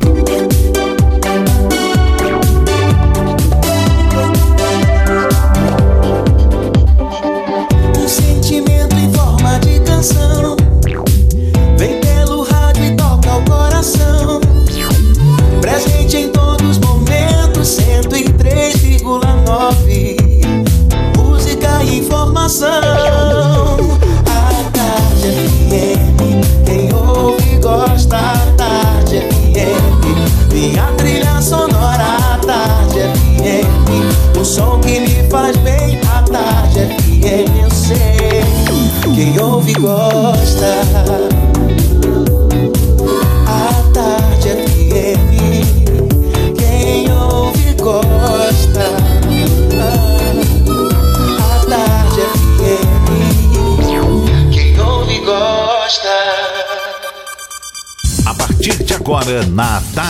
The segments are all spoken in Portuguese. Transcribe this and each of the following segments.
na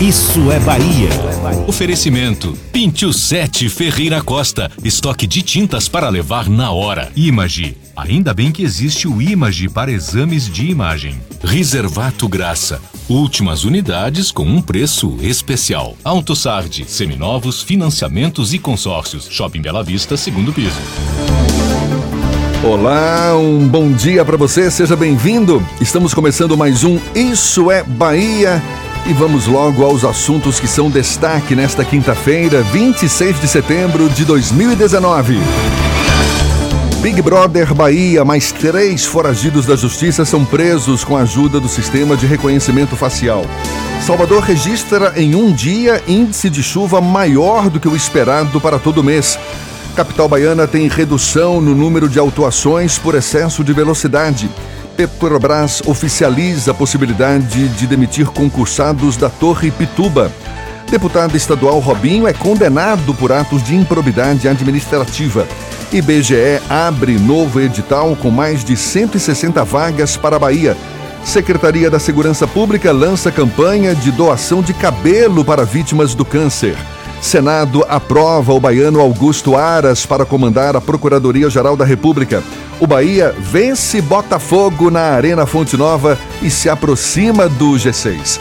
Isso é Bahia. Oferecimento: Pintil 7 Ferreira Costa. Estoque de tintas para levar na hora. Image. Ainda bem que existe o Image para exames de imagem. Reservato Graça. Últimas unidades com um preço especial. AutoSard. Seminovos, financiamentos e consórcios. Shopping Bela Vista, segundo piso. Olá, um bom dia para você, seja bem-vindo. Estamos começando mais um Isso é Bahia e vamos logo aos assuntos que são destaque nesta quinta-feira, 26 de setembro de 2019. Big Brother Bahia, mais três foragidos da justiça são presos com a ajuda do sistema de reconhecimento facial. Salvador registra em um dia índice de chuva maior do que o esperado para todo mês. Capital baiana tem redução no número de autuações por excesso de velocidade. Petrobras oficializa a possibilidade de demitir concursados da Torre Pituba. Deputado estadual Robinho é condenado por atos de improbidade administrativa. IBGE abre novo edital com mais de 160 vagas para a Bahia. Secretaria da Segurança Pública lança campanha de doação de cabelo para vítimas do câncer. Senado aprova o baiano Augusto Aras para comandar a Procuradoria-Geral da República. O Bahia vence Botafogo na Arena Fonte Nova e se aproxima do G6.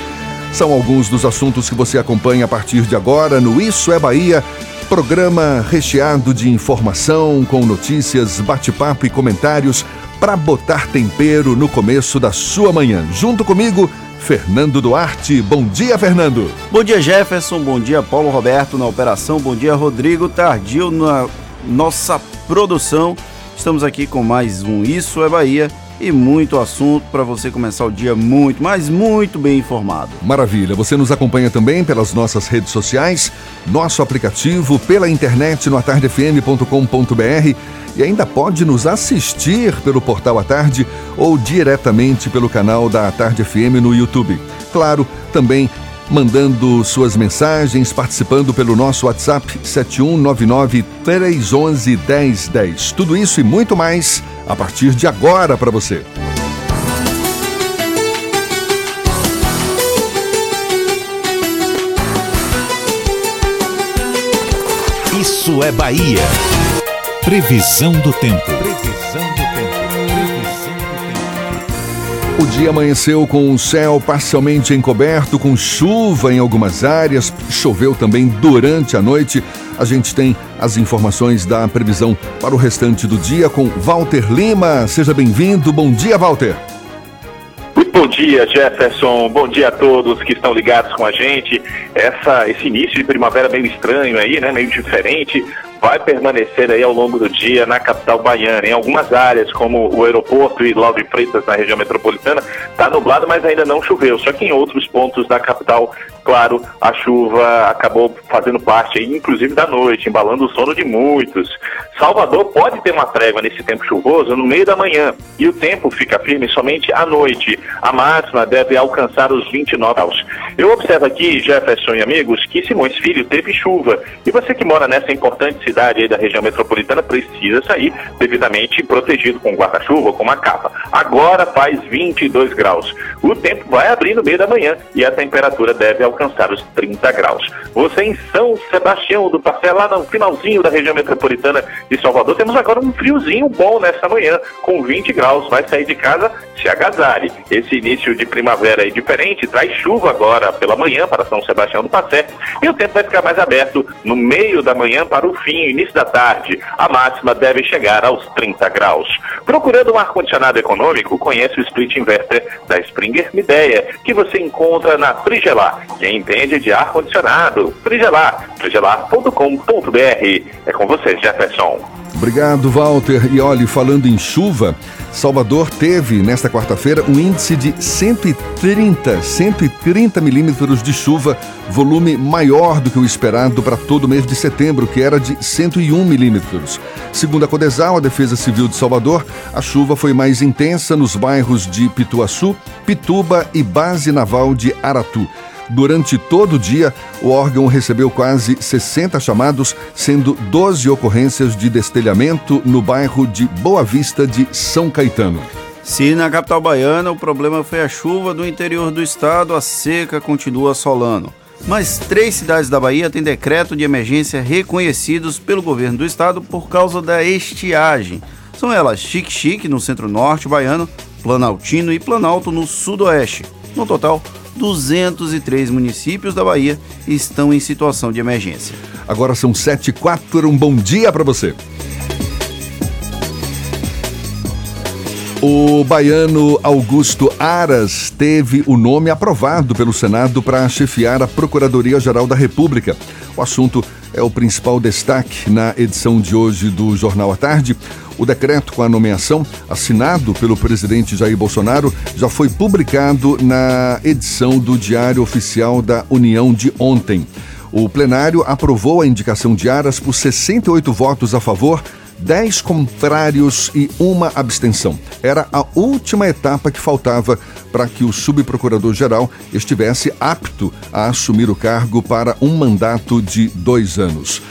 São alguns dos assuntos que você acompanha a partir de agora no Isso é Bahia, programa recheado de informação, com notícias, bate-papo e comentários para botar tempero no começo da sua manhã. Junto comigo, Fernando Duarte. Bom dia, Fernando. Bom dia, Jefferson. Bom dia, Paulo Roberto na operação. Bom dia, Rodrigo Tardio na nossa produção. Estamos aqui com mais um Isso é Bahia e muito assunto para você começar o dia muito, mas muito bem informado. Maravilha. Você nos acompanha também pelas nossas redes sociais, nosso aplicativo, pela internet no atardefm.com.br e ainda pode nos assistir pelo portal à tarde ou diretamente pelo canal da Tarde FM no YouTube. Claro, também mandando suas mensagens, participando pelo nosso WhatsApp 7199 311 1010. Tudo isso e muito mais a partir de agora para você. Isso é Bahia. Previsão do tempo. Previsão do tempo. O dia amanheceu com o céu parcialmente encoberto, com chuva em algumas áreas. Choveu também durante a noite. A gente tem as informações da previsão para o restante do dia com Walter Lima. Seja bem-vindo. Bom dia, Walter. Bom dia, Jefferson. Bom dia a todos que estão ligados com a gente. Essa, esse início de primavera meio estranho aí, né? Meio diferente vai permanecer aí ao longo do dia na capital baiana. Em algumas áreas, como o aeroporto e Lauro de Freitas, na região metropolitana, está nublado, mas ainda não choveu. Só que em outros pontos da capital Claro, a chuva acabou fazendo parte, inclusive, da noite, embalando o sono de muitos. Salvador pode ter uma trégua nesse tempo chuvoso no meio da manhã e o tempo fica firme somente à noite. A máxima deve alcançar os 29 graus. Eu observo aqui, Jefferson e amigos, que Simões Filho teve chuva e você que mora nessa importante cidade aí da região metropolitana precisa sair devidamente protegido com guarda-chuva, com uma capa. Agora faz 22 graus. O tempo vai abrir no meio da manhã e a temperatura deve alcançar os 30 graus. Você em São Sebastião do Passé, lá no finalzinho da região metropolitana de Salvador, temos agora um friozinho bom nessa manhã, com 20 graus. Vai sair de casa, se agasalhe. Esse início de primavera é diferente, traz chuva agora pela manhã para São Sebastião do Passé e o tempo vai ficar mais aberto no meio da manhã para o fim, início da tarde. A máxima deve chegar aos 30 graus. Procurando um ar-condicionado econômico, conhece o Split Inverter da Springer Mideia, que você encontra na Frigelar, que quem entende de ar-condicionado. Frigelar, frigelar.com.br. É com você, Jefferson. Obrigado, Walter. E olhe, falando em chuva, Salvador teve nesta quarta-feira um índice de 130, 130 milímetros de chuva, volume maior do que o esperado para todo o mês de setembro, que era de 101 milímetros. Segundo a Codesal, a Defesa Civil de Salvador, a chuva foi mais intensa nos bairros de Pituaçu, Pituba e Base Naval de Aratu. Durante todo o dia, o órgão recebeu quase 60 chamados, sendo 12 ocorrências de destelhamento no bairro de Boa Vista de São Caetano. Se na capital baiana o problema foi a chuva do interior do estado, a seca continua assolando. Mas três cidades da Bahia têm decreto de emergência reconhecidos pelo governo do estado por causa da estiagem. São elas Chique-Chique, no centro-norte baiano, Planaltino e Planalto, no sudoeste. No total, 203 municípios da Bahia estão em situação de emergência. Agora são 7 e 4, um bom dia para você. O baiano Augusto Aras teve o nome aprovado pelo Senado para chefiar a Procuradoria-Geral da República. O assunto é o principal destaque na edição de hoje do Jornal à Tarde. O decreto com a nomeação, assinado pelo presidente Jair Bolsonaro, já foi publicado na edição do Diário Oficial da União de ontem. O plenário aprovou a indicação de Aras por 68 votos a favor, 10 contrários e uma abstenção. Era a última etapa que faltava para que o subprocurador-geral estivesse apto a assumir o cargo para um mandato de dois anos.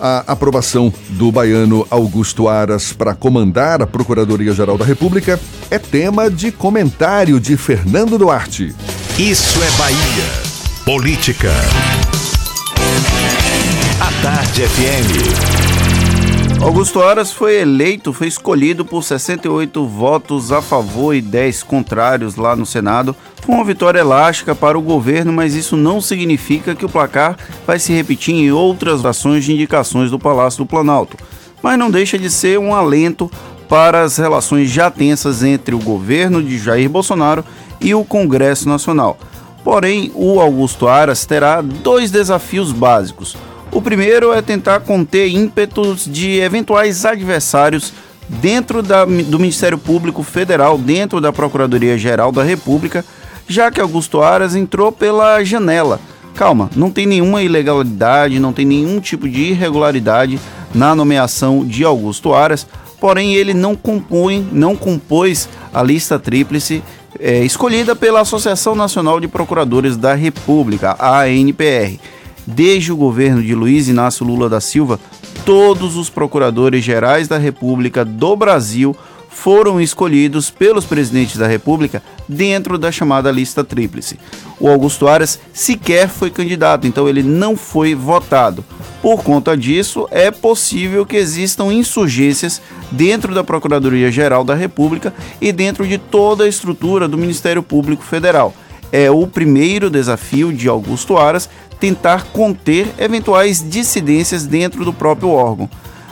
A aprovação do baiano Augusto Aras para comandar a Procuradoria-Geral da República é tema de comentário de Fernando Duarte. Isso é Bahia. Política. A Tarde FM. Augusto Aras foi eleito, foi escolhido por 68 votos a favor e 10 contrários lá no Senado foi uma vitória elástica para o governo, mas isso não significa que o placar vai se repetir em outras ações de indicações do Palácio do Planalto. Mas não deixa de ser um alento para as relações já tensas entre o governo de Jair Bolsonaro e o Congresso Nacional. Porém, o Augusto Aras terá dois desafios básicos. O primeiro é tentar conter ímpetos de eventuais adversários dentro da, do Ministério Público Federal, dentro da Procuradoria-Geral da República, já que Augusto Aras entrou pela janela. Calma, não tem nenhuma ilegalidade, não tem nenhum tipo de irregularidade na nomeação de Augusto Aras, porém ele não compõe, não compôs a lista tríplice é, escolhida pela Associação Nacional de Procuradores da República, a ANPR. Desde o governo de Luiz Inácio Lula da Silva, todos os procuradores gerais da República do Brasil foram escolhidos pelos presidentes da República dentro da chamada lista tríplice. O Augusto Aras sequer foi candidato, então ele não foi votado. Por conta disso, é possível que existam insurgências dentro da Procuradoria-Geral da República e dentro de toda a estrutura do Ministério Público Federal. É o primeiro desafio de Augusto Aras tentar conter eventuais dissidências dentro do próprio órgão.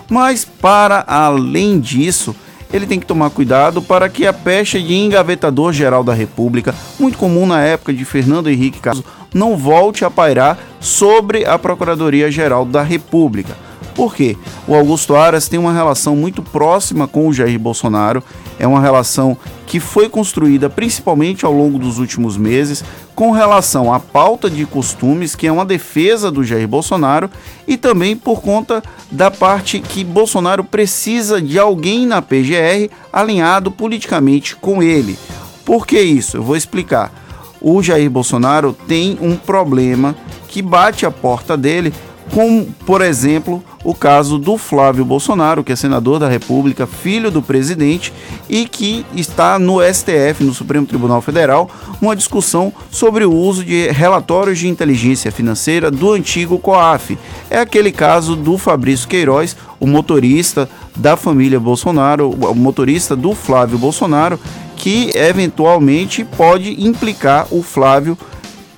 Mas, para além disso, ele tem que tomar cuidado para que a pecha de engavetador geral da República, muito comum na época de Fernando Henrique Cardoso, não volte a pairar sobre a Procuradoria-Geral da República. Por quê? O Augusto Aras tem uma relação muito próxima com o Jair Bolsonaro, é uma relação que foi construída principalmente ao longo dos últimos meses, com relação à pauta de costumes, que é uma defesa do Jair Bolsonaro, e também por conta da parte que Bolsonaro precisa de alguém na PGR alinhado politicamente com ele. Por que isso? Eu vou explicar. O Jair Bolsonaro tem um problema que bate a porta dele, como, por exemplo, o caso do Flávio Bolsonaro, que é senador da República, filho do presidente, e que está no STF, no Supremo Tribunal Federal, uma discussão sobre o uso de relatórios de inteligência financeira do antigo COAF. É aquele caso do Fabrício Queiroz, o motorista da família Bolsonaro, o motorista do Flávio Bolsonaro, que eventualmente pode implicar o Flávio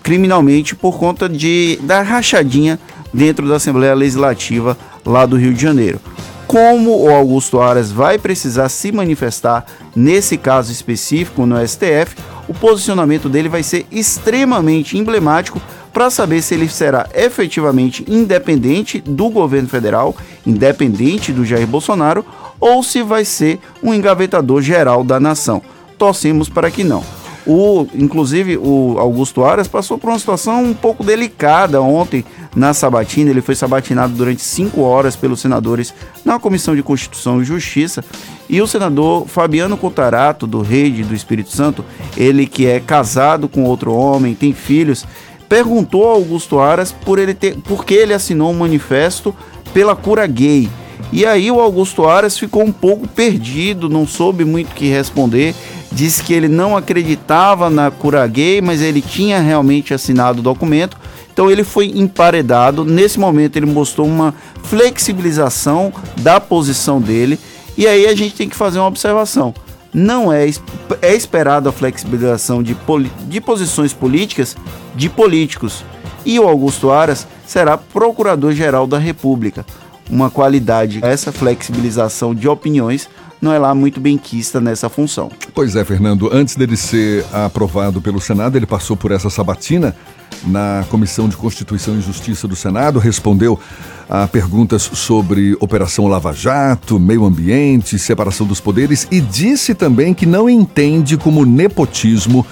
criminalmente por conta de da rachadinha dentro da Assembleia Legislativa lá do Rio de Janeiro. Como o Augusto Aras vai precisar se manifestar nesse caso específico no STF, o posicionamento dele vai ser extremamente emblemático para saber se ele será efetivamente independente do governo federal, independente do Jair Bolsonaro, ou se vai ser um engavetador geral da nação. Torcemos para que não. O, inclusive, o Augusto Aras passou por uma situação um pouco delicada ontem na sabatina. Ele foi sabatinado durante cinco horas pelos senadores na Comissão de Constituição e Justiça. E o senador Fabiano Contarato, do Rede do Espírito Santo, ele que é casado com outro homem, tem filhos, perguntou ao Augusto Aras por, ele ter, por que ele assinou um manifesto pela cura gay. E aí o Augusto Aras ficou um pouco perdido, não soube muito o que responder disse que ele não acreditava na cura gay, mas ele tinha realmente assinado o documento. Então ele foi emparedado. Nesse momento ele mostrou uma flexibilização da posição dele. E aí a gente tem que fazer uma observação. Não é, é esperado a flexibilização de, de posições políticas de políticos. E o Augusto Aras será procurador-geral da República. Uma qualidade, essa flexibilização de opiniões não é lá muito benquista nessa função. Pois é, Fernando. Antes dele ser aprovado pelo Senado, ele passou por essa sabatina na Comissão de Constituição e Justiça do Senado, respondeu a perguntas sobre Operação Lava Jato, meio ambiente, separação dos poderes e disse também que não entende como nepotismo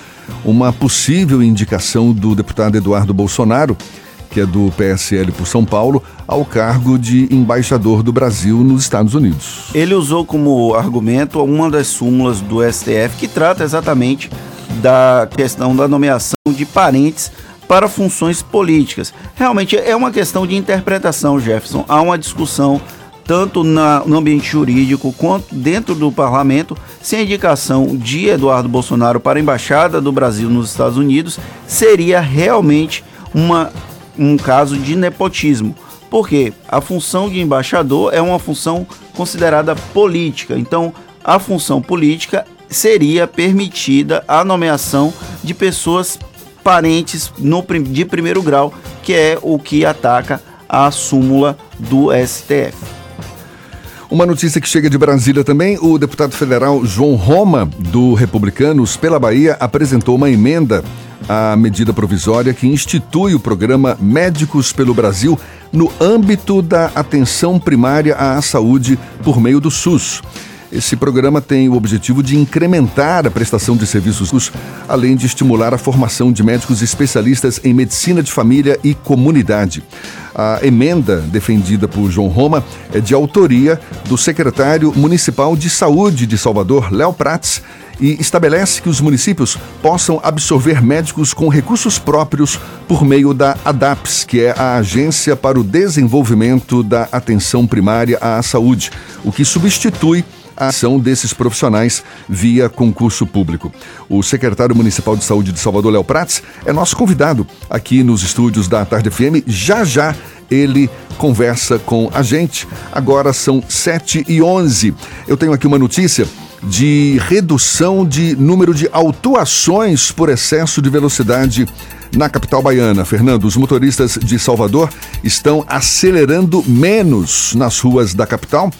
uma possível indicação do deputado Eduardo Bolsonaro que é do PSL por São Paulo, ao cargo de embaixador do Brasil nos Estados Unidos. Ele usou como argumento uma das súmulas do STF que trata exatamente da questão da nomeação de parentes para funções políticas. Realmente é uma questão de interpretação, Jefferson. Há uma discussão tanto na, no ambiente jurídico quanto dentro do parlamento, se a indicação de Eduardo Bolsonaro para a embaixada do Brasil nos Estados Unidos seria realmente uma um caso de nepotismo. Porque a função de embaixador é uma função considerada política. Então, a função política seria permitida a nomeação de pessoas parentes no, de primeiro grau, que é o que ataca a súmula do STF. Uma notícia que chega de Brasília também: o deputado federal João Roma, do Republicanos pela Bahia, apresentou uma emenda a medida provisória que institui o programa Médicos pelo Brasil no âmbito da atenção primária à saúde por meio do SUS. Esse programa tem o objetivo de incrementar a prestação de serviços, além de estimular a formação de médicos especialistas em medicina de família e comunidade. A emenda defendida por João Roma é de autoria do secretário municipal de saúde de Salvador, Léo Prats, e estabelece que os municípios possam absorver médicos com recursos próprios por meio da ADAPS, que é a Agência para o Desenvolvimento da Atenção Primária à Saúde, o que substitui a ação desses profissionais via concurso público. O secretário municipal de saúde de Salvador, Léo Prats, é nosso convidado aqui nos estúdios da Tarde FM. Já já ele conversa com a gente. Agora são 7 e 11. Eu tenho aqui uma notícia de redução de número de autuações por excesso de velocidade na capital baiana. Fernando, os motoristas de Salvador estão acelerando menos nas ruas da capital.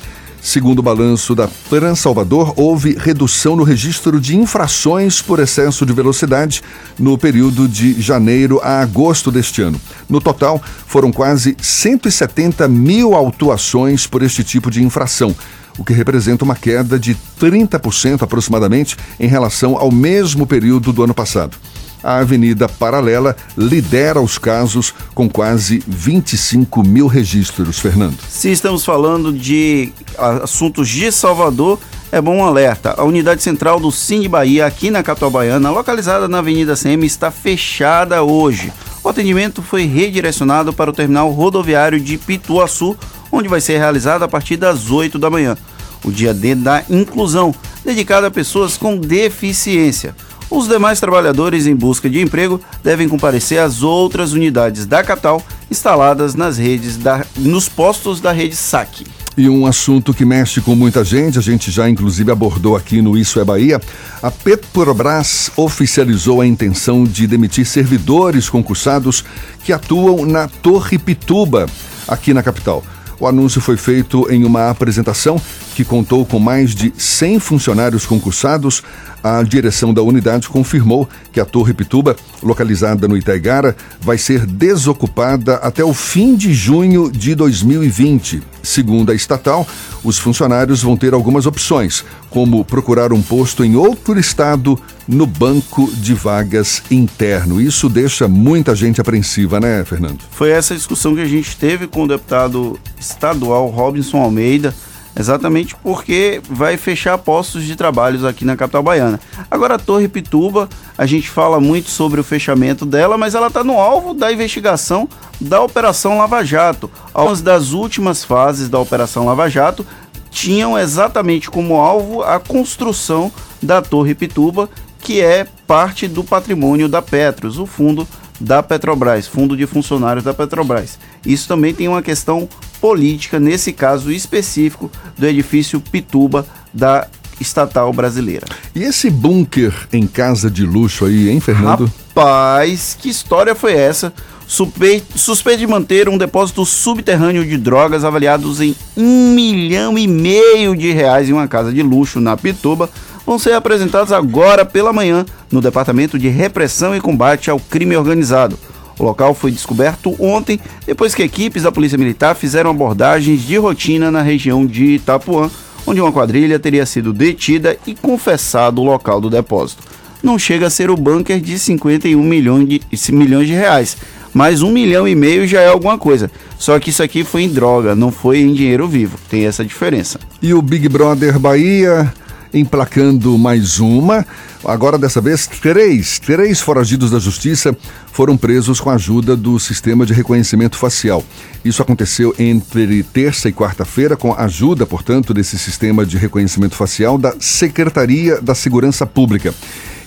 Segundo o balanço da Trans Salvador, houve redução no registro de infrações por excesso de velocidade no período de janeiro a agosto deste ano. No total, foram quase 170 mil autuações por este tipo de infração o que representa uma queda de 30% aproximadamente em relação ao mesmo período do ano passado. A Avenida Paralela lidera os casos com quase 25 mil registros, Fernando. Se estamos falando de assuntos de Salvador, é bom um alerta. A unidade central do Cine Bahia, aqui na capital baiana, localizada na Avenida CM, está fechada hoje. O atendimento foi redirecionado para o terminal rodoviário de Pituaçu, onde vai ser realizado a partir das 8 da manhã. O dia D da inclusão, dedicado a pessoas com deficiência. Os demais trabalhadores em busca de emprego devem comparecer às outras unidades da capital instaladas nas redes da, nos postos da rede SAC. E um assunto que mexe com muita gente, a gente já inclusive abordou aqui no Isso é Bahia, a Petrobras oficializou a intenção de demitir servidores concursados que atuam na Torre Pituba, aqui na capital. O anúncio foi feito em uma apresentação que contou com mais de 100 funcionários concursados. A direção da unidade confirmou que a Torre Pituba, localizada no Itaigara, vai ser desocupada até o fim de junho de 2020. Segundo a estatal, os funcionários vão ter algumas opções, como procurar um posto em outro estado no banco de vagas interno. Isso deixa muita gente apreensiva, né, Fernando? Foi essa discussão que a gente teve com o deputado estadual Robinson Almeida, exatamente porque vai fechar postos de trabalhos aqui na capital baiana. Agora a Torre Pituba, a gente fala muito sobre o fechamento dela, mas ela está no alvo da investigação da Operação Lava Jato. Algumas das últimas fases da Operação Lava Jato tinham exatamente como alvo a construção da Torre Pituba, que é parte do patrimônio da Petros, o fundo da Petrobras, fundo de funcionários da Petrobras. Isso também tem uma questão política, nesse caso específico, do edifício Pituba da estatal brasileira. E esse bunker em casa de luxo aí, hein, Fernando? Rapaz, que história foi essa? suspeito de manter um depósito subterrâneo de drogas avaliados em um milhão e meio de reais em uma casa de luxo na Pituba vão ser apresentados agora pela manhã no Departamento de Repressão e Combate ao Crime Organizado. O local foi descoberto ontem, depois que equipes da Polícia Militar fizeram abordagens de rotina na região de Itapuã, onde uma quadrilha teria sido detida e confessado o local do depósito. Não chega a ser o bunker de 51 milhões de, milhões de reais, mas um milhão e meio já é alguma coisa. Só que isso aqui foi em droga, não foi em dinheiro vivo. Tem essa diferença. E o Big Brother Bahia emplacando mais uma. Agora, dessa vez, três, três foragidos da justiça foram presos com a ajuda do sistema de reconhecimento facial. Isso aconteceu entre terça e quarta-feira, com a ajuda, portanto, desse sistema de reconhecimento facial da Secretaria da Segurança Pública.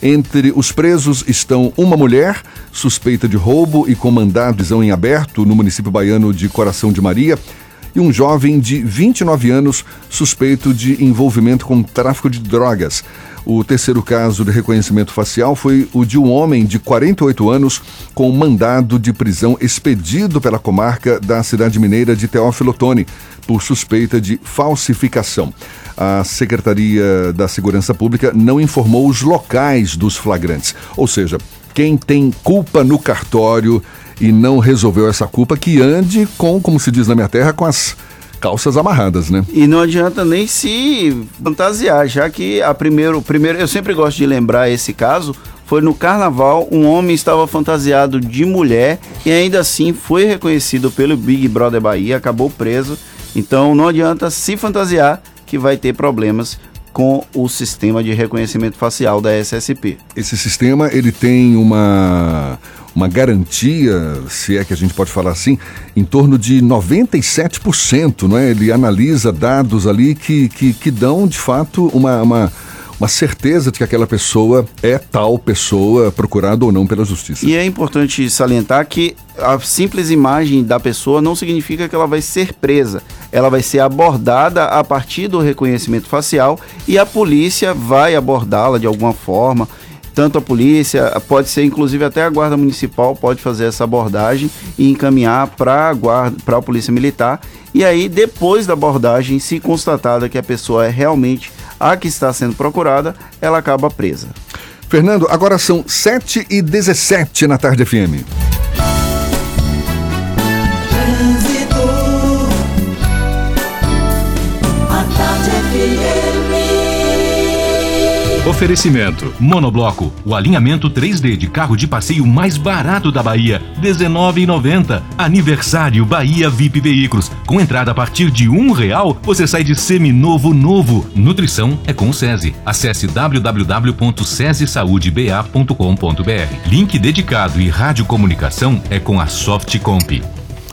Entre os presos estão uma mulher suspeita de roubo e com de prisão em aberto no município baiano de Coração de Maria e um jovem de 29 anos suspeito de envolvimento com tráfico de drogas. O terceiro caso de reconhecimento facial foi o de um homem de 48 anos com mandado de prisão expedido pela comarca da cidade mineira de Teófilo Otoni por suspeita de falsificação. A Secretaria da Segurança Pública não informou os locais dos flagrantes, ou seja, quem tem culpa no cartório e não resolveu essa culpa, que ande com, como se diz na minha terra, com as calças amarradas, né? E não adianta nem se fantasiar, já que a primeiro, primeiro, eu sempre gosto de lembrar esse caso, foi no carnaval, um homem estava fantasiado de mulher e ainda assim foi reconhecido pelo Big Brother Bahia, acabou preso. Então não adianta se fantasiar que vai ter problemas com o sistema de reconhecimento facial da SSP. Esse sistema ele tem uma uma garantia, se é que a gente pode falar assim, em torno de 97%, não é? Ele analisa dados ali que, que, que dão de fato uma, uma uma certeza de que aquela pessoa é tal pessoa procurada ou não pela justiça. E é importante salientar que a simples imagem da pessoa não significa que ela vai ser presa. Ela vai ser abordada a partir do reconhecimento facial e a polícia vai abordá-la de alguma forma tanto a polícia, pode ser inclusive até a guarda municipal pode fazer essa abordagem e encaminhar para a guarda, para a polícia militar. E aí depois da abordagem, se constatada que a pessoa é realmente a que está sendo procurada, ela acaba presa. Fernando, agora são 7 e 17 na tarde FM. Oferecimento: Monobloco, o alinhamento 3D de carro de passeio mais barato da Bahia, R$19,90. Aniversário Bahia VIP Veículos, com entrada a partir de um real, você sai de seminovo novo. Nutrição é com o SESI. Acesse www.sesisaudeba.com.br. Link dedicado e radiocomunicação é com a Softcomp.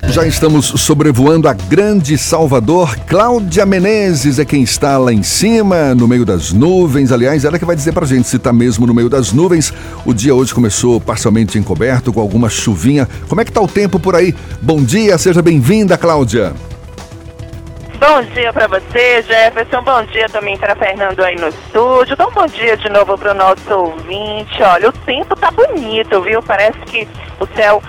Já estamos sobrevoando a grande Salvador. Cláudia Menezes é quem está lá em cima, no meio das nuvens. Aliás, ela que vai dizer pra gente se está mesmo no meio das nuvens. O dia hoje começou parcialmente encoberto, com alguma chuvinha. Como é que tá o tempo por aí? Bom dia, seja bem-vinda, Cláudia. Bom dia para você, Jefferson. Bom dia também para Fernando aí no estúdio. Então, bom dia de novo para o nosso ouvinte. Olha, o tempo tá bonito, viu? Parece que o céu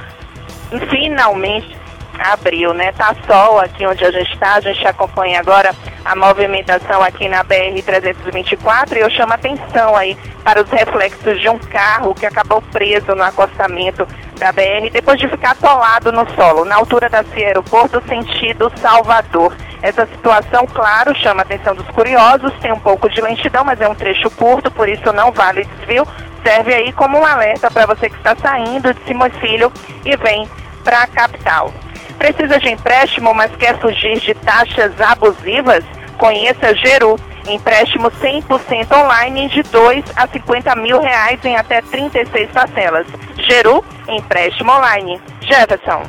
finalmente abril, né? Tá sol aqui onde a gente está, a gente acompanha agora a movimentação aqui na BR-324 e eu chamo atenção aí para os reflexos de um carro que acabou preso no acostamento da BR depois de ficar atolado no solo, na altura da Cia Aeroporto, sentido Salvador. Essa situação, claro, chama a atenção dos curiosos, tem um pouco de lentidão, mas é um trecho curto, por isso não vale desvio. Serve aí como um alerta para você que está saindo de Simões Filho e vem para a capital. Precisa de empréstimo, mas quer fugir de taxas abusivas? Conheça Geru, empréstimo 100% online de 2 a 50 mil reais em até 36 parcelas. Geru, empréstimo online. Jefferson.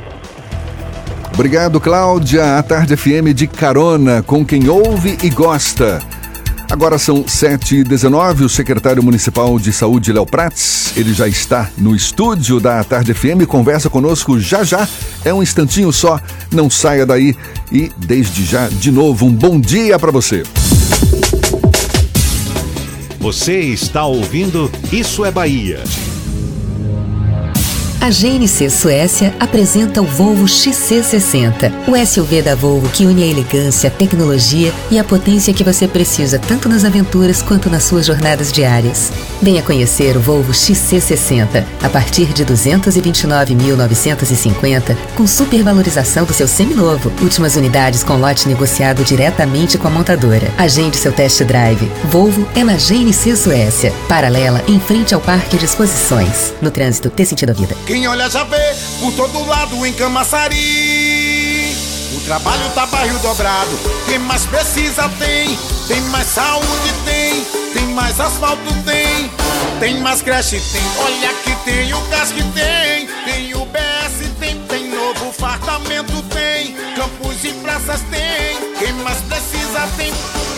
Obrigado, Cláudia. A Tarde FM de carona com quem ouve e gosta. Agora são 7h19, o secretário municipal de saúde, Léo Prats, ele já está no estúdio da Tarde FM, conversa conosco já já, é um instantinho só, não saia daí e desde já, de novo, um bom dia para você. Você está ouvindo Isso é Bahia. A GNC Suécia apresenta o Volvo XC60, o SUV da Volvo que une a elegância, a tecnologia e a potência que você precisa tanto nas aventuras quanto nas suas jornadas diárias. Venha conhecer o Volvo XC60 a partir de 229.950 com supervalorização do seu seminovo. Últimas unidades com lote negociado diretamente com a montadora. Agende seu test drive. Volvo é na GNC Suécia, paralela em frente ao Parque de Exposições. No trânsito, dê sentido à vida. Quem olha já vê por todo lado em Camaçari. O trabalho tá barril dobrado. Quem mais precisa tem. Tem mais saúde tem. Tem mais asfalto tem. Tem mais creche tem. Olha que tem o gás que tem. Tem o BS tem. Tem novo fartamento tem. Campos e praças tem. Quem mais precisa tem.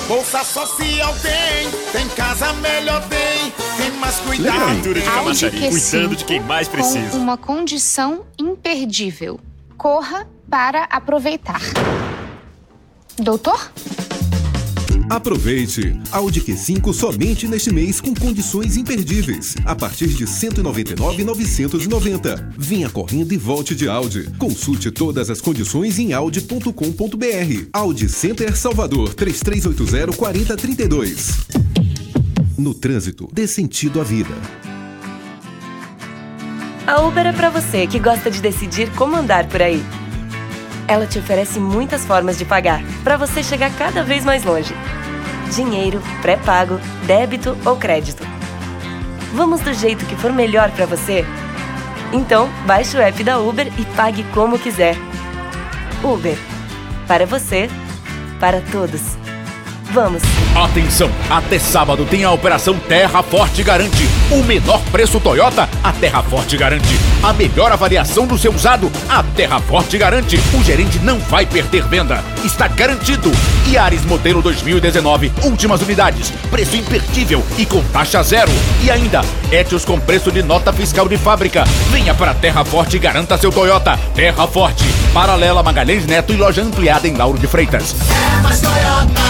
Bolsa social tem. Tem casa melhor tem. Tem mais cuidado. Prefeitura de Camaçari, Audi Q5 cuidando de quem mais precisa. Com uma condição imperdível. Corra para aproveitar. Doutor? Aproveite! Audi Q5 somente neste mês com condições imperdíveis. A partir de R$ 199,990. Vinha correndo e volte de Audi. Consulte todas as condições em audi.com.br. Audi Center Salvador 3380-4032. No trânsito, dê sentido à vida. A Uber é para você que gosta de decidir como andar por aí. Ela te oferece muitas formas de pagar para você chegar cada vez mais longe. Dinheiro, pré-pago, débito ou crédito. Vamos do jeito que for melhor para você? Então, baixe o app da Uber e pague como quiser. Uber. Para você, para todos. Vamos! Atenção! Até sábado tem a Operação Terra Forte Garante. O menor preço Toyota, a Terra Forte garante. A melhor avaliação do seu usado, a Terra Forte garante. O gerente não vai perder venda. Está garantido. Yaris modelo 2019, últimas unidades. Preço imperdível e com taxa zero. E ainda, Etios com preço de nota fiscal de fábrica. Venha para a Terra Forte e garanta seu Toyota. Terra Forte. Paralela Magalhães Neto e loja ampliada em Lauro de Freitas.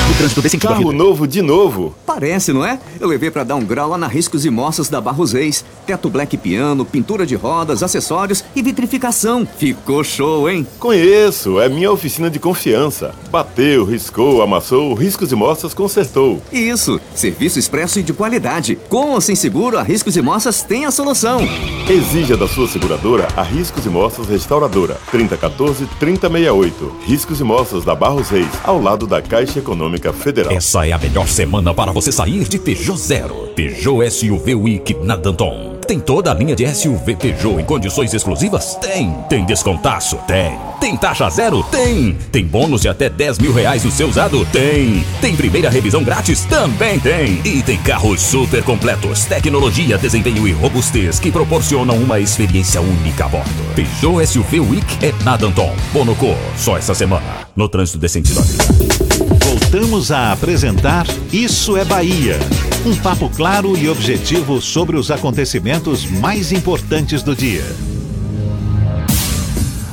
O trânsito Carro novo de novo. Parece, não é? Eu levei para dar um grau lá na Riscos e Moças da Barros Reis. Teto black piano, pintura de rodas, acessórios e vitrificação. Ficou show, hein? Conheço, é minha oficina de confiança. Bateu, riscou, amassou, Riscos e Moças consertou. Isso, serviço expresso e de qualidade. Com ou sem seguro, a Riscos e Moças tem a solução. Exija da sua seguradora a Riscos e Moças Restauradora. 3014-3068. Riscos e Moças da Barros Reis, ao lado da Caixa Econômica Polícia Essa é a melhor semana para você sair de Peugeot Zero. Peugeot SUV Week na Danton. Tem toda a linha de SUV Peugeot em condições exclusivas? Tem. Tem descontaço? Tem. Tem taxa zero? Tem. Tem bônus de até 10 mil reais no seu usado? Tem. Tem primeira revisão grátis? Também tem. E tem carros super completos, tecnologia, desempenho e robustez que proporcionam uma experiência única a bordo. Peugeot SUV Week é na Danton. Bonocô, só essa semana. No trânsito decente da Voltamos a apresentar Isso é Bahia. Um papo claro e objetivo sobre os acontecimentos mais importantes do dia.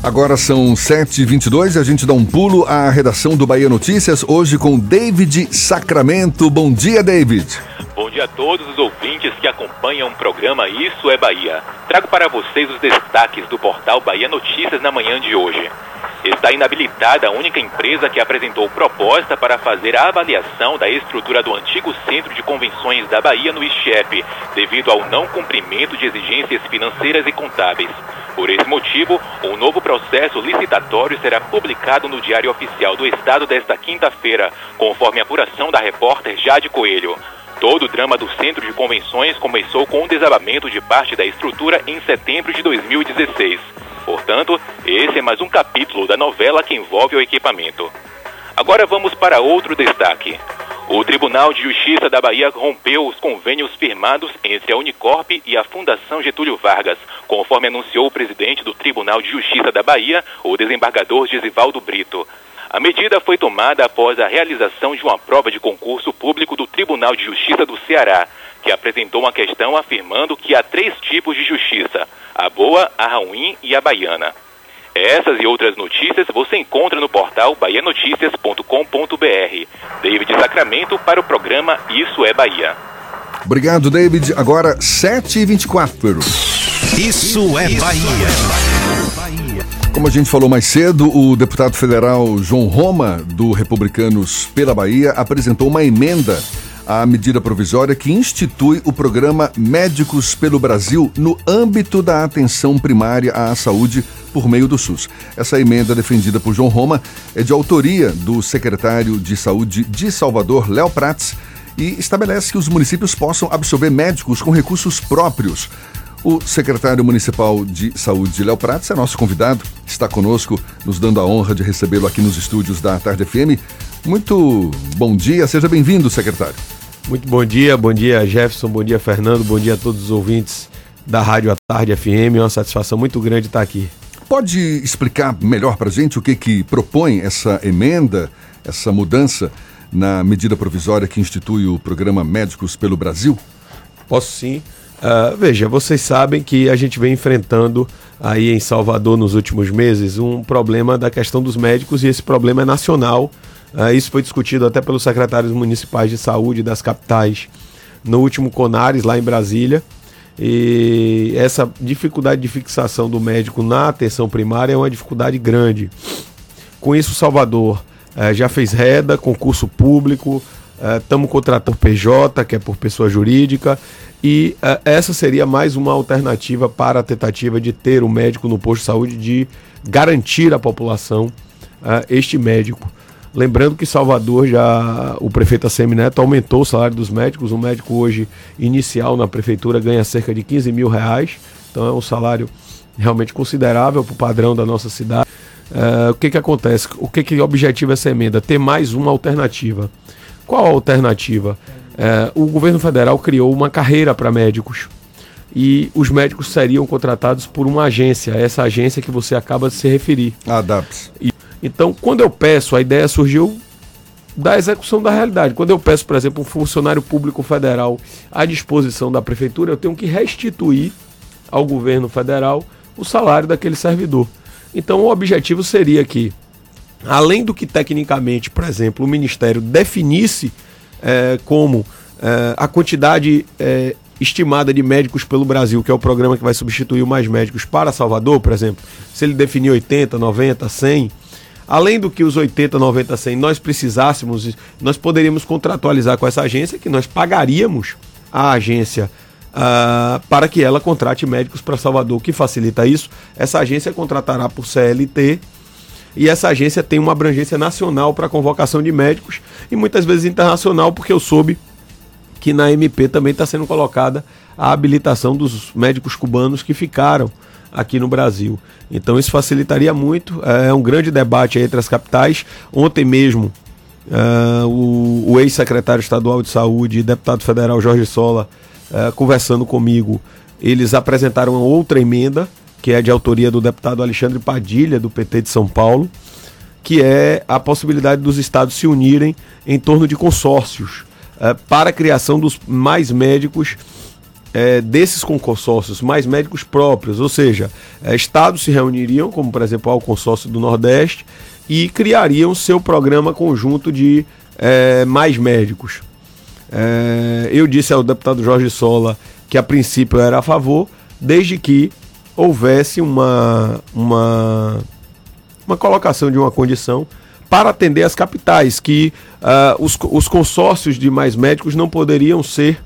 Agora são 7h22 e a gente dá um pulo à redação do Bahia Notícias, hoje com David Sacramento. Bom dia, David. Dia a todos os ouvintes que acompanham o programa Isso é Bahia. Trago para vocês os destaques do portal Bahia Notícias na manhã de hoje. Está inabilitada a única empresa que apresentou proposta para fazer a avaliação da estrutura do antigo Centro de Convenções da Bahia no ISTEP, devido ao não cumprimento de exigências financeiras e contábeis. Por esse motivo, um novo processo licitatório será publicado no Diário Oficial do Estado desta quinta-feira, conforme a apuração da repórter Jade Coelho. Todo o drama do Centro de Convenções começou com o desabamento de parte da estrutura em setembro de 2016. Portanto, esse é mais um capítulo da novela que envolve o equipamento. Agora vamos para outro destaque. O Tribunal de Justiça da Bahia rompeu os convênios firmados entre a Unicorp e a Fundação Getúlio Vargas, conforme anunciou o presidente do Tribunal de Justiça da Bahia, o desembargador Gesivaldo Brito. A medida foi tomada após a realização de uma prova de concurso público do Tribunal de Justiça do Ceará, que apresentou uma questão afirmando que há três tipos de justiça: a boa, a ruim e a baiana. Essas e outras notícias você encontra no portal baianoticias.com.br. David Sacramento para o programa Isso é Bahia. Obrigado, David. Agora 7h24. Isso é Bahia. Como a gente falou mais cedo, o deputado federal João Roma, do Republicanos pela Bahia, apresentou uma emenda à medida provisória que institui o programa Médicos pelo Brasil no âmbito da atenção primária à saúde por meio do SUS. Essa emenda defendida por João Roma é de autoria do secretário de Saúde de Salvador, Léo Prats, e estabelece que os municípios possam absorver médicos com recursos próprios. O secretário municipal de saúde, Léo Prats, é nosso convidado, está conosco, nos dando a honra de recebê-lo aqui nos estúdios da Tarde FM. Muito bom dia, seja bem-vindo, secretário. Muito bom dia, bom dia Jefferson, bom dia Fernando, bom dia a todos os ouvintes da Rádio à Tarde FM. É uma satisfação muito grande estar aqui. Pode explicar melhor para a gente o que, que propõe essa emenda, essa mudança na medida provisória que institui o programa Médicos pelo Brasil? Posso sim. Uh, veja, vocês sabem que a gente vem enfrentando aí em Salvador nos últimos meses um problema da questão dos médicos e esse problema é nacional. Uh, isso foi discutido até pelos secretários municipais de saúde das capitais no último Conares, lá em Brasília. E essa dificuldade de fixação do médico na atenção primária é uma dificuldade grande. Com isso, Salvador eh, já fez reda, concurso público, estamos eh, contratando PJ, que é por pessoa jurídica, e eh, essa seria mais uma alternativa para a tentativa de ter o médico no posto de saúde, de garantir à população este médico. Lembrando que Salvador já, o prefeito ACM Neto aumentou o salário dos médicos. Um médico hoje inicial na prefeitura ganha cerca de 15 mil reais. Então é um salário realmente considerável para o padrão da nossa cidade. Uh, o que, que acontece? O que, que objetiva essa emenda? Ter mais uma alternativa. Qual a alternativa? Uh, o governo federal criou uma carreira para médicos e os médicos seriam contratados por uma agência, essa agência que você acaba de se referir. A DAPS. E então, quando eu peço, a ideia surgiu da execução da realidade. Quando eu peço, por exemplo, um funcionário público federal à disposição da prefeitura, eu tenho que restituir ao governo federal o salário daquele servidor. Então, o objetivo seria que, além do que tecnicamente, por exemplo, o Ministério definisse é, como é, a quantidade é, estimada de médicos pelo Brasil, que é o programa que vai substituir o Mais Médicos para Salvador, por exemplo, se ele definir 80, 90, 100 Além do que os 80, 90, 100 nós precisássemos, nós poderíamos contratualizar com essa agência que nós pagaríamos a agência uh, para que ela contrate médicos para Salvador. O que facilita isso? Essa agência contratará por CLT e essa agência tem uma abrangência nacional para convocação de médicos e muitas vezes internacional, porque eu soube que na MP também está sendo colocada a habilitação dos médicos cubanos que ficaram aqui no Brasil. Então isso facilitaria muito. É um grande debate entre as capitais. Ontem mesmo, uh, o, o ex-secretário estadual de saúde e deputado federal Jorge Sola, uh, conversando comigo, eles apresentaram outra emenda, que é de autoria do deputado Alexandre Padilha, do PT de São Paulo, que é a possibilidade dos estados se unirem em torno de consórcios uh, para a criação dos mais médicos é, desses consórcios, mais médicos próprios, ou seja, é, estados se reuniriam, como por exemplo o consórcio do Nordeste, e criariam seu programa conjunto de é, mais médicos. É, eu disse ao deputado Jorge Sola que a princípio era a favor, desde que houvesse uma, uma, uma colocação de uma condição para atender as capitais, que uh, os, os consórcios de mais médicos não poderiam ser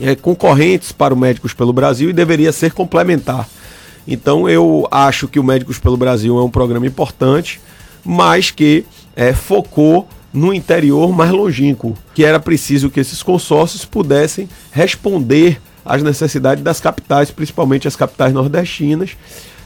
é, concorrentes para o Médicos pelo Brasil e deveria ser complementar. Então eu acho que o Médicos pelo Brasil é um programa importante, mas que é, focou no interior mais longínquo, que era preciso que esses consórcios pudessem responder às necessidades das capitais, principalmente as capitais nordestinas.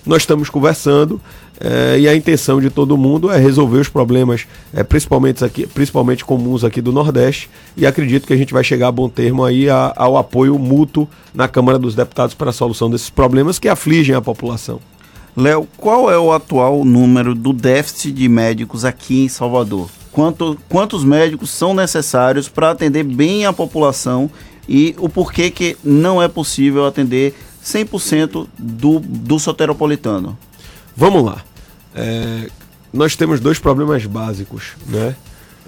Nós estamos conversando é, e a intenção de todo mundo é resolver os problemas, é, principalmente, aqui, principalmente comuns aqui do Nordeste, e acredito que a gente vai chegar a bom termo aí a, ao apoio mútuo na Câmara dos Deputados para a solução desses problemas que afligem a população. Léo, qual é o atual número do déficit de médicos aqui em Salvador? Quanto, quantos médicos são necessários para atender bem a população e o porquê que não é possível atender 100% do, do soteropolitano? Vamos lá. É, nós temos dois problemas básicos, né?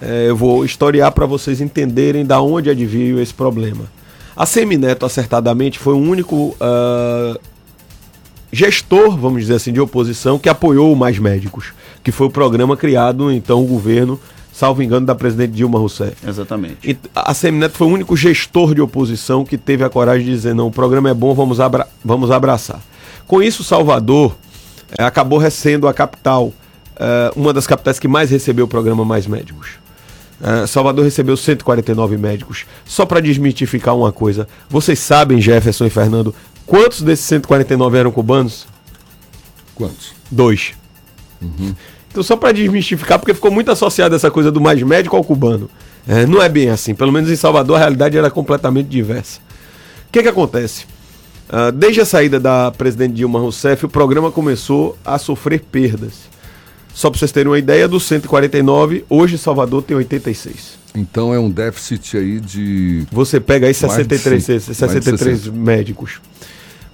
É, eu vou historiar para vocês entenderem da onde adveio esse problema. A Semineto, acertadamente, foi o único uh, gestor, vamos dizer assim, de oposição que apoiou o Mais Médicos, que foi o programa criado então o governo, salvo engano, da presidente Dilma Rousseff. Exatamente. E a Semineto foi o único gestor de oposição que teve a coragem de dizer: não, o programa é bom, vamos, abra vamos abraçar. Com isso, Salvador é, acabou sendo a capital, é, uma das capitais que mais recebeu o programa Mais Médicos. É, Salvador recebeu 149 médicos. Só para desmitificar uma coisa, vocês sabem, Jefferson e Fernando, quantos desses 149 eram cubanos? Quantos? Dois. Uhum. Então, só para desmistificar, porque ficou muito associado essa coisa do mais médico ao cubano. É, não é bem assim. Pelo menos em Salvador a realidade era completamente diversa. O que, que acontece? Uh, desde a saída da presidente Dilma Rousseff, o programa começou a sofrer perdas. Só para vocês terem uma ideia, dos 149, hoje Salvador tem 86. Então é um déficit aí de. Você pega aí 63, 63 médicos.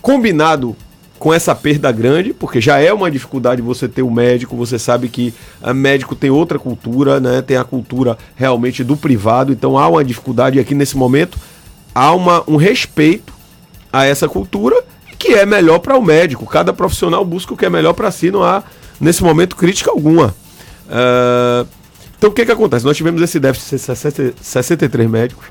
Combinado com essa perda grande, porque já é uma dificuldade você ter um médico, você sabe que o médico tem outra cultura, né? Tem a cultura realmente do privado, então há uma dificuldade aqui nesse momento, há uma, um respeito a essa cultura que é melhor para o médico. Cada profissional busca o que é melhor para si, não há, nesse momento, crítica alguma. Uh, então, o que, que acontece? Nós tivemos esse déficit de 63 médicos,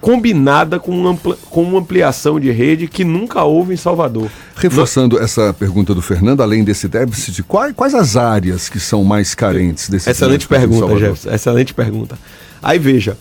combinada com uma, com uma ampliação de rede que nunca houve em Salvador. Reforçando Nós... essa pergunta do Fernando, além desse déficit, quais, quais as áreas que são mais carentes desse Excelente pergunta, Jefferson. Excelente pergunta. Aí veja,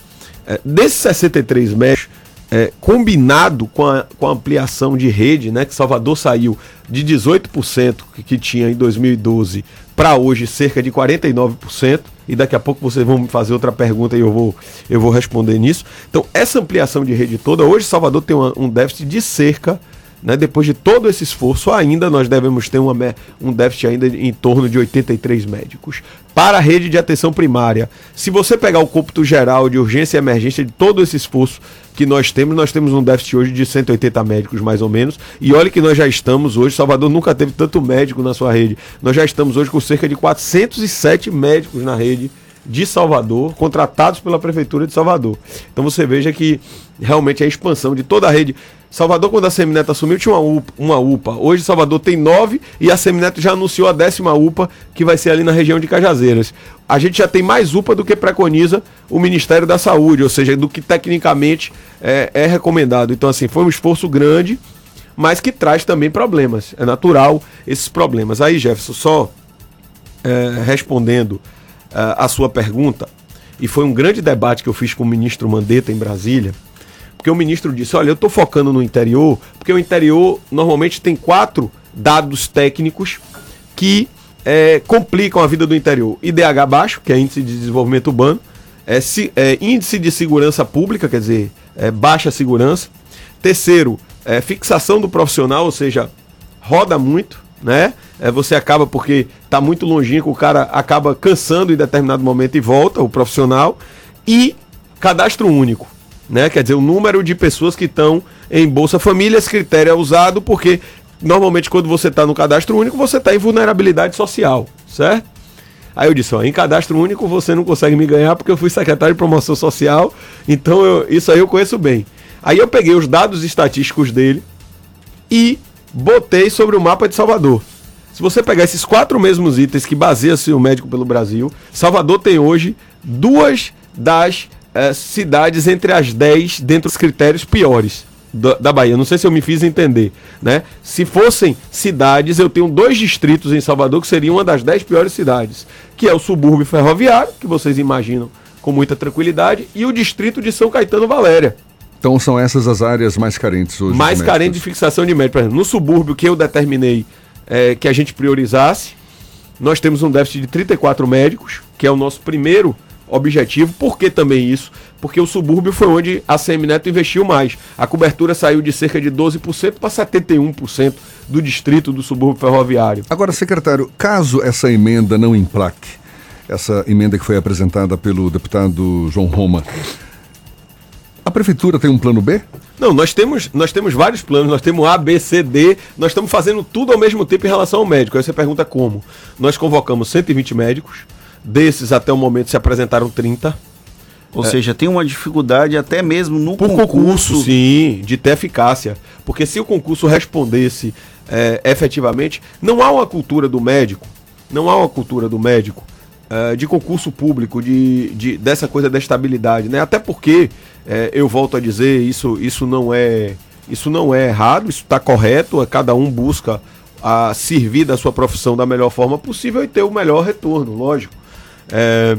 é, desses 63 médicos, é, combinado com a, com a ampliação de rede, né, que Salvador saiu de 18% que, que tinha em 2012 para hoje cerca de 49%, e daqui a pouco vocês vão me fazer outra pergunta e eu vou, eu vou responder nisso. Então, essa ampliação de rede toda, hoje Salvador tem uma, um déficit de cerca né, depois de todo esse esforço, ainda nós devemos ter uma, um déficit ainda em torno de 83 médicos. Para a rede de atenção primária, se você pegar o cômputo geral de urgência e emergência de todo esse esforço que nós temos, nós temos um déficit hoje de 180 médicos mais ou menos. E olha que nós já estamos hoje, Salvador nunca teve tanto médico na sua rede. Nós já estamos hoje com cerca de 407 médicos na rede de Salvador, contratados pela Prefeitura de Salvador. Então você veja que realmente a expansão de toda a rede. Salvador, quando a Semineto assumiu, tinha uma UPA, uma UPA. Hoje Salvador tem nove e a Semineto já anunciou a décima UPA, que vai ser ali na região de Cajazeiras. A gente já tem mais UPA do que preconiza o Ministério da Saúde, ou seja, do que tecnicamente é, é recomendado. Então, assim, foi um esforço grande, mas que traz também problemas. É natural esses problemas. Aí, Jefferson, só eh, respondendo eh, a sua pergunta, e foi um grande debate que eu fiz com o ministro Mandetta em Brasília, porque o ministro disse: Olha, eu estou focando no interior, porque o interior normalmente tem quatro dados técnicos que eh, complicam a vida do interior: IDH baixo, que é Índice de Desenvolvimento Urbano, é, se- é, Índice de Segurança Pública, quer dizer, é, baixa segurança. Terceiro, é, fixação do profissional, ou seja, roda muito, né? É, você acaba porque está muito longínquo, o cara acaba cansando em determinado momento e volta, o profissional. E cadastro único, né? Quer dizer, o número de pessoas que estão em Bolsa Família, esse critério é usado porque normalmente quando você está no cadastro único, você está em vulnerabilidade social, certo? Aí eu disse, ó, em cadastro único você não consegue me ganhar porque eu fui secretário de promoção social, então eu- isso aí eu conheço bem. Aí eu peguei os dados estatísticos dele e botei sobre o mapa de Salvador. Se você pegar esses quatro mesmos itens que baseia-se o médico pelo Brasil, Salvador tem hoje duas das eh, cidades entre as dez dentro dos critérios piores da, da Bahia. Não sei se eu me fiz entender. Né? Se fossem cidades, eu tenho dois distritos em Salvador que seriam uma das dez piores cidades, que é o subúrbio ferroviário, que vocês imaginam com muita tranquilidade, e o distrito de São Caetano Valéria Então são essas as áreas mais carentes hoje. mais de carente de fixação de médico. Por exemplo, no subúrbio que eu determinei eh, que a gente priorizasse, nós temos um déficit de 34 médicos, que é o nosso primeiro objetivo. Por que também isso? Porque o subúrbio foi onde a Semineto investiu mais. A cobertura saiu de cerca de 12% para 71% do distrito do subúrbio ferroviário. Agora, secretário, caso essa emenda não implaque, essa emenda que foi apresentada pelo deputado João Roma, a prefeitura tem um plano B? Não, nós temos, nós temos vários planos, nós temos A, B, C, D, nós estamos fazendo tudo ao mesmo tempo em relação ao médico. Aí você pergunta como? Nós convocamos 120 médicos, desses até o momento se apresentaram 30. Ou É. seja, tem uma dificuldade até mesmo no Por concurso. concurso, sim, de ter eficácia. Porque se o concurso respondesse é, efetivamente, não há uma cultura do médico, não há uma cultura do médico é, de concurso público, de, de- dessa coisa da estabilidade, né? Até porque, é, eu volto a dizer, isso, isso não é isso não é errado, isso está correto, é, cada um busca a servir da sua profissão da melhor forma possível e ter o melhor retorno, lógico. É,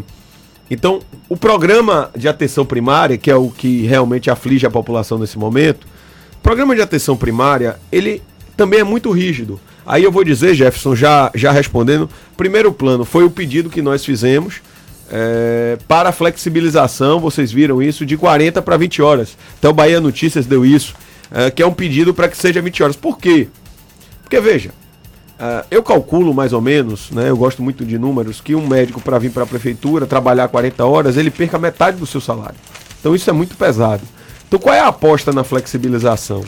então, o programa de atenção primária, que é o que realmente aflige a população nesse momento, o programa de atenção primária, ele também é muito rígido. Aí eu vou dizer, Jefferson, já, já respondendo, primeiro plano foi o pedido que nós fizemos é, para flexibilização, vocês viram isso, de 40 para 20 horas. Então, Bahia Notícias deu isso, é, que é um pedido para que seja 20 horas. Por quê? Porque, veja, ah, eu calculo mais ou menos, né? Eu gosto muito de números, que um médico para vir para a prefeitura trabalhar 40 horas, ele perca metade do seu salário. Então isso é muito pesado. Então qual é a aposta na flexibilização?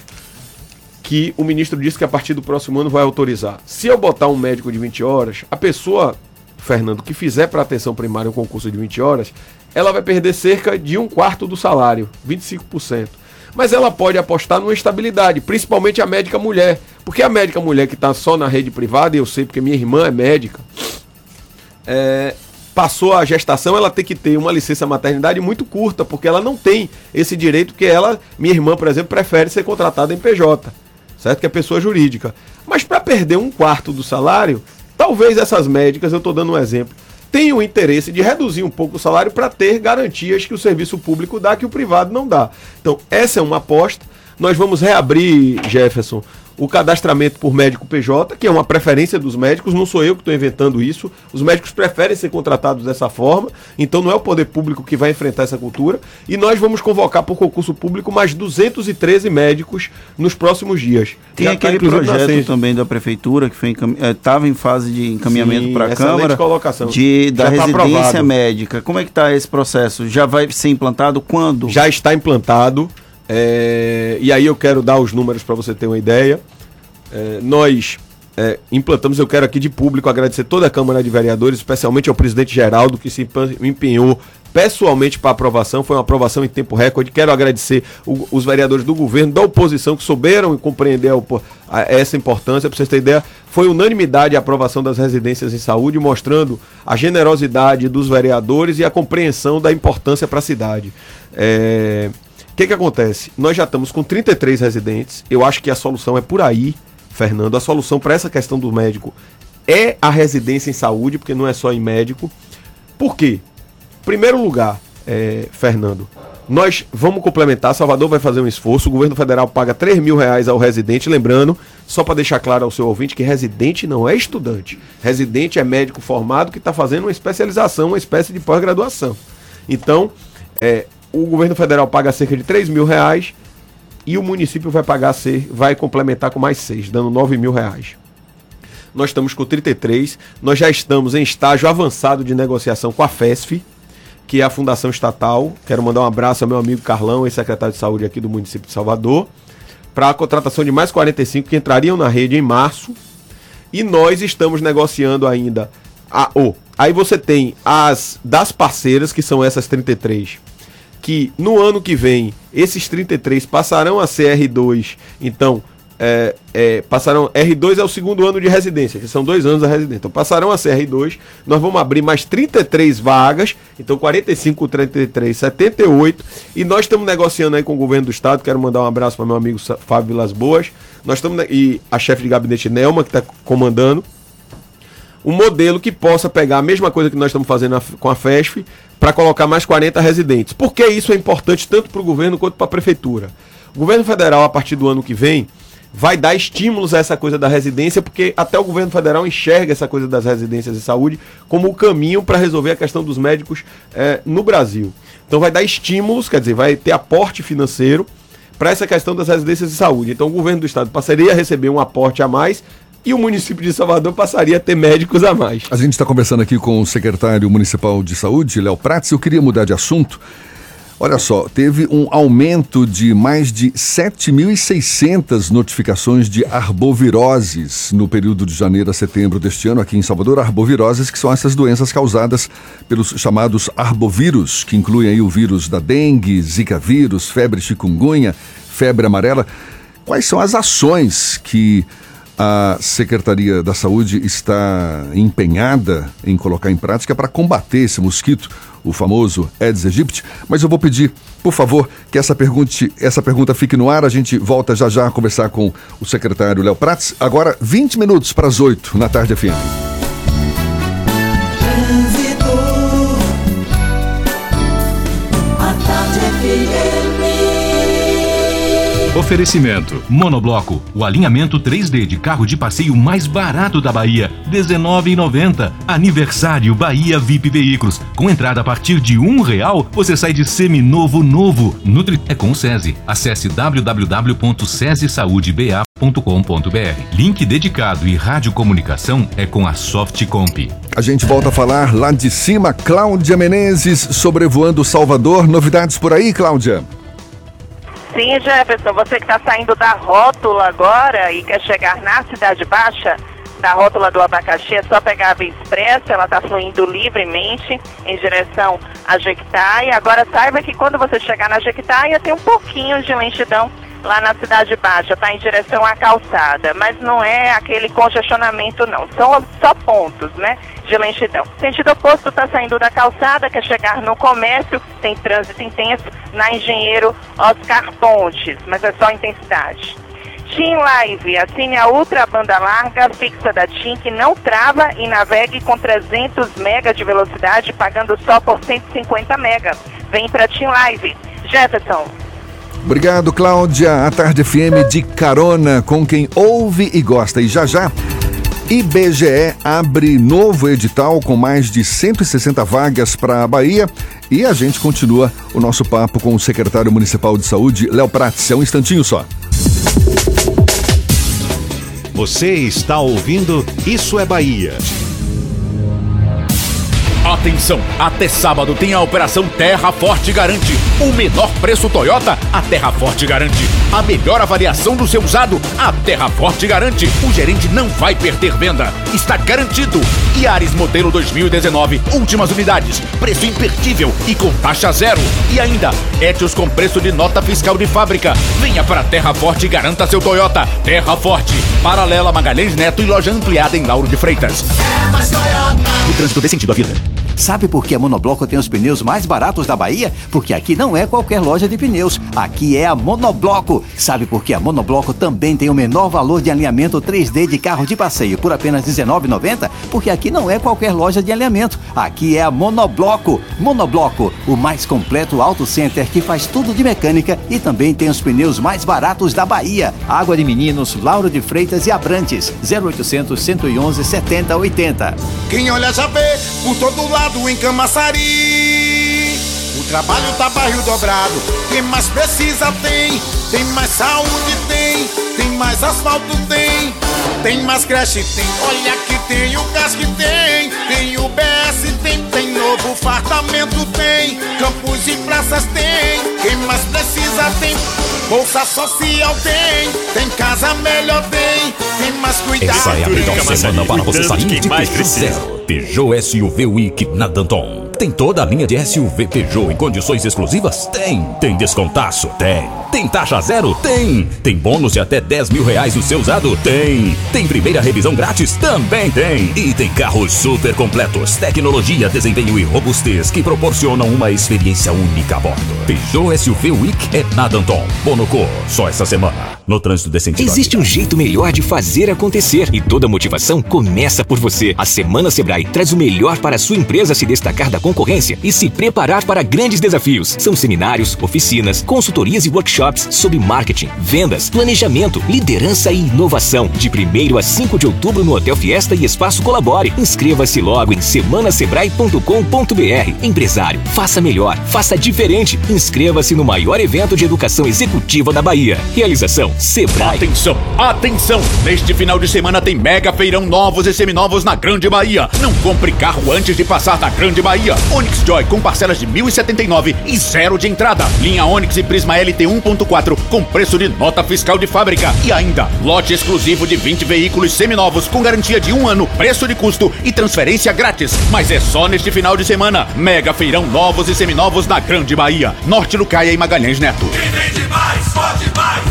Que o ministro disse que a partir do próximo ano vai autorizar. Se eu botar um médico de 20 horas, a pessoa, Fernando, que fizer para atenção primária um concurso de 20 horas, ela vai perder cerca de um quarto do salário, 25% mas ela pode apostar numa estabilidade, principalmente a médica mulher. Porque a médica mulher que está só na rede privada, eu sei porque minha irmã é médica, é, passou a gestação, ela tem que ter uma licença maternidade muito curta, porque ela não tem esse direito que ela, minha irmã, por exemplo, prefere ser contratada em PJ, certo? Que é pessoa jurídica. Mas para perder um quarto do salário, talvez essas médicas, eu estou dando um exemplo, tenham o interesse de reduzir um pouco o salário para ter garantias que o serviço público dá que o privado não dá. Então, essa é uma aposta. Nós vamos reabrir, Jefferson, o cadastramento por médico PJ, que é uma preferência dos médicos, não sou eu que estou inventando isso. Os médicos preferem ser contratados dessa forma, então não é o poder público que vai enfrentar essa cultura. E nós vamos convocar por concurso público mais 213 médicos nos próximos dias. Tem Já tá, aquele na projeto também da prefeitura que estava em fase de encaminhamento para a Câmara colocação. de da Já tá residência médica. Como é que está esse processo? Já vai ser implantado quando? Já está implantado. É, e aí eu quero dar os números para você ter uma ideia. É, nós é, implantamos, eu quero aqui de público agradecer toda a Câmara de Vereadores, especialmente ao presidente Geraldo, que se empenhou pessoalmente para aprovação. Foi uma aprovação em tempo recorde. Quero agradecer o- os vereadores do governo, da oposição, que souberam compreender a a- essa importância. Para vocês terem ideia, foi unanimidade a aprovação das residências em saúde, mostrando a generosidade dos vereadores e a compreensão da importância para a cidade. É, que, que acontece? Nós já estamos com 33 residentes. Eu acho que a solução é por aí, Fernando. A solução para essa questão do médico é a residência em saúde, porque não é só em médico. Por quê? Primeiro lugar, é, Fernando, nós vamos complementar. Salvador vai fazer um esforço. O governo federal paga 3 mil reais ao residente. Lembrando, só para deixar claro ao seu ouvinte, que residente não é estudante. Residente é médico formado que está fazendo uma especialização, uma espécie de pós-graduação. Então, é, o governo federal paga cerca de 3 mil reais e o município vai pagar, vai complementar com mais 6, dando 9 mil reais. Nós estamos com 33, nós já estamos em estágio avançado de negociação com a FESF, que é a Fundação Estatal. Quero mandar um abraço ao meu amigo Carlão, ex-secretário de Saúde aqui do município de Salvador, para a contratação de mais 45 que entrariam na rede em março. E nós estamos negociando ainda. A, oh, aí você tem as das parceiras, que são essas 33 que no ano que vem esses 33 passarão a ser R2, então é, é, passarão. R2 é o segundo ano de residência, que são dois anos da residência. Então passarão a ser R2. Nós vamos abrir mais 33 vagas, então 45 33, 78. E nós estamos negociando aí com o governo do estado. Quero mandar um abraço para meu amigo Fábio Vilas Boas. Nós estamos e a chefe de gabinete Nelma, que está comandando um modelo que possa pegar a mesma coisa que nós estamos fazendo com a FESF para colocar mais 40 residentes. Por que isso é importante tanto para o governo quanto para a prefeitura? O governo federal, a partir do ano que vem, vai dar estímulos a essa coisa da residência, porque até o governo federal enxerga essa coisa das residências de saúde como o caminho para resolver a questão dos médicos é, no Brasil. Então vai dar estímulos, quer dizer, vai ter aporte financeiro para essa questão das residências de saúde. Então o governo do estado passaria a receber um aporte a mais e o município de Salvador passaria a ter médicos a mais. A gente está conversando aqui com o secretário municipal de saúde, Léo Prates. Eu queria mudar de assunto. Olha só, teve um aumento de mais de 7.600 notificações de arboviroses no período de janeiro a setembro deste ano aqui em Salvador. Arboviroses, que são essas doenças causadas pelos chamados arbovírus, que incluem aí o vírus da dengue, zika vírus, febre chikungunya, febre amarela. Quais são as ações que a Secretaria da Saúde está empenhada em colocar em prática para combater esse mosquito? o famoso Aedes aegypti, mas eu vou pedir, por favor, que essa, pergunte, essa pergunta fique no ar. A gente volta já já a conversar com o secretário Léo Prats. Agora, 20 minutos para as 8 na tarde FM. Oferecimento: Monobloco, o alinhamento 3D de carro de passeio mais barato da Bahia, R$19,90. Aniversário Bahia VIP Veículos. Com entrada a partir de um real, você sai de seminovo novo. Nutri é com o SESI. Acesse www.sesesaudeba.com.br. Link dedicado e radiocomunicação é com a Softcomp. A gente volta a falar lá de cima. Cláudia Menezes sobrevoando Salvador. Novidades por aí, Cláudia? Sim, Jefferson, você que está saindo da rótula agora e quer chegar na Cidade Baixa, da rótula do abacaxi, é só pegar a Via Expressa, ela está fluindo livremente em direção a Jequitaia. Agora saiba que quando você chegar na Jequitaia tem um pouquinho de lentidão lá na Cidade Baixa, está em direção à calçada, mas não é aquele congestionamento não, são só pontos, né, de lentidão. Sentido oposto está saindo da calçada, quer chegar no comércio, tem trânsito intenso na Engenheiro Oscar Pontes, mas é só intensidade. TIM Live, assine a ultra banda larga fixa da TIM que não trava e navegue com 300 MB de velocidade, pagando só por 150 MB. Vem para TIM Live. Jefferson. Obrigado, Cláudia. A Tarde FM de carona com quem ouve e gosta. E já já, IBGE abre novo edital com mais de 160 vagas para a Bahia. E a gente continua o nosso papo com o secretário municipal de saúde, Léo Prats. É um instantinho só. Você está ouvindo Isso é Bahia. Atenção! Até sábado tem a Operação Terra Forte Garante. O menor preço Toyota, a Terra Forte garante. A melhor avaliação do seu usado, a Terra Forte garante. O gerente não vai perder venda. Está garantido. Yaris modelo 2019, últimas unidades. Preço imperdível e com taxa zero. E ainda, Etios com preço de nota fiscal de fábrica. Venha para a Terra Forte e garanta seu Toyota. Terra Forte. Paralela Magalhães Neto e loja ampliada em Lauro de Freitas. É mais Toyota. O trânsito dê sentido à vida. Sabe por que a Monobloco tem os pneus mais baratos da Bahia? Porque aqui não é qualquer loja de pneus, aqui é a Monobloco. Sabe por que a Monobloco também tem o menor valor de alinhamento 3D de carro de passeio por apenas R$19,90? Porque aqui não é qualquer loja de alinhamento, aqui é a Monobloco. Monobloco, o mais completo auto center que faz tudo de mecânica e também tem os pneus mais baratos da Bahia. Água de Meninos, Lauro de Freitas e Abrantes, 0800 111 7080. Quem olha já vê por todo lado em Camaçari. O trabalho tá barril dobrado. Quem mais precisa tem. Tem mais saúde tem. Tem mais asfalto tem. Tem mais creche tem. Olha que tem o gás que tem. Tem o BS tem. Tem novo fartamento tem. Campos e praças tem. Quem mais precisa tem. Bolsa social tem. Tem casa melhor tem. Tem mais cuidado. Essa é a melhor tem. semana para você sair quem de mais precisa. Peugeot SUV Week na Danton. Tem toda a linha de SUV Peugeot em condições exclusivas? Tem. Tem descontaço? Tem. Tem taxa zero? Tem. Tem bônus de até 10 mil reais no seu usado? Tem. Tem primeira revisão grátis? Também tem. E tem carros super completos, tecnologia, desempenho e robustez que proporcionam uma experiência única a bordo. Peugeot SUV Week é na Danton. Bonocô, só essa semana. No trânsito sentido. Existe um jeito melhor de fazer acontecer e toda motivação começa por você. A Semana Sebrae traz o melhor para a sua empresa se destacar da concorrência e se preparar para grandes desafios. São seminários, oficinas, consultorias e workshops sobre marketing, vendas, planejamento, liderança e inovação. De 1 a 5 de outubro no Hotel Fiesta e Espaço Colabore. Inscreva-se logo em semanasebrae.com.br. Empresário, faça melhor, faça diferente. Inscreva-se no maior evento de educação executiva da Bahia. Realização Sebrae. Atenção, atenção! Neste final de semana tem mega feirão novos e seminovos na Grande Bahia. Não compre carro antes de passar na Grande Bahia. Onix Joy com parcelas de 1.079 e zero de entrada. Linha Onix e Prisma LT 1.4 com preço de nota fiscal de fábrica. E ainda, lote exclusivo de 20 veículos seminovos com garantia de um ano, preço de custo e transferência grátis. Mas é só neste final de semana. Mega feirão novos e seminovos na Grande Bahia. Norte Lucaia e Magalhães Neto.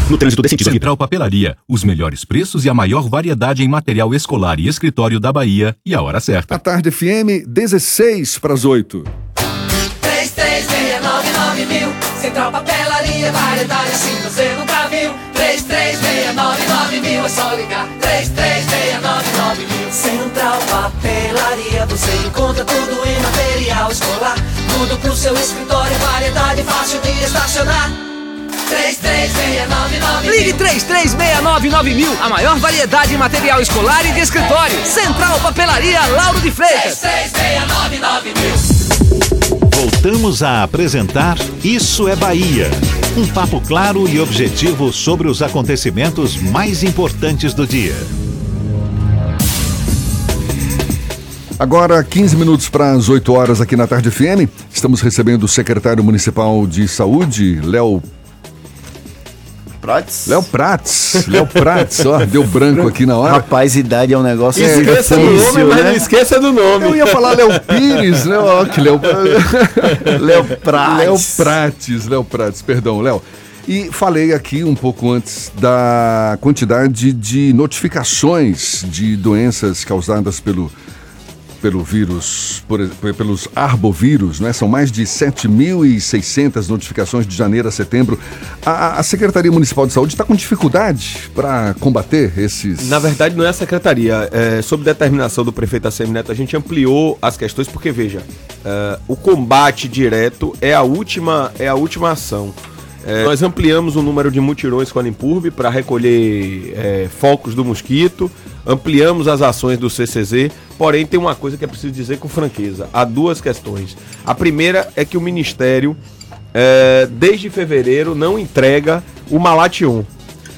No trânsito desse sentido. Central Papelaria. Os melhores preços e a maior variedade em material escolar e escritório da Bahia. E a hora certa. A tarde FM, 16 para as 8. 3369 mil. Central Papelaria, variedade assim você nunca viu. 3369 mil. É só ligar. 3369 mil. Central Papelaria, você encontra tudo em material escolar. Tudo pro seu escritório, variedade fácil de estacionar. 3369 Ligue 3369 mil, a maior variedade em material escolar e de escritório. Central Papelaria Lauro de Freitas. 3369 mil Voltamos a apresentar Isso é Bahia. Um papo claro e objetivo sobre os acontecimentos mais importantes do dia. Agora, 15 minutos para as 8 horas aqui na Tarde FM. Estamos recebendo o secretário municipal de saúde, Léo Prates? Léo Prates. Léo Prates, ó, deu branco aqui na hora. Rapaz, idade é um negócio Esqueça do nome, mas né? não esqueça do nome. Eu ia falar Léo Pires, né? Ó, que Léo... Léo Prates. Léo Prates, Léo Prates, perdão, Léo. E falei aqui um pouco antes da quantidade de notificações de doenças causadas pelo, pelo vírus, por, pelos arbovírus, né? São mais de 7.600 notificações de janeiro a setembro. A, a Secretaria Municipal de Saúde está com dificuldade para combater esses. Na verdade, não é a secretaria. É, sob determinação do prefeito ACM Neto, a gente ampliou as questões, porque, veja, é, o combate direto é a última, é a última ação. É, nós ampliamos o número de mutirões com a Limpurbe para recolher é, focos do mosquito, ampliamos as ações do CCZ, porém tem uma coisa que é preciso dizer com franqueza. Há duas questões. A primeira é que o Ministério, é, desde fevereiro, não entrega o Malation.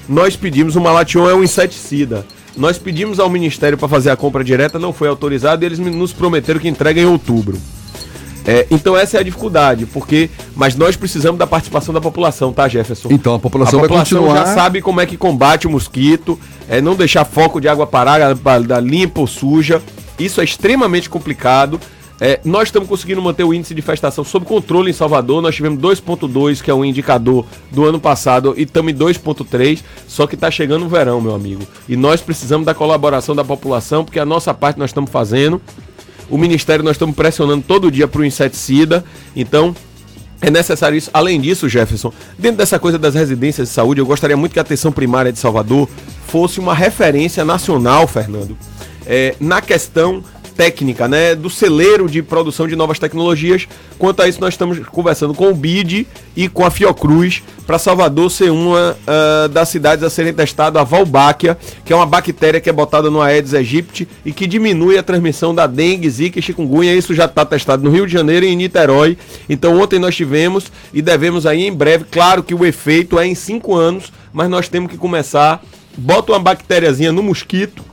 Nós pedimos, o Malation é um inseticida. Nós pedimos ao Ministério para fazer a compra direta, não foi autorizado e eles nos prometeram que entrega em outubro. É, então essa é a dificuldade, porque mas nós precisamos da participação da população, tá, Jefferson? Então a população, a vai população continuar. já sabe como é que combate o mosquito, é não deixar foco de água parada, da limpa ou suja. Isso é extremamente complicado. É, nós estamos conseguindo manter o índice de infestação sob controle em Salvador. Nós tivemos 2,2, que é um indicador do ano passado, e estamos em 2,3. Só que está chegando o verão, meu amigo. E nós precisamos da colaboração da população, porque a nossa parte nós estamos fazendo. O Ministério nós estamos pressionando todo dia para o inseticida. Então, é necessário isso. Além disso, Jefferson, dentro dessa coisa das residências de saúde, eu gostaria muito que a atenção primária de Salvador fosse uma referência nacional, Fernando, é, na questão técnica, né, do celeiro de produção de novas tecnologias. Quanto a isso, nós estamos conversando com o BID e com a Fiocruz para Salvador ser uma uh, das cidades a serem testado a Valbáquia, que é uma bactéria que é botada no Aedes aegypti e que diminui a transmissão da dengue, zika e chikungunya. Isso já está testado no Rio de Janeiro e em Niterói. Então ontem nós tivemos e devemos aí em breve. Claro que o efeito é em cinco anos, mas nós temos que começar. Bota uma bactériazinha no mosquito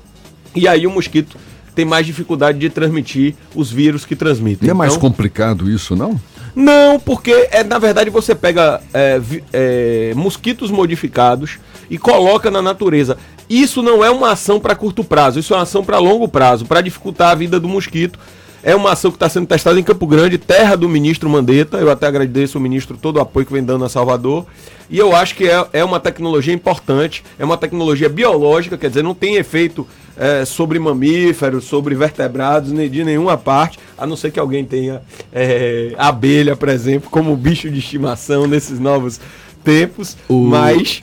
e aí o mosquito tem mais dificuldade de transmitir os vírus que transmitem. E é mais Então, complicado isso, não? não, porque é, na verdade você pega é, é, mosquitos modificados e coloca na natureza. Isso não é uma ação para curto prazo, isso é uma ação para longo prazo, para dificultar a vida do mosquito. É uma ação que está sendo testada em Campo Grande, terra do ministro Mandetta. Eu até agradeço ao ministro todo o apoio que vem dando a Salvador. E eu acho que é, é uma tecnologia importante, é uma tecnologia biológica, quer dizer, não tem efeito é, sobre mamíferos, sobre vertebrados, nem de nenhuma parte, a não ser que alguém tenha é, abelha, por exemplo, como bicho de estimação nesses novos tempos, mas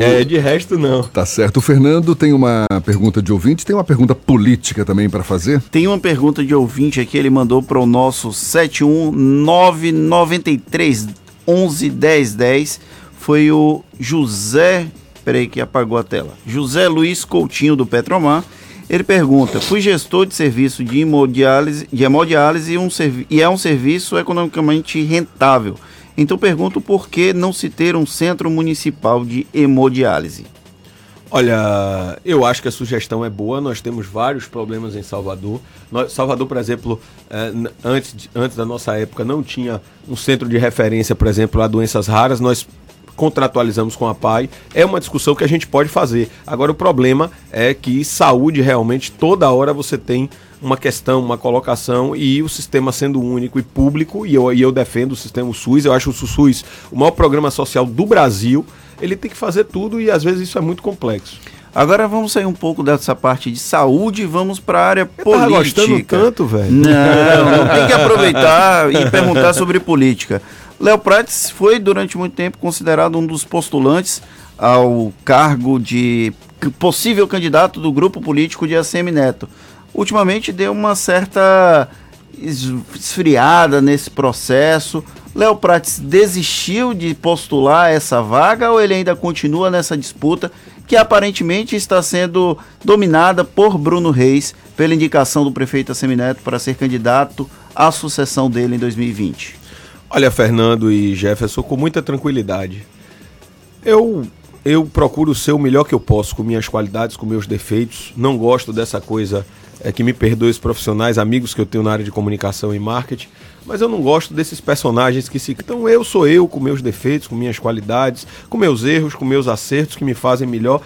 é, de resto não. Tá certo. O Fernando tem uma pergunta de ouvinte, tem uma pergunta política também para fazer. Tem uma pergunta de ouvinte aqui, ele mandou para o nosso 71993 11 10 10. Foi o José. Peraí, que apagou a tela. José Luiz Coutinho do Petromar. Ele pergunta: fui gestor de serviço de hemodiálise, de hemodiálise e, um servi- e é um serviço economicamente rentável. Então pergunto por que não se ter um centro municipal de hemodiálise. Olha, eu acho que a sugestão é boa. Nós temos vários problemas em Salvador. Salvador, por exemplo, eh, antes, antes da nossa época, não tinha um centro de referência, por exemplo, a doenças raras. Nós contratualizamos com a PAI. É uma discussão que a gente pode fazer. Agora, o problema é que saúde realmente, toda hora você tem uma questão, uma colocação e o sistema sendo único e público, e eu, e eu defendo o sistema SUS, eu acho o SUS o maior programa social do Brasil, ele tem que fazer tudo e às vezes isso é muito complexo. Agora vamos sair um pouco dessa parte de saúde e vamos para a área tava política. gostando tanto, velho. Não, não tem que aproveitar e perguntar sobre política. Léo Prates foi durante muito tempo considerado um dos postulantes ao cargo de possível candidato do grupo político de ACM Neto. Ultimamente deu uma certa es- esfriada nesse processo. Léo Prates desistiu de postular essa vaga ou ele ainda continua nessa disputa que aparentemente está sendo dominada por Bruno Reis pela indicação do prefeito ACM Neto para ser candidato à sucessão dele em 2020? Olha, Fernando e Jefferson, com muita tranquilidade. Eu eu procuro ser o melhor que eu posso com minhas qualidades, com meus defeitos. Não gosto dessa coisa é, que me perdoe os profissionais, amigos que eu tenho na área de comunicação e marketing, mas eu não gosto desses personagens que se. Então eu sou eu com meus defeitos, com minhas qualidades, com meus erros, com meus acertos que me fazem melhor.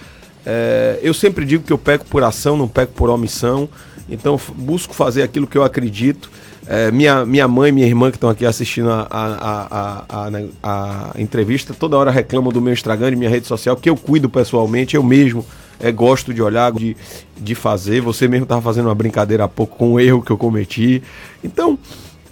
É, eu sempre digo que eu peco por ação, não peco por omissão. Então busco fazer aquilo que eu acredito. É, minha, minha mãe e minha irmã que estão aqui assistindo a, a, a, a, a- entrevista, toda hora reclamam do meu Instagram, de minha rede social, que eu cuido pessoalmente, eu mesmo é, gosto de olhar, de, de fazer. Você mesmo estava fazendo uma brincadeira há pouco com o erro que eu cometi. Então,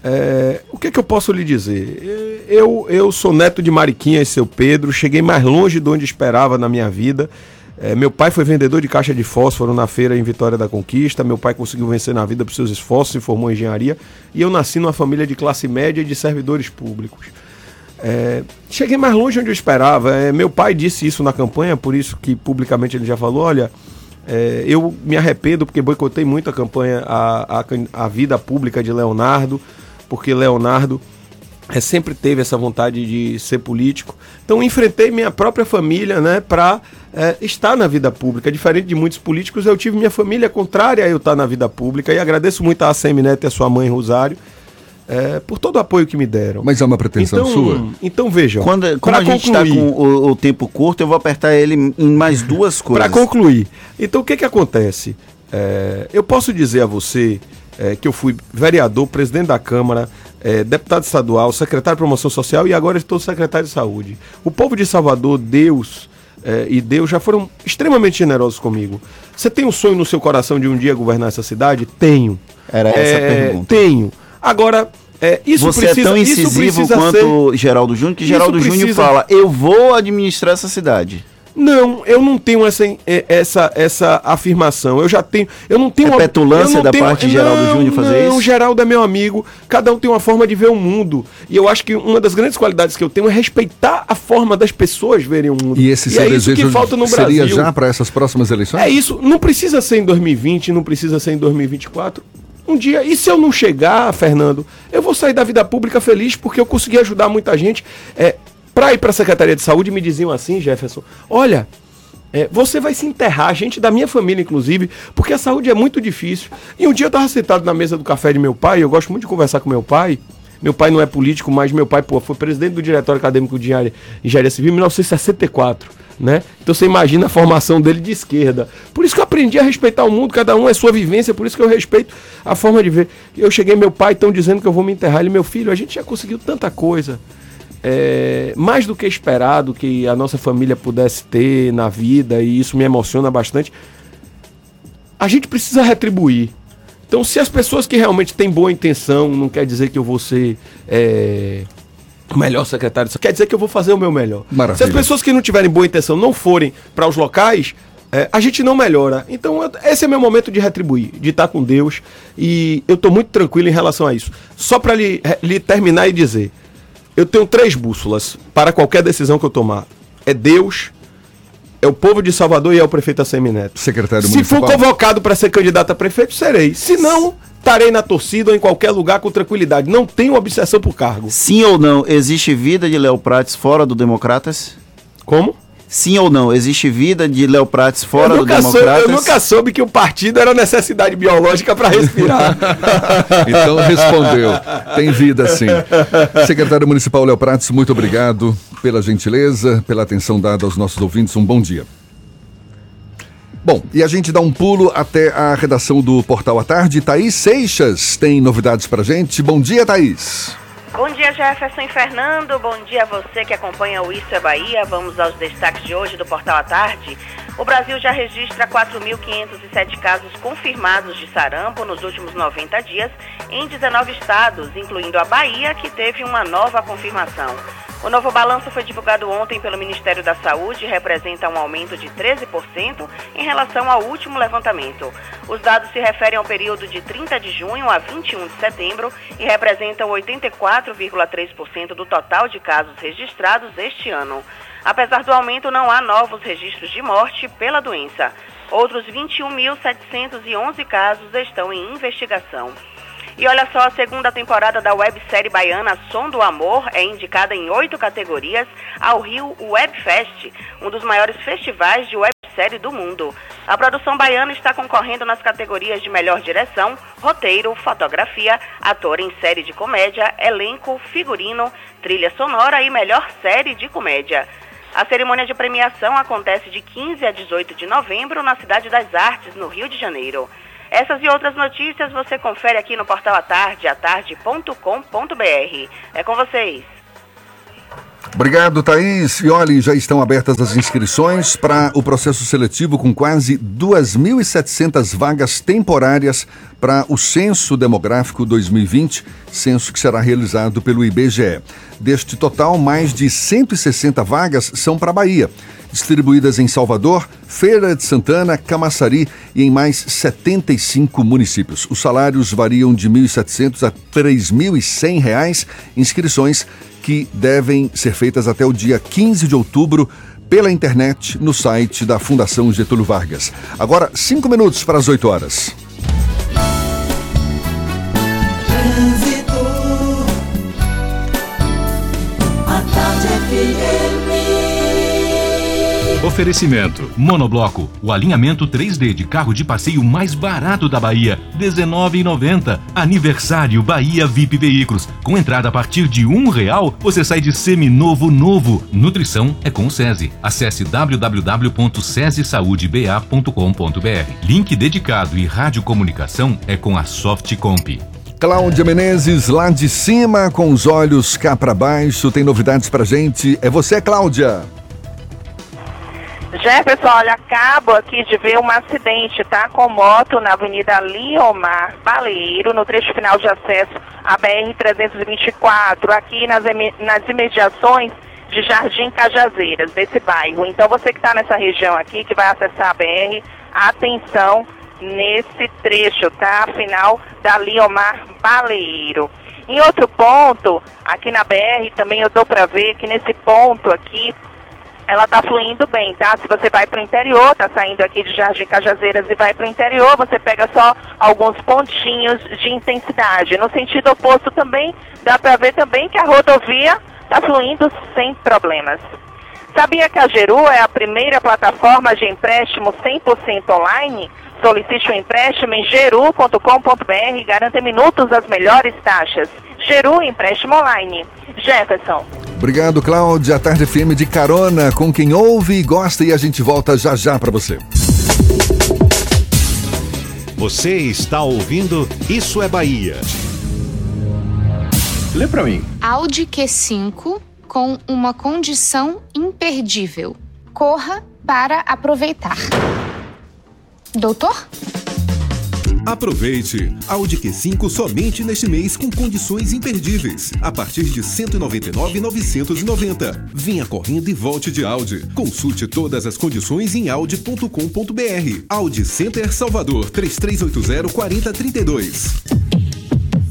é, o que, é que eu posso lhe dizer? Eu, eu sou neto de Mariquinha e seu Pedro, cheguei mais longe de onde esperava na minha vida. É, meu pai foi vendedor de caixa de fósforo na feira em Vitória da Conquista. Meu pai conseguiu vencer na vida por seus esforços, se formou em engenharia. E eu nasci numa família de classe média e de servidores públicos. É, cheguei mais longe onde eu esperava. É, meu pai disse isso na campanha, por isso que publicamente ele já falou: olha, é, eu me arrependo porque boicotei muito a campanha, a, a, a vida pública de Leonardo, porque Leonardo é, sempre teve essa vontade de ser político. Então enfrentei minha própria família né, para estar na vida pública. Diferente de muitos políticos, eu tive minha família contrária a eu estar na vida pública. E agradeço muito a ACM Neto e a sua mãe, Rosário, é, por todo o apoio que me deram. Mas é uma pretensão então, sua? Então vejam. Quando, pra a gente está com o, o tempo curto, eu vou apertar ele em mais duas coisas. Para concluir, então o que que acontece? É, eu posso dizer a você é, que eu fui vereador, presidente da Câmara, é, deputado estadual, secretário de promoção social e agora estou secretário de saúde. O povo de Salvador, Deus, eh, e Deus já foram extremamente generosos comigo. Você tem um sonho no seu coração de um dia governar essa cidade? Tenho. Era essa a pergunta. Tenho. Agora, é, isso Você precisa, é tão incisivo quanto ser- Geraldo Júnior, que Geraldo Júnior precisa- fala, eu vou administrar essa cidade. Não, eu não tenho essa, eh, essa, essa afirmação. Eu já tenho. Eu não tenho É uma- petulância não da tenho- parte de Geraldo não, Júnior fazer não, isso? Geraldo é meu amigo. Cada um tem uma forma de ver o mundo. E eu acho que uma das grandes qualidades que eu tenho é respeitar a forma das pessoas verem o mundo. E esse seu é isso que falta no seria Brasil. já para essas próximas eleições? É isso. Não precisa ser em 2020, não precisa ser em 2024. Um dia, e se eu não chegar, Fernando, eu vou sair da vida pública feliz porque eu consegui ajudar muita gente. É, para ir para a Secretaria de Saúde, me diziam assim, Jefferson: olha, é, você vai se enterrar, gente da minha família, inclusive, porque a saúde é muito difícil. E um dia eu estava sentado na mesa do café de meu pai, eu gosto muito de conversar com meu pai. Meu pai não é político, mas meu pai, pô, foi presidente do Diretório Acadêmico de Engenharia- Civil em 1964, né? Então você imagina a formação dele de esquerda. Por isso que eu aprendi a respeitar o mundo, cada um é sua vivência, por isso que eu respeito a forma de ver. Eu cheguei, meu pai estão dizendo que eu vou me enterrar. Ele, meu filho, a gente já conseguiu tanta coisa é, mais do que esperado que a nossa família pudesse ter na vida, e isso me emociona bastante. A gente precisa retribuir. Então, se as pessoas que realmente têm boa intenção, não quer dizer que eu vou ser é, o melhor secretário, só quer dizer que eu vou fazer o meu melhor. Maravilha. Se as pessoas que não tiverem boa intenção não forem para os locais, é, a gente não melhora. Então, esse é meu momento de retribuir, de estar com Deus. E eu estou muito tranquilo em relação a isso. Só para lhe, lhe terminar e dizer: eu tenho três bússolas para qualquer decisão que eu tomar: é Deus, é o povo de Salvador e é o prefeito Assemi Neto. Secretário Se for convocado para ser candidato a prefeito, serei. Se não, estarei na torcida ou em qualquer lugar com tranquilidade. Não tenho obsessão por cargo. Sim ou não, existe vida de Léo Prates fora do Democratas? Como? Sim ou não, existe vida de Léo Prates fora do Democratas? eu nunca soube que o partido era necessidade biológica para respirar. Então respondeu. Tem vida sim. Secretário Municipal Léo Prates, muito obrigado pela gentileza, pela atenção dada aos nossos ouvintes. Um bom dia. Bom, e a gente dá um pulo até a redação do Portal à Tarde. Thaís Seixas tem novidades pra gente. Bom dia, Thaís. Bom dia, Jefferson e Fernando. Bom dia a você que acompanha o Isso é Bahia. Vamos aos destaques de hoje do Portal à Tarde. O Brasil já registra 4.507 casos confirmados de sarampo nos últimos 90 dias em 19 estados, incluindo a Bahia, que teve uma nova confirmação. O novo balanço foi divulgado ontem pelo Ministério da Saúde e representa um aumento de 13% em relação ao último levantamento. Os dados se referem ao período de 30 de junho a 21 de setembro e representam 84,3% do total de casos registrados este ano. Apesar do aumento, não há novos registros de morte pela doença. Outros 21.711 casos estão em investigação. E olha só, a segunda temporada da websérie baiana Som do Amor é indicada em oito categorias ao Rio Webfest, um dos maiores festivais de websérie do mundo. A produção baiana está concorrendo nas categorias de melhor direção, roteiro, fotografia, ator em série de comédia, elenco, figurino, trilha sonora e melhor série de comédia. A cerimônia de premiação acontece de 15 a 18 de novembro na Cidade das Artes, no Rio de Janeiro. Essas e outras notícias você confere aqui no portal Atarde, atarde.com.br. É com vocês. Obrigado, Thaís. E olha, já estão abertas as inscrições para o processo seletivo com quase 2.700 vagas temporárias para o Censo Demográfico 2020, censo que será realizado pelo IBGE. Deste total, mais de 160 vagas são para a Bahia, distribuídas em Salvador, Feira de Santana, Camaçari e em mais 75 municípios. Os salários variam de R$ 1.700 a 3.100 reais. Inscrições que devem ser feitas até o dia 15 de outubro pela internet no site da Fundação Getúlio Vargas. Agora, cinco minutos para as 8 horas. Oferecimento: Monobloco, o alinhamento 3D de carro de passeio mais barato da Bahia, R$ 19,90. Aniversário Bahia VIP Veículos. Com entrada a partir de um real, você sai de seminovo novo. Nutrição é com o SESI. Acesse www.sesesaudeba.com.br. Link dedicado e radiocomunicação é com a Softcomp. Cláudia Menezes, lá de cima, com os olhos cá para baixo, tem novidades pra gente. É você, Cláudia. Jefferson, olha, acabo aqui de ver um acidente, tá? Com moto na Avenida Liomar Baleiro, no trecho final de acesso à BR-324, aqui nas, nas imediações de Jardim Cajazeiras, desse bairro. Então, você que está nessa região aqui, que vai acessar a BR, atenção nesse trecho, tá? Final da Liomar Baleiro. Em outro ponto, aqui na BR, também eu dou para ver que nesse ponto aqui, ela tá fluindo bem, tá? Se você vai para o interior, tá saindo aqui de Jardim Cajazeiras e vai para o interior, você pega só alguns pontinhos de intensidade. No sentido oposto também, dá para ver também que a rodovia tá fluindo sem problemas. Sabia que a Geru é a primeira plataforma de empréstimo 100% online? Solicite um empréstimo em geru.com.br e garanta minutos as melhores taxas. Geru Empréstimo Online. Jefferson. Obrigado, Cláudia. A Tarde FM de carona com quem ouve e gosta e a gente volta já já para você. Você está ouvindo Isso é Bahia. Lê pra mim. Audi Q5 com uma condição imperdível. Corra para aproveitar. Doutor? Aproveite! Audi Q5 somente neste mês com condições imperdíveis. A partir de R$ 199,990. Venha correndo e volte de Audi. Consulte todas as condições em audi.com.br. Audi Center Salvador 3380-4032.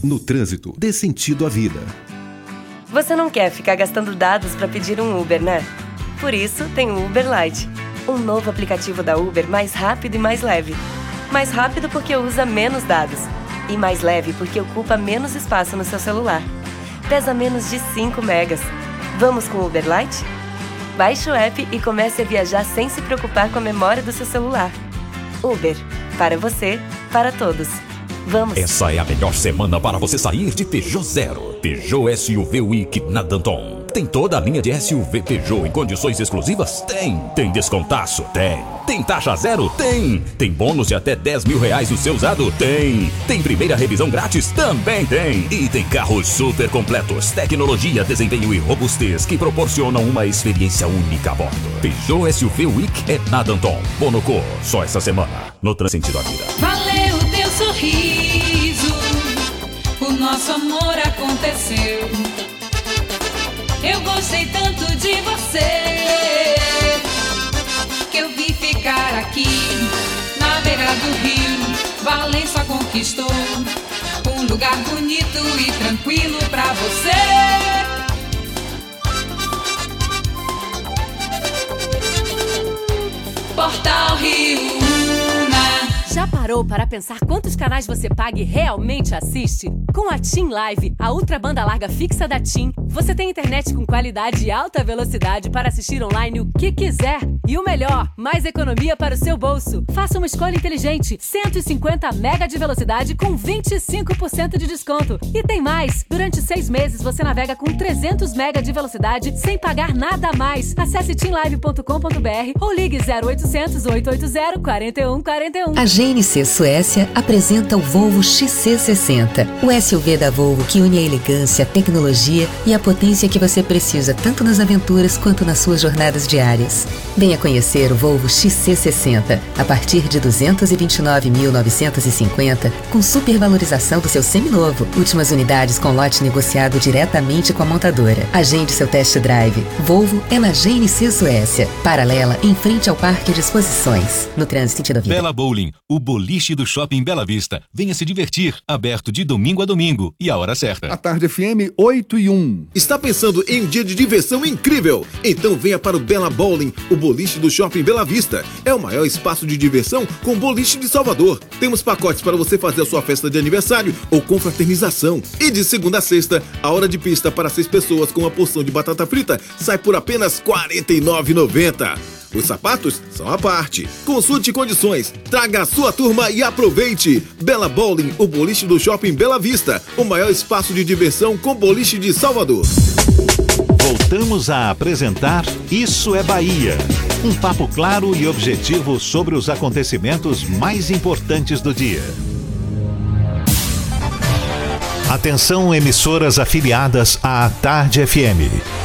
No trânsito, dê sentido à vida. Você não quer ficar gastando dados para pedir um Uber, né? Por isso, tem o Uber Lite, um novo aplicativo da Uber mais rápido e mais leve. Mais rápido porque usa menos dados e mais leve porque ocupa menos espaço no seu celular. Pesa menos de 5 megas. Vamos com o Uber Lite? Baixe o app e comece a viajar sem se preocupar com a memória do seu celular. Uber, para você, para todos. Vamos! Essa é a melhor semana para você sair de Peugeot Zero. Peugeot SUV Week na Danton. Tem toda a linha de SUV Peugeot em condições exclusivas? Tem. Tem descontaço? Tem. Tem taxa zero? Tem. Tem bônus de até 10 mil reais no seu usado? Tem. Tem primeira revisão grátis? Também tem. E tem carros super completos, tecnologia, desempenho e robustez que proporcionam uma experiência única a bordo. Peugeot SUV Week é na Danton. Bonocô, só essa semana. No Transcentido a Vida. Valeu teu sorriso, o nosso amor aconteceu. Eu gostei tanto de você que eu vim ficar aqui na beira do rio. Valença conquistou um lugar bonito e tranquilo pra você. Portal Rio. Já parou para pensar quantos canais você paga e realmente assiste? Com a TIM Live, a ultra banda larga fixa da TIM, você tem internet com qualidade e alta velocidade para assistir online o que quiser. E o melhor, mais economia para o seu bolso. Faça uma escolha inteligente. 150 mega de velocidade com 25% de desconto. E tem mais! Durante seis meses você navega com 300 mega de velocidade sem pagar nada a mais. Acesse timlive.com.br ou ligue 0800 880 4141. A GNC Suécia apresenta o Volvo XC60, o SUV da Volvo que une a elegância, a tecnologia e a potência que você precisa tanto nas aventuras quanto nas suas jornadas diárias. Venha conhecer o Volvo XC60 a partir de 229.950 com supervalorização do seu seminovo. Últimas unidades com lote negociado diretamente com a montadora. Agende seu test drive. Volvo é na GNC Suécia, paralela em frente ao Parque de Exposições, no trânsito à vida. Bela Bowling, o boliche do Shopping Bela Vista. Venha se divertir, aberto de domingo a domingo e a hora certa. A Tarde FM 8 e 1. Está pensando em um dia de diversão incrível? Então venha para o Bela Bowling, o boliche do Shopping Bela Vista. É o maior espaço de diversão com boliche de Salvador. Temos pacotes para você fazer a sua festa de aniversário ou confraternização. E de segunda a sexta, a hora de pista para seis pessoas com uma porção de batata frita sai por apenas R$ 49,90. Os sapatos são à parte. Consulte condições, traga a sua turma e aproveite. Bela Bowling, o boliche do Shopping Bela Vista, o maior espaço de diversão com boliche de Salvador. Voltamos a apresentar Isso é Bahia. Um papo claro e objetivo sobre os acontecimentos mais importantes do dia. Atenção, emissoras afiliadas à Tarde FM.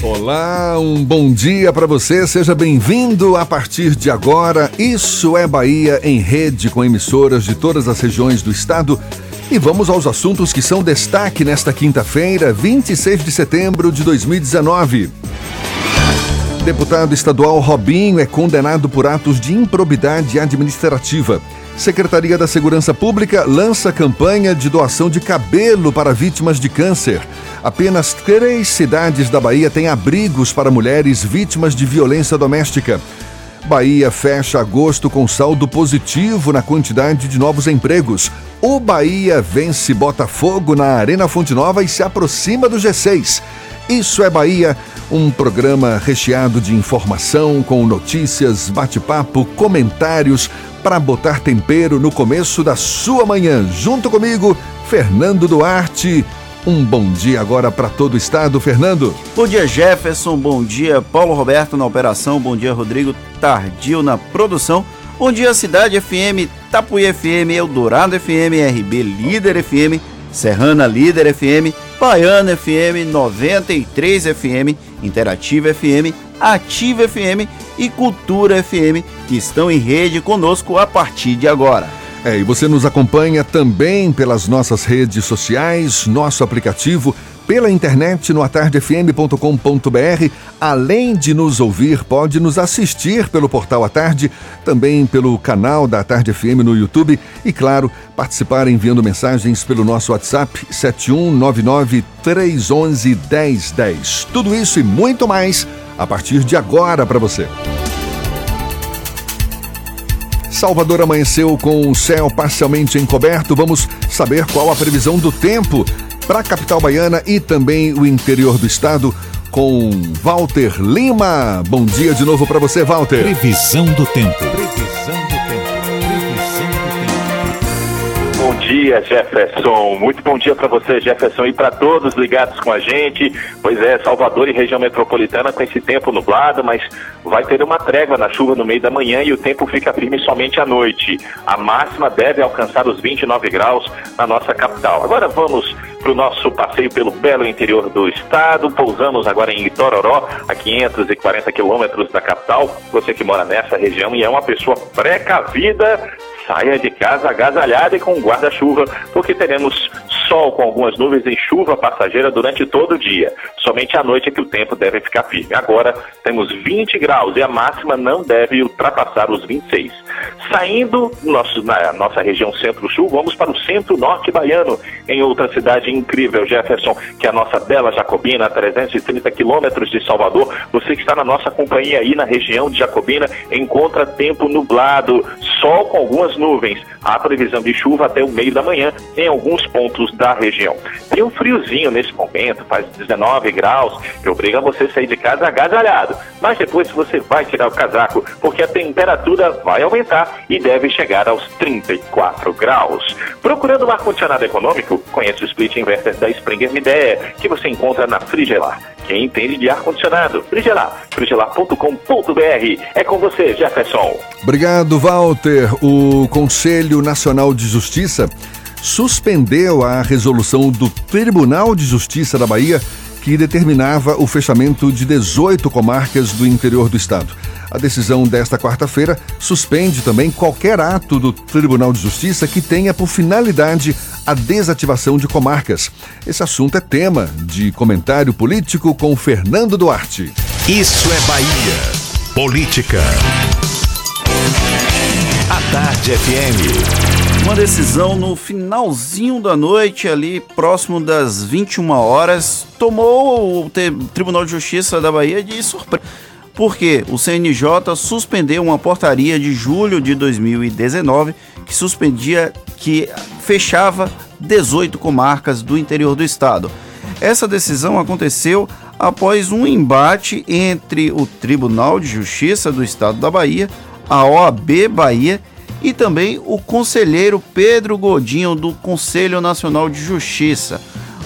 Olá, um bom dia para você. Seja bem-vindo a partir de agora. Isso é Bahia em rede com emissoras de todas as regiões do estado. E vamos aos assuntos que são destaque nesta quinta-feira, 26 de setembro de 2019. Deputado estadual Robinho é condenado por atos de improbidade administrativa. Secretaria da Segurança Pública lança campanha de doação de cabelo para vítimas de câncer. Apenas três cidades da Bahia têm abrigos para mulheres vítimas de violência doméstica. Bahia fecha agosto com saldo positivo na quantidade de novos empregos. O Bahia vence Botafogo na Arena Fonte Nova e se aproxima do G6. Isso é Bahia, um programa recheado de informação, com notícias, bate-papo, comentários, para botar tempero no começo da sua manhã. Junto comigo, Fernando Duarte. Um bom dia agora para todo o estado, Fernando. Bom dia, Jefferson. Bom dia, Paulo Roberto na operação. Bom dia, Rodrigo Tardio na produção. Bom dia, Cidade FM, Tapuí FM, Eldorado FM, RB Líder FM, Serrana Líder FM, Baiana FM, 93 FM, Interativa FM, Ativa FM e Cultura FM, que estão em rede conosco a partir de agora. É, e você nos acompanha também pelas nossas redes sociais, nosso aplicativo, pela internet no atardefm.com.br. Além de nos ouvir, pode nos assistir pelo portal A Tarde, também pelo canal da Tarde FM no YouTube e, claro, participar enviando mensagens pelo nosso WhatsApp 7199 311 1010. Tudo isso e muito mais a partir de agora para você. Salvador amanheceu com o céu parcialmente encoberto. Vamos saber qual a previsão do tempo para a capital baiana e também o interior do estado com Walter Lima. Bom dia de novo para você, Walter. Previsão do tempo. Previsão do tempo. Dia, Jefferson. Muito bom dia para você, Jefferson, e para todos ligados com a gente. Pois é, Salvador e região metropolitana com esse tempo nublado, mas vai ter uma trégua na chuva no meio da manhã e o tempo fica firme somente à noite. A máxima deve alcançar os 29 graus na nossa capital. Agora vamos para o nosso passeio pelo belo interior do estado. Pousamos agora em Itororó, a 540 quilômetros da capital. Você que mora nessa região e é uma pessoa precavida, saia de casa agasalhada e com guarda-chuva, porque teremos sol com algumas nuvens e chuva passageira durante todo o dia. Somente à noite é que o tempo deve ficar firme. Agora temos 20 graus e a máxima não deve ultrapassar os 26. Saindo nosso, na nossa região centro-sul, vamos para o centro-norte baiano, em outra cidade incrível, Jefferson, que é a nossa bela Jacobina, a 330 quilômetros de Salvador. Você que está na nossa companhia aí na região de Jacobina, encontra tempo nublado, sol com algumas nuvens. Há previsão de chuva até o meio da manhã em alguns pontos da região. Tem um friozinho nesse momento, faz 19 graus, que obriga você a sair de casa agasalhado. Mas depois você vai tirar o casaco, porque a temperatura vai aumentar e deve chegar aos 34 graus. Procurando um ar-condicionado econômico, conheça o split inverter da Springer Midea, que você encontra na Frigelar. Quem entende de ar-condicionado? Frigelar. frigelar.com.br. É com você, Jefferson. Obrigado, Walter. O Conselho Nacional de Justiça suspendeu a resolução do Tribunal de Justiça da Bahia que determinava o fechamento de 18 comarcas do interior do estado. A decisão desta quarta-feira suspende também qualquer ato do Tribunal de Justiça que tenha por finalidade a desativação de comarcas. Esse assunto é tema de comentário político com Fernando Duarte. Isso é Bahia. Política. A Tarde FM. Uma decisão no finalzinho da noite, ali próximo das 21 horas, tomou o Tribunal de Justiça da Bahia de surpresa. Porque o CNJ suspendeu uma portaria de julho de 2019 que suspendia, que fechava 18 comarcas do interior do estado. Essa decisão aconteceu após um embate entre o Tribunal de Justiça do Estado da Bahia, a OAB Bahia e também o conselheiro Pedro Godinho do Conselho Nacional de Justiça.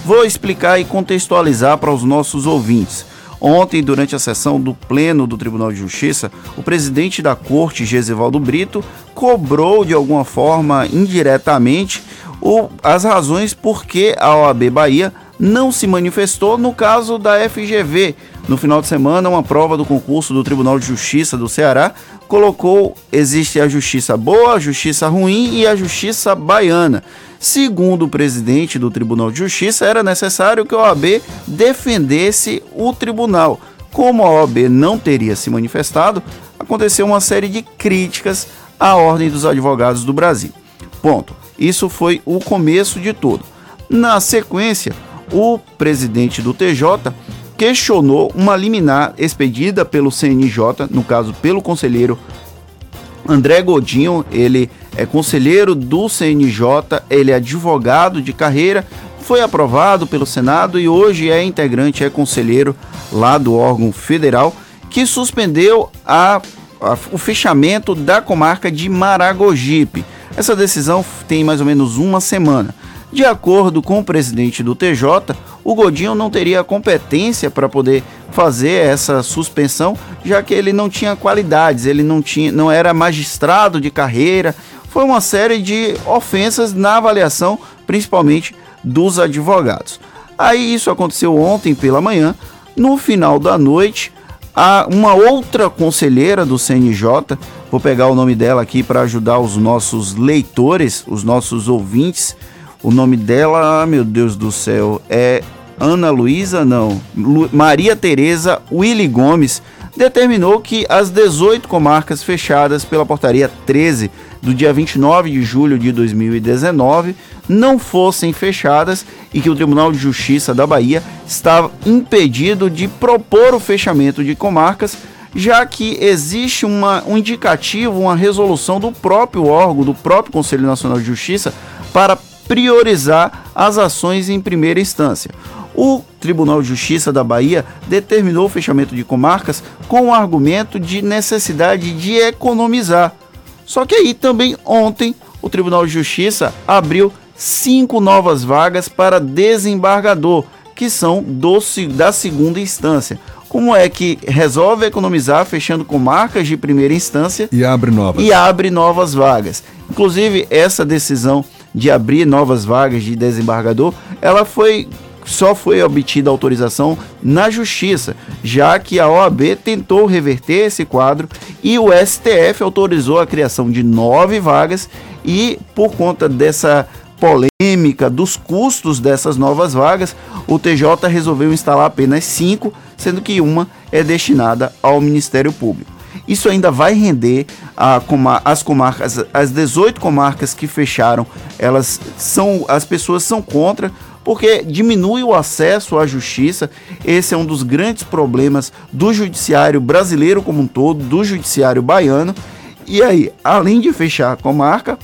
Vou explicar e contextualizar para os nossos ouvintes. Ontem, durante a sessão do Pleno do Tribunal de Justiça, o presidente da Corte, Gesivaldo Brito, cobrou de alguma forma, indiretamente, o, as razões por que a OAB Bahia não se manifestou no caso da FGV. No final de semana, uma prova do concurso do Tribunal de Justiça do Ceará colocou existe a justiça boa, a justiça ruim e a justiça baiana. Segundo o presidente do Tribunal de Justiça, era necessário que a OAB defendesse o tribunal. Como a OAB não teria se manifestado, aconteceu uma série de críticas à Ordem dos Advogados do Brasil. Ponto. Isso foi o começo de tudo. Na sequência, o presidente do TJ questionou uma liminar expedida pelo CNJ, no caso pelo conselheiro André Godinho, ele é conselheiro do CNJ, ele é advogado de carreira, foi aprovado pelo Senado e hoje é integrante, é conselheiro lá do órgão federal, que suspendeu a, a, o fechamento da comarca de Maragogipe. Essa decisão tem mais ou menos uma semana. De acordo com o presidente do TJ, o Godinho não teria competência para poder fazer essa suspensão, já que ele não tinha qualidades, ele não tinha, não era magistrado de carreira. Foi uma série de ofensas na avaliação, principalmente dos advogados. Aí isso aconteceu ontem pela manhã. No final da noite, a uma outra conselheira do CNJ, vou pegar o nome dela aqui para ajudar os nossos leitores, os nossos ouvintes o nome dela, meu Deus do céu, é Ana Luísa, não, Lu, Maria Tereza Willy Gomes, determinou que as 18 comarcas fechadas pela portaria 13 do dia 29 de julho de 2019 não fossem fechadas e que o Tribunal de Justiça da Bahia estava impedido de propor o fechamento de comarcas, já que existe uma, um indicativo, uma resolução do próprio órgão, do próprio Conselho Nacional de Justiça, para priorizar as ações em primeira instância. O Tribunal de Justiça da Bahia determinou o fechamento de comarcas com o argumento de necessidade de economizar. Só que aí também ontem o Tribunal de Justiça abriu cinco novas vagas para desembargador, que são do, da segunda instância. Como é que resolve economizar fechando comarcas de primeira instância e abre novas e abre novas vagas? Inclusive essa decisão de abrir novas vagas de desembargador, ela foi só foi obtida autorização na justiça, já que a OAB tentou reverter esse quadro e o STF autorizou a criação de nove vagas e por conta dessa polêmica dos custos dessas novas vagas, o TJ resolveu instalar apenas cinco, sendo que uma é destinada ao Ministério Público. Isso ainda vai render a, as comarcas, as 18 comarcas que fecharam, elas são, as pessoas são contra, porque diminui o acesso à justiça. Esse é um dos grandes problemas do judiciário brasileiro como um todo, do judiciário baiano. E aí, além de fechar a comarca,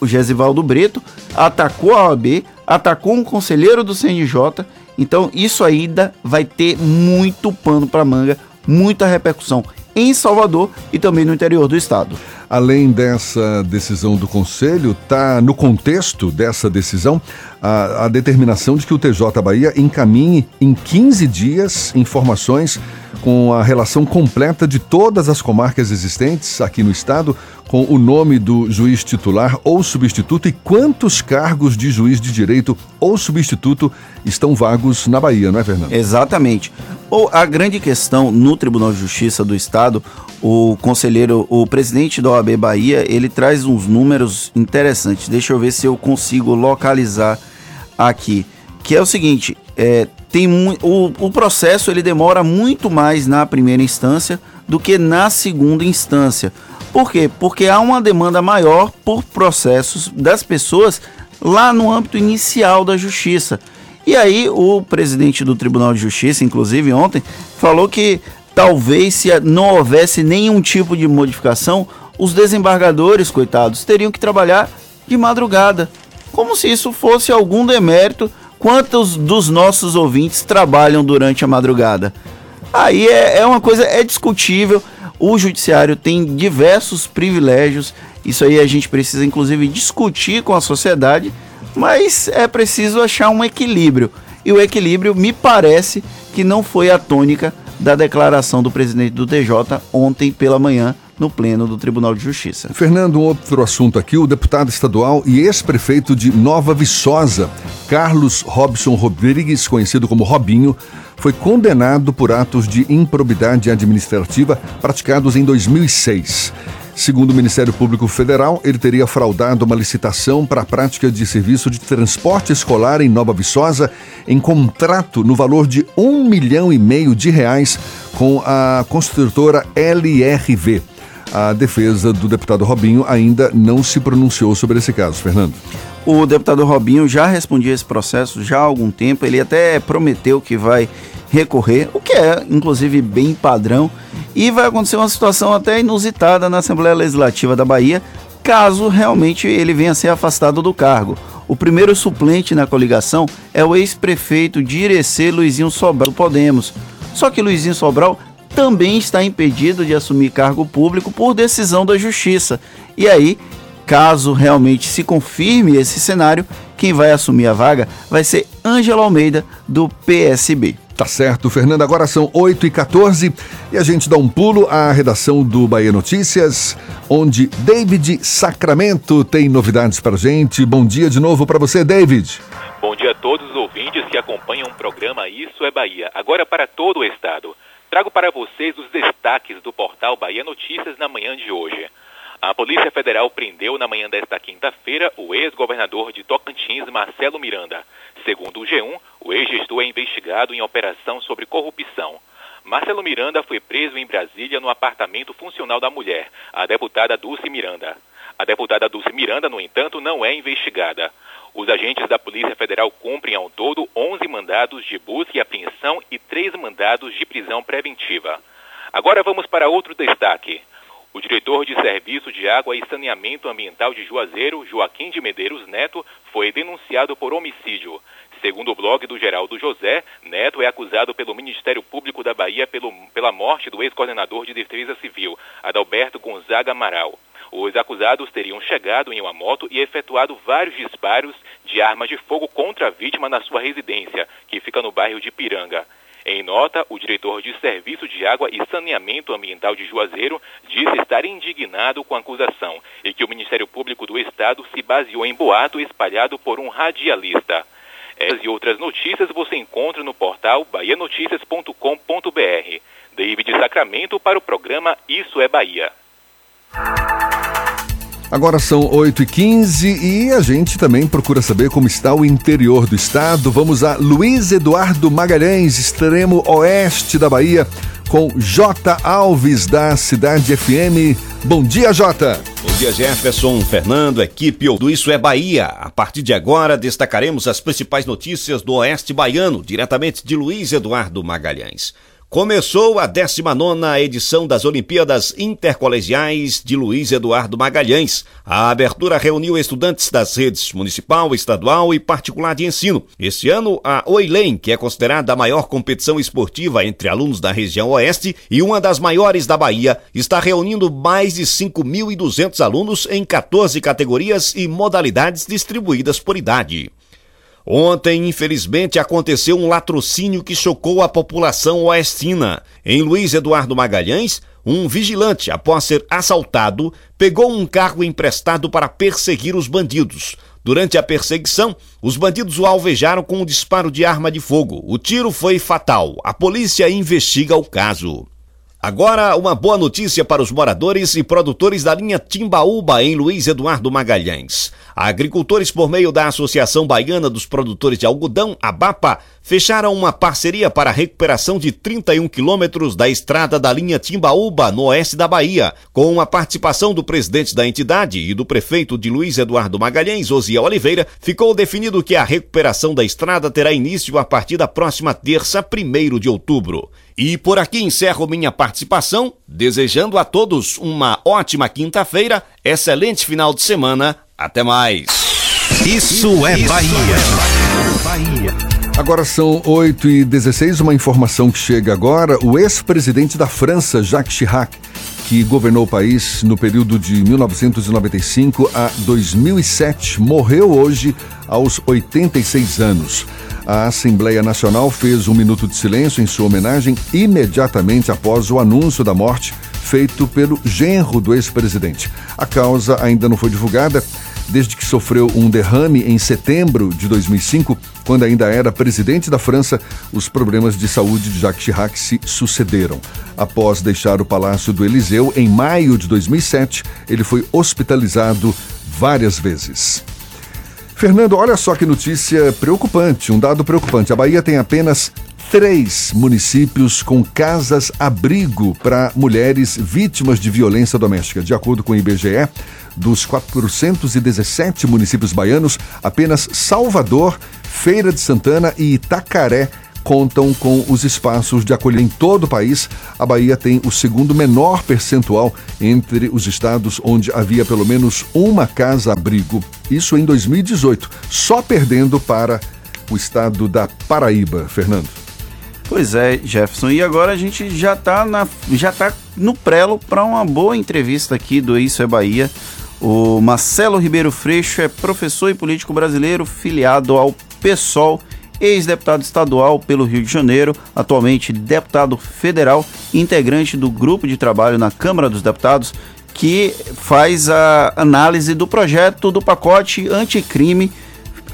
o Gesivaldo Brito atacou a OAB, atacou um conselheiro do CNJ. Então, isso ainda vai ter muito pano para manga, muita repercussão em Salvador e também no interior do estado. Além dessa decisão do Conselho, está no contexto dessa decisão a, a, determinação de que o TJ Bahia encaminhe em 15 dias informações com a relação completa de todas as comarcas existentes aqui no estado, com o nome do juiz titular ou substituto e quantos cargos de juiz de direito ou substituto estão vagos na Bahia, não é, Fernando? Exatamente. Ou a grande questão no Tribunal de Justiça do Estado, o conselheiro, o presidente da OAB Bahia, ele traz uns números interessantes. Deixa eu ver se eu consigo localizar aqui. Que é o seguinte: é, tem o, o processo ele demora muito mais na primeira instância do que na segunda instância. Por quê? Porque há uma demanda maior por processos das pessoas lá no âmbito inicial da justiça. E aí o presidente do Tribunal de Justiça, inclusive ontem, falou que talvez se não houvesse nenhum tipo de modificação, os desembargadores, coitados, teriam que trabalhar de madrugada. Como se isso fosse algum demérito. Quantos dos nossos ouvintes trabalham durante a madrugada? Aí é, é uma coisa, é discutível. O judiciário tem diversos privilégios. Isso aí a gente precisa, inclusive, discutir com a sociedade. Mas é preciso achar um equilíbrio. E o equilíbrio me parece que não foi a tônica da declaração do presidente do TJ ontem pela manhã no pleno do Tribunal de Justiça. Fernando, outro assunto aqui, o deputado estadual e ex-prefeito de Nova Viçosa, Carlos Robson Rodrigues, conhecido como Robinho, foi condenado por atos de improbidade administrativa praticados em 2006. Segundo o Ministério Público Federal, ele teria fraudado uma licitação para a prática de serviço de transporte escolar em Nova Viçosa em contrato no valor de um milhão e meio de reais com a construtora LRV. A defesa do deputado Robinho ainda não se pronunciou sobre esse caso, Fernando. O deputado Robinho já respondia esse processo já há algum tempo. Ele até prometeu que vai recorrer, o que é inclusive bem padrão. E vai acontecer uma situação até inusitada na Assembleia Legislativa da Bahia, caso realmente ele venha a ser afastado do cargo. O primeiro suplente na coligação é o ex-prefeito de Irecê, Luizinho Sobral do Podemos. Só que Luizinho Sobral também está impedido de assumir cargo público por decisão da Justiça. E aí, caso realmente se confirme esse cenário, quem vai assumir a vaga vai ser Ângela Almeida, do PSB. Tá certo, Fernando. Agora são 8 e 14 e a gente dá um pulo à redação do Bahia Notícias, onde David Sacramento tem novidades para gente. Bom dia de novo para você, David. Bom dia a todos os ouvintes que acompanham o programa Isso é Bahia, agora para todo o estado. Trago para vocês os destaques do portal Bahia Notícias na manhã de hoje. A Polícia Federal prendeu na manhã desta quinta-feira o ex-governador de Tocantins, Marcelo Miranda. Segundo o G1, o ex-gestor é investigado em operação sobre corrupção. Marcelo Miranda foi preso em Brasília no apartamento funcional da mulher, a deputada Dulce Miranda. A deputada Dulce Miranda, no entanto, não é investigada. Os agentes da Polícia Federal cumprem ao todo 11 mandados de busca e apreensão e 3 mandados de prisão preventiva. Agora vamos para outro destaque. O diretor de Serviço de Água e Saneamento Ambiental de Juazeiro, Joaquim de Medeiros Neto, foi denunciado por homicídio. Segundo o blog do Geraldo José, Neto é acusado pelo Ministério Público da Bahia pelo, pela morte do ex-coordenador de Defesa Civil, Adalberto Gonzaga Amaral. Os acusados teriam chegado em uma moto e efetuado vários disparos de armas de fogo contra a vítima na sua residência, que fica no bairro de Piranga. Em nota, o diretor de Serviço de Água e Saneamento Ambiental de Juazeiro disse estar indignado com a acusação e que o Ministério Público do Estado se baseou em boato espalhado por um radialista. Essas e outras notícias você encontra no portal bahianoticias.com.br. David Sacramento para o programa Isso é Bahia. Agora são 8h15 e a gente também procura saber como está o interior do estado. Vamos a Luiz Eduardo Magalhães, extremo oeste da Bahia, com J. Alves da Cidade FM. Bom dia, Jota. Bom dia, Jefferson, Fernando, equipe do Isso é Bahia. A partir de agora, destacaremos as principais notícias do Oeste Baiano, diretamente de Luiz Eduardo Magalhães. Começou a 19 edição das Olimpíadas Intercolegiais de Luiz Eduardo Magalhães. A abertura reuniu estudantes das redes municipal, estadual e particular de ensino. Este ano, a OILEM, que é considerada a maior competição esportiva entre alunos da região oeste e uma das maiores da Bahia, está reunindo mais de 5.200 alunos em 14 categorias e modalidades distribuídas por idade. Ontem, infelizmente, aconteceu um latrocínio que chocou a população oestina. Em Luiz Eduardo Magalhães, um vigilante, após ser assaltado, pegou um carro emprestado para perseguir os bandidos. Durante a perseguição, os bandidos o alvejaram com um disparo de arma de fogo. O tiro foi fatal. A polícia investiga o caso. Agora, uma boa notícia para os moradores e produtores da linha Timbaúba, em Luiz Eduardo Magalhães. Agricultores, por meio da Associação Baiana dos Produtores de Algodão, a BAPA, fecharam uma parceria para a recuperação de 31 quilômetros da estrada da linha Timbaúba, no oeste da Bahia. Com a participação do presidente da entidade e do prefeito de Luiz Eduardo Magalhães, Osia Oliveira, ficou definido que a recuperação da estrada terá início a partir da próxima terça, 1 de outubro. E por aqui encerro minha participação, desejando a todos uma ótima quinta-feira, excelente final de semana até mais. Isso é Bahia. Agora são 8 e 16 uma informação que chega agora. O ex-presidente da França, Jacques Chirac, que governou o país no período de 1995 a 2007, morreu hoje aos 86 anos. A Assembleia Nacional fez um minuto de silêncio em sua homenagem imediatamente após o anúncio da morte feito pelo genro do ex-presidente. A causa ainda não foi divulgada desde que sofreu um derrame em setembro de 2005, quando ainda era presidente da França, os problemas de saúde de Jacques Chirac se sucederam. Após deixar o Palácio do Eliseu em maio de 2007, ele foi hospitalizado várias vezes. Fernando, olha só que notícia preocupante, um dado preocupante. A Bahia tem apenas três municípios com casas-abrigo para mulheres vítimas de violência doméstica. De acordo com o IBGE, dos 417 municípios baianos, apenas Salvador, Feira de Santana e Itacaré contam com os espaços de acolhimento em todo o país. A Bahia tem o segundo menor percentual entre os estados onde havia pelo menos uma casa-abrigo. Isso em 2018, só perdendo para o estado da Paraíba, Fernando. Pois é, Jefferson. E agora a gente já está já tá no prelo para uma boa entrevista aqui do Isso é Bahia. O Marcelo Ribeiro Freixo é professor e político brasileiro filiado ao PSOL, ex-deputado estadual pelo Rio de Janeiro, atualmente deputado federal, integrante do grupo de trabalho na Câmara dos Deputados, que faz a análise do projeto do pacote anticrime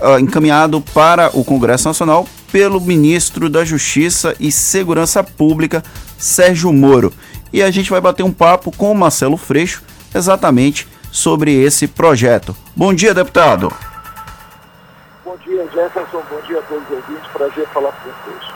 uh, encaminhado para o Congresso Nacional pelo ministro da Justiça e Segurança Pública, Sérgio Moro. E a gente vai bater um papo com o Marcelo Freixo exatamente sobre esse projeto. Bom dia, deputado. Bom dia, Jefferson. Bom dia a todos os ouvintes. Prazer falar com vocês.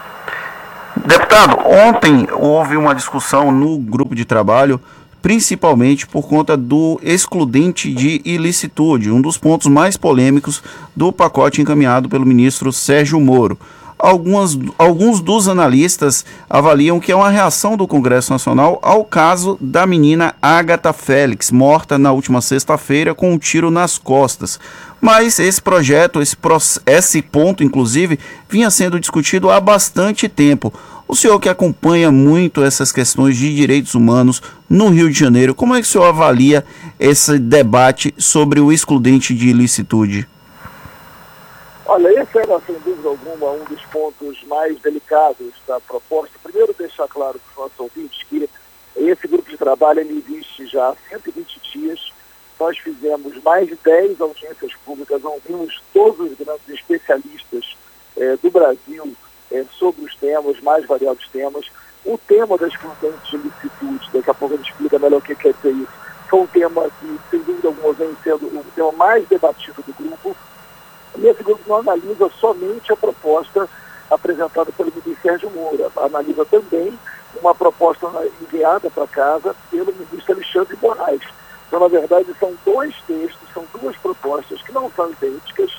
Deputado, ontem houve uma discussão no grupo de trabalho principalmente por conta do excludente de ilicitude, um dos pontos mais polêmicos do pacote encaminhado pelo ministro Sérgio Moro. Algumas, alguns dos analistas avaliam que é uma reação do Congresso Nacional ao caso da menina Agatha Félix, morta na última sexta-feira com um tiro nas costas. Mas esse projeto, esse, esse ponto, inclusive, vinha sendo discutido há bastante tempo. O senhor que acompanha muito essas questões de direitos humanos no Rio de Janeiro, como é que o senhor avalia esse debate sobre o excludente de ilicitude? Olha, esse era, sem dúvida alguma, um dos pontos mais delicados da proposta. Primeiro, deixar claro para os nossos ouvintes que esse grupo de trabalho ele existe já há 120 dias. Nós fizemos mais de 10 audiências públicas, ouvimos todos os grandes especialistas eh, do Brasil é, sobre os temas, mais variados temas. O tema das excludente de licitude, daqui a pouco a gente explica melhor o que quer dizer isso, foi um tema que, sem dúvida alguma, vem sendo o tema mais debatido do grupo. E esse grupo não analisa somente a proposta apresentada pelo ministro Sérgio Moura, analisa também uma proposta enviada para casa pelo ministro Alexandre Moraes. Então, na verdade, são dois textos, são duas propostas que não são idênticas,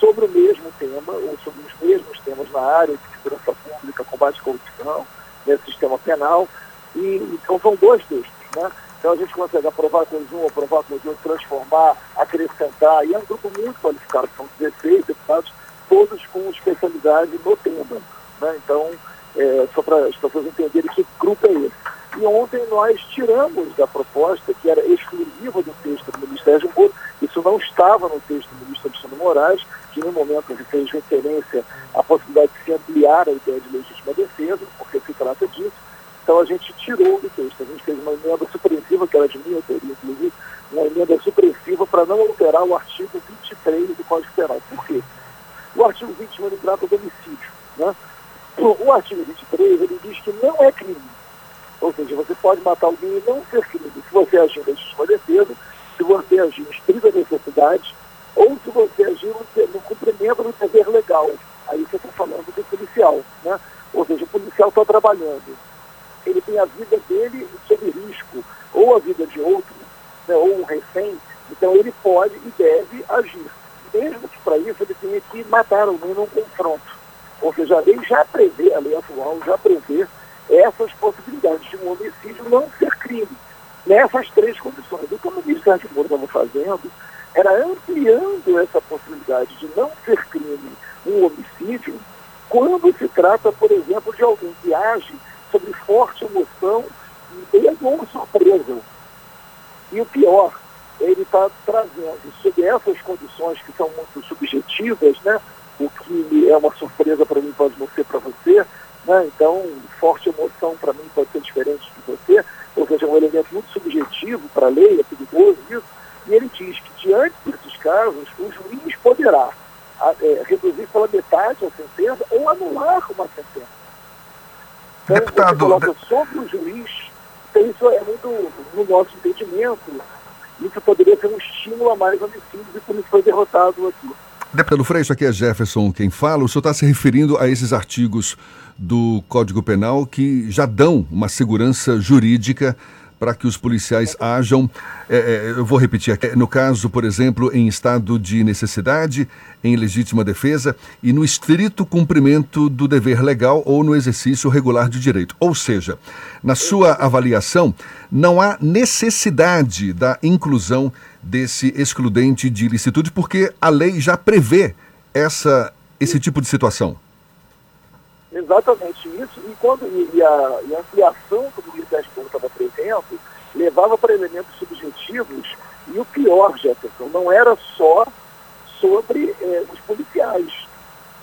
sobre o mesmo tema, ou sobre os mesmos temas na área de segurança pública, combate à corrupção, nesse sistema penal. E, então são dois textos, né? Então a gente consegue aprovar com um, aprovar com outro, transformar, acrescentar, e é um grupo muito qualificado, são 16 deputados, todos com especialidade no tema. Né? Então, é, só para as pessoas entenderem que grupo é esse. E ontem nós tiramos da proposta, que era exclusiva do texto do Ministério Moro, isso não estava no texto do ministro Alexandre Moraes, que no momento ele fez referência à possibilidade de se ampliar a ideia de legítima defesa, porque se trata disso. Então a gente tirou do texto, a gente fez uma emenda supressiva, que era de minha autoria, inclusive, uma emenda supressiva para não alterar o artigo 23 do Código Penal. Por quê? O artigo 21 ele trata do homicídio. Né? O artigo 23 ele diz que não é crime. Ou seja, você pode matar alguém e não ser crime. Se você agir em legítima defesa, se você agir em estrita necessidade, ou se você agiu no, no cumprimento do dever legal. Aí você está falando do policial, né? Ou seja, o policial está trabalhando. Ele tem a vida dele sob risco, ou a vida de outro, né, ou um refém, então ele pode e deve agir. Mesmo que para isso ele tenha que matar alguém num confronto. Ou seja, a lei já prevê, a lei atual já prevê essas possibilidades de um homicídio não ser crime, nessas três condições. E como o Ministério Público estava fazendo, era ampliando essa possibilidade de não ser crime um homicídio, quando se trata, por exemplo, de alguém que age sobre forte emoção e mesmo uma surpresa. E o pior, ele está trazendo, sob essas condições que são muito subjetivas, né, o que é uma surpresa para mim pode não ser para você, né, então forte emoção para mim pode ser diferente de você, ou seja, é um elemento muito subjetivo para a lei, é perigoso isso, e ele diz que diante desses casos, o juiz poderá é, reduzir pela metade a sentença ou anular uma sentença. Então, Deputado, coloca sobre o juiz, então isso é muito, no nosso entendimento, isso poderia ser um estímulo a mais homicídios e isso foi derrotado aqui. Deputado Freixo, aqui é Jefferson quem fala. O senhor está se referindo a esses artigos do Código Penal que já dão uma segurança jurídica para que os policiais ajam. É, é, eu vou repetir aqui. No caso, por exemplo, em estado de necessidade, em legítima defesa e no estrito cumprimento do dever legal ou no exercício regular de direito. Ou seja, na sua avaliação, não há necessidade da inclusão desse excludente de ilicitude, porque a lei já prevê essa, esse tipo de situação. Exatamente isso. E, quando, e, a, e a ampliação que o Ministério Público estava prevendo levava para elementos subjetivos. E o pior, Jefferson, não era só sobre eh, os policiais.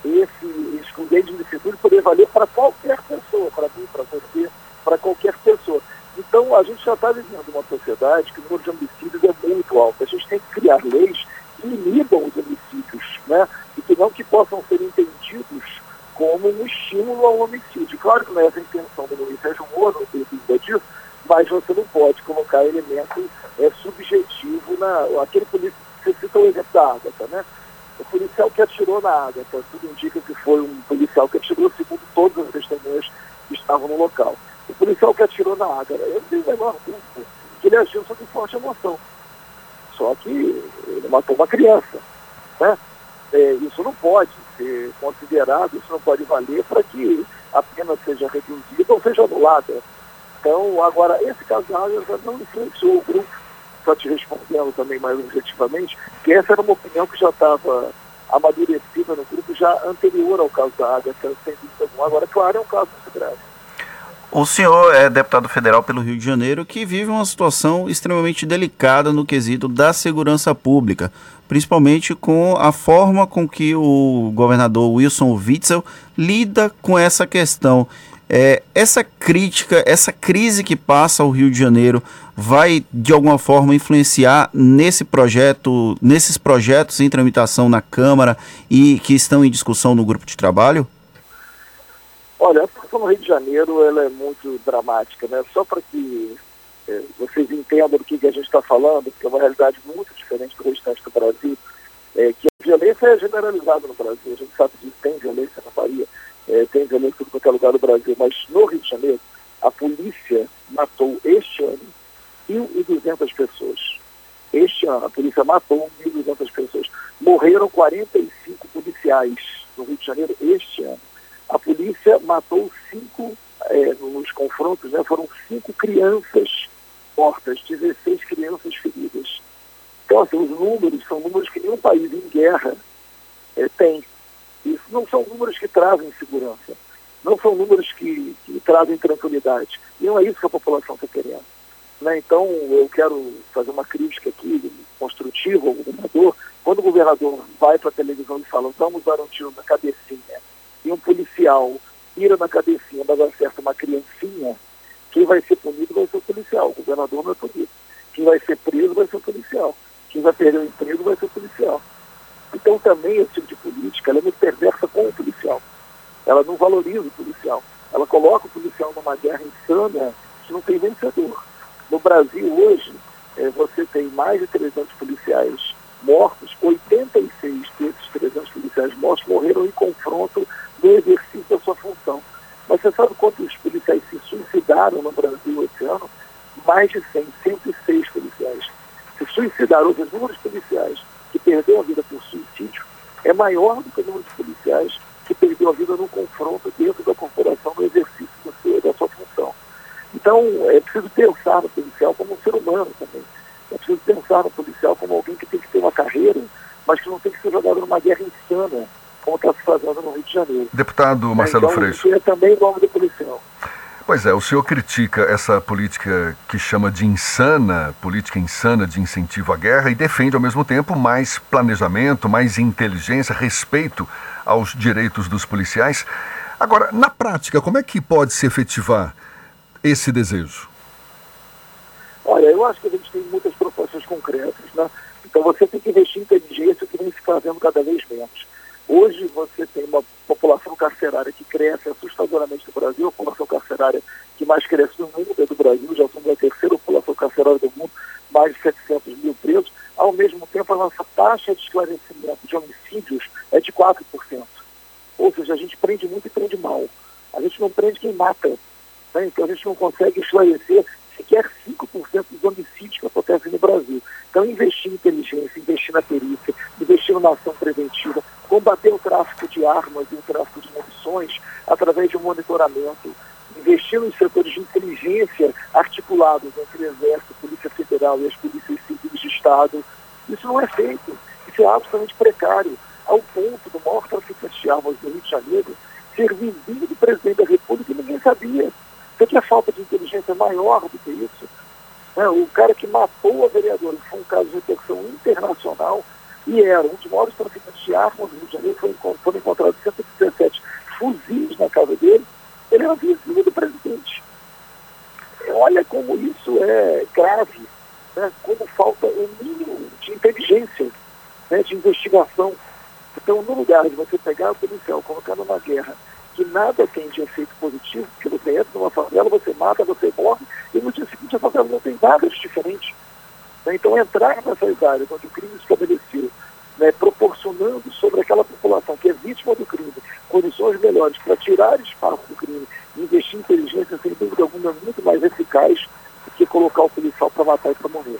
Esse excludente de licitude poderia valer para qualquer pessoa, para mim, para você, para qualquer pessoa. Então, a gente já está vivendo uma sociedade que o número de homicídios é muito alto. A gente tem que criar leis que inibam os homicídios, né? E que não que possam ser entendidos como um estímulo ao homicídio. Claro que não é essa a intenção do Ministério Humor, não tem dúvida disso, mas você não pode colocar elemento é, subjetivo na. Aquele policial, você citou o exemplo da Ágata, né? O policial que atirou na Ágata, tudo indica que foi um policial que atirou, segundo todas as testemunhas que estavam no local. O policial que atirou na Ágata, eu tenho o menor dúvida que ele agiu sob forte emoção. Só que ele matou uma criança, né? É, isso não pode ser considerado, isso não pode valer para que a pena seja reduzida ou seja anulada. Então, agora, esse caso já não influenciou o grupo, só te respondendo também mais objetivamente, que essa era uma opinião que já estava amadurecida no grupo já anterior ao caso da Água, sem dúvida alguma. Agora, claro, é um caso muito grave. O senhor é deputado federal pelo Rio de Janeiro que vive uma situação extremamente delicada no quesito da segurança pública, principalmente com a forma com que o governador Wilson Witzel lida com essa questão. É, essa crítica, essa crise que passa o Rio de Janeiro vai de alguma forma influenciar nesse projeto, nesses projetos em tramitação na Câmara e que estão em discussão no grupo de trabalho? Olha, a situação no Rio de Janeiro ela é muito dramática, né? Só para que é, vocês entendam do que, que a gente está falando, porque é uma realidade muito diferente do restante do Brasil, é, que a violência é generalizada no Brasil. A gente sabe que tem violência na Bahia, é, tem violência em qualquer lugar do Brasil, mas no Rio de Janeiro, a polícia matou este ano 1.200 pessoas. Este ano, a polícia matou 1.200 pessoas. Morreram 45 policiais no Rio de Janeiro este ano a polícia matou cinco, é, nos confrontos, né, foram cinco crianças mortas, 16 crianças feridas. Então, assim, os números são números que nenhum país em guerra é, tem. Isso não são números que trazem segurança, não são números que, que trazem tranquilidade. E não é isso que a população está querendo. Né? Então, eu quero fazer uma crítica aqui, construtiva ao governador. Quando o governador vai para a televisão e fala, vamos dar um tiro na cabecinha e um policial tira na cabecinha, mas acerta uma criancinha, quem vai ser punido vai ser o policial, o governador não é punido. Quem vai ser preso vai ser o policial. Quem vai perder o emprego vai ser o policial. Então também esse tipo de política é muito perversa com o policial. Ela não valoriza o policial. Ela coloca o policial numa guerra insana que não tem vencedor. No Brasil hoje, eh, você tem mais de 300 policiais mortos, 80 policiais mortos morreram em confronto no exercício da sua função. Mas você sabe quantos policiais se suicidaram no Brasil esse ano? Mais de 100, 106 policiais. Se suicidaram, os números policiais que perderam a vida por suicídio é maior do que o número de policiais que perdeu a vida num confronto dentro da corporação no exercício da sua função. Então, é preciso pensar no policial como um ser humano também. É preciso pensar no policial como alguém que tem que ter uma carreira, mas que não tem que ser jogado numa guerra insana, como está se fazendo no Rio de Janeiro. Deputado Marcelo então, Freixo. É também o nome do policial. Pois é, o senhor critica essa política que chama de insana, política insana de incentivo à guerra, e defende ao mesmo tempo mais planejamento, mais inteligência, respeito aos direitos dos policiais. Agora, na prática, como é que pode se efetivar esse desejo? Olha, eu acho que a gente tem muitas propostas concretas, né? Então você tem que investir em inteligência que vem se fazendo cada vez menos. Hoje você tem uma população carcerária que cresce assustadoramente no Brasil, a população carcerária que mais cresce no mundo é do Brasil, já somos a terceira população carcerária do mundo, mais de 700 mil presos. Ao mesmo tempo, a nossa taxa de esclarecimento de homicídios é de 4%. Ou seja, a gente prende muito e prende mal. A gente não prende quem mata. Né? Então a gente não consegue esclarecer sequer 5% dos homicídios que acontecem no Brasil. Então investir em inteligência, investir na perícia, investir numa ação preventiva, combater o tráfico de armas e o tráfico de munições através de um monitoramento, investir nos setores de inteligência articulados entre o Exército, Polícia Federal e as polícias civis de Estado. Isso não é feito. Isso é absolutamente precário, ao ponto do maior traficante de armas do Rio de Janeiro ser vizinho do presidente da República e ninguém sabia. Você quer falta de inteligência maior do que isso? É, o cara que matou a vereadora, que foi um caso de repercussão internacional, e era um dos maiores traficantes de armas do Rio de Janeiro, foi, foram encontrados 117 fuzis na casa dele, ele era vizinho do presidente. Olha como isso é grave, né? como falta um mínimo de inteligência, né? de investigação. Então, no lugar de você pegar o policial, colocar numa guerra que nada tem de efeito positivo, porque você entra numa favela, você mata, você morre, e no dia seguinte a favela não tem nada de diferente. Né? Então, entrar nessas áreas onde o crime estabeleceu, né, proporcionando sobre aquela população que é vítima do crime condições melhores para tirar espaço do crime e investir em inteligência, sem dúvida alguma, é muito mais eficaz do que colocar o policial para matar e para morrer.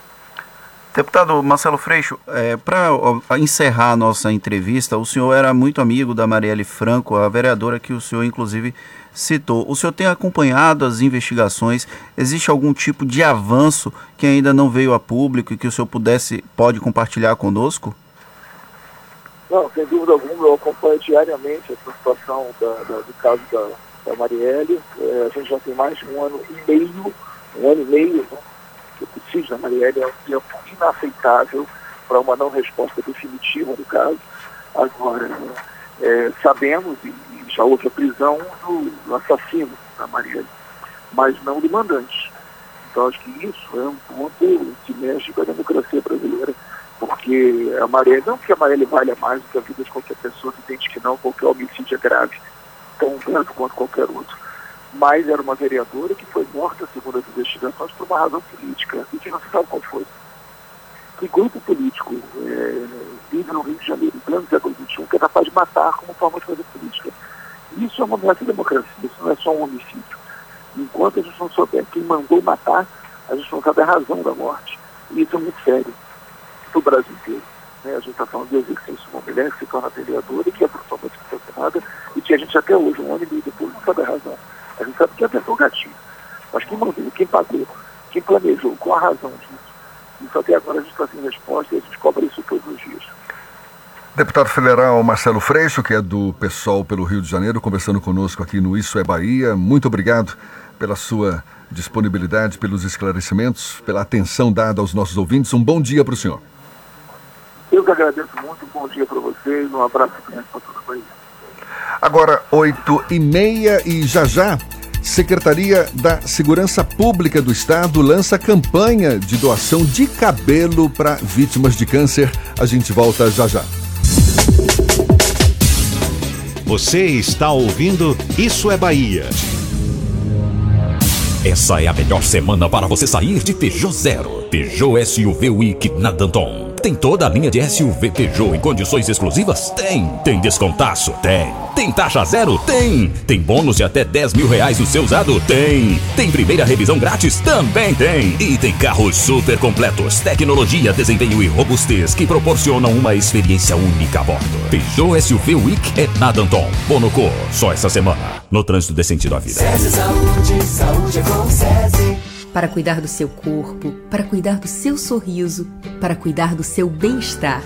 Deputado Marcelo Freixo, é, para encerrar a nossa entrevista, o senhor era muito amigo da Marielle Franco, a vereadora que o senhor inclusive citou. O senhor tem acompanhado as investigações? Existe algum tipo de avanço que ainda não veio a público e que o senhor pudesse pode compartilhar conosco? Não, sem dúvida alguma, eu acompanho diariamente essa situação da, da, do caso da, da Marielle. É, a gente já tem mais de um ano e meio, um ano e meio, né? Suicídio da Marielle é um tempo inaceitável para uma não resposta definitiva do caso. Agora, é, sabemos, e, já houve a prisão do, do, assassino da Marielle, mas não do mandante. Então, acho que isso é um ponto que mexe com a democracia brasileira, porque a Marielle, não que a Marielle valha mais do que a vida de qualquer pessoa que entende que não, qualquer homicídio é grave, tão grave quanto qualquer outro mas era uma vereadora que foi morta, segundo as investigações, por uma razão política, e que não sabe qual foi. Que grupo político é, vive no Rio de Janeiro, em plano século XXI, que é capaz de matar como forma de fazer política? Isso é uma ameaça à democracia, isso não é só um homicídio. Enquanto a gente não souber quem mandou matar, a gente não sabe a razão da morte. E isso é muito sério para o Brasil inteiro. Né? A gente está falando de exercício uma mulher que se torna vereadora que é brutalmente assassinada e que a gente até hoje, um ano e meio depois, não sabe a razão. A gente sabe que apertou o gatilho. Mas quem mandou, quem pagou, quem planejou, qual a razão disso? Isso até agora a gente está sem resposta e a gente cobra isso todos os dias. Deputado federal Marcelo Freixo, que é do PSOL pelo Rio de Janeiro, conversando conosco aqui no Isso é Bahia. Muito obrigado pela sua disponibilidade, pelos esclarecimentos, pela atenção dada aos nossos ouvintes. Um bom dia para o senhor. Eu que agradeço muito, um bom dia para vocês, um abraço grande para toda a Bahia. Agora, oito e meia e já já, Secretaria da Segurança Pública do Estado lança campanha de doação de cabelo para vítimas de câncer. A gente volta já já. Você está ouvindo Isso é Bahia. Essa é a melhor semana para você sair de Peugeot Zero. Peugeot SUV Week na Danton Tem toda a linha de SUV Peugeot em condições exclusivas? Tem. Tem descontaço? Tem. Tem taxa zero? Tem. Tem bônus de até 10 mil reais no seu usado? Tem. Tem primeira revisão grátis? Também tem. E tem carros super completos, tecnologia, desempenho e robustez que proporcionam uma experiência única a bordo. Peugeot SUV Week é na Danton. Bonocô, só essa semana. No trânsito sentido à vida. SESI Saúde, saúde é com SESI. Para cuidar do seu corpo, para cuidar do seu sorriso, para cuidar do seu bem-estar.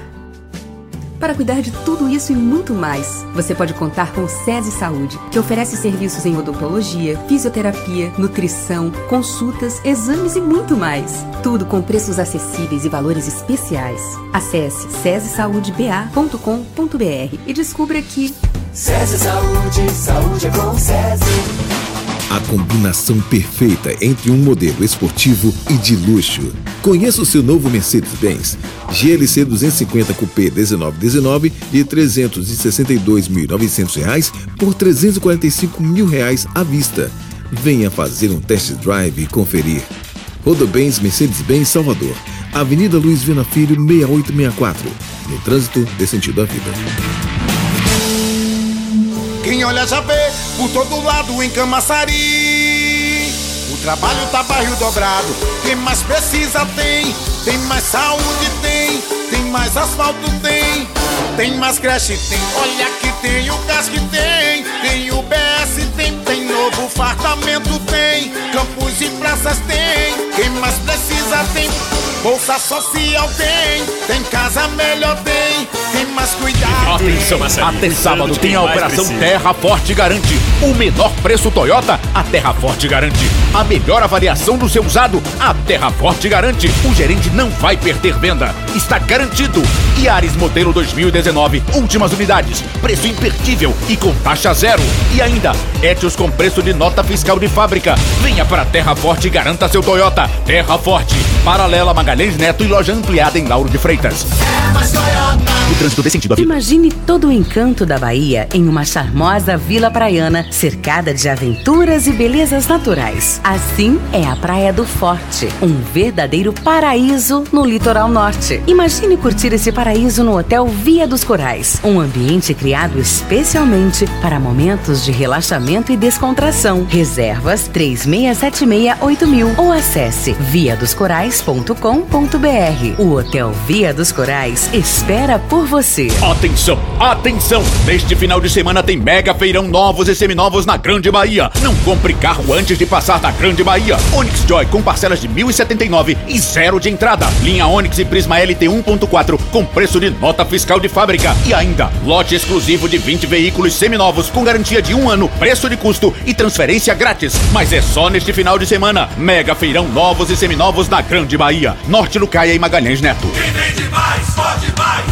Para cuidar de tudo isso e muito mais, você pode contar com o SESI Saúde, que oferece serviços em odontologia, fisioterapia, nutrição, consultas, exames e muito mais. Tudo com preços acessíveis e valores especiais. Acesse sesisaudeba.com.br e descubra que SESI Saúde, saúde é com SESI. A combinação perfeita entre um modelo esportivo e de luxo. Conheça o seu novo Mercedes-Benz GLC 250 Coupé 1919 de R$ 362.900 por 345 mil reais à vista. Venha fazer um test drive e conferir. Rodobens Mercedes-Benz Salvador, Avenida Luiz Viana Filho 6864, no trânsito de sentido à vida. Olha já vê por todo lado em Camaçari. O trabalho tá barril dobrado. Quem mais precisa tem. Tem mais saúde tem. Tem mais asfalto tem. Tem mais creche tem. Olha que tem o gás que tem. Tem o BS novo fartamento tem. Campos e praças tem. Quem mais precisa tem. Bolsa social tem. Tem casa melhor tem. Tem mais cuidado. Atenção, até sábado tem a operação Terra Forte Garante. O menor preço Toyota, a Terra Forte garante. A melhor avaliação do seu usado, a Terra Forte garante. O gerente não vai perder venda. Está garantido. Yaris modelo 2019, últimas unidades. Preço imperdível e com taxa zero. E ainda, Etios com preço de nota fiscal de fábrica. Venha para a Terra Forte e garanta seu Toyota. Terra Forte. Paralela Magalhães Neto e loja ampliada em Lauro de Freitas. No trânsito desse sentido à vida. Imagine todo o encanto da Bahia em uma charmosa vila praiana, cercada de aventuras e belezas naturais. Assim é a Praia do Forte, um verdadeiro paraíso no litoral norte. Imagine curtir esse paraíso no Hotel Via dos Corais, um ambiente criado especialmente para momentos de relaxamento e descontração. Reservas 36768000 ou acesse viadoscorais.com.br. O Hotel Via dos Corais espera por você. Atenção, atenção! Neste final de semana tem mega feirão novos e seminovos na Grande Bahia. Não compre carro antes de passar da Grande Bahia. Onix Joy com parcelas de 1.079 e zero de entrada. Linha Onix e Prisma LT 1.4 com preço de nota fiscal de fábrica. E ainda, lote exclusivo de 20 veículos seminovos com garantia de um ano, preço de custo e transferência grátis. Mas é só neste final de semana. Mega feirão novos e seminovos na Grande Bahia. Norte Lucaia e Magalhães Neto.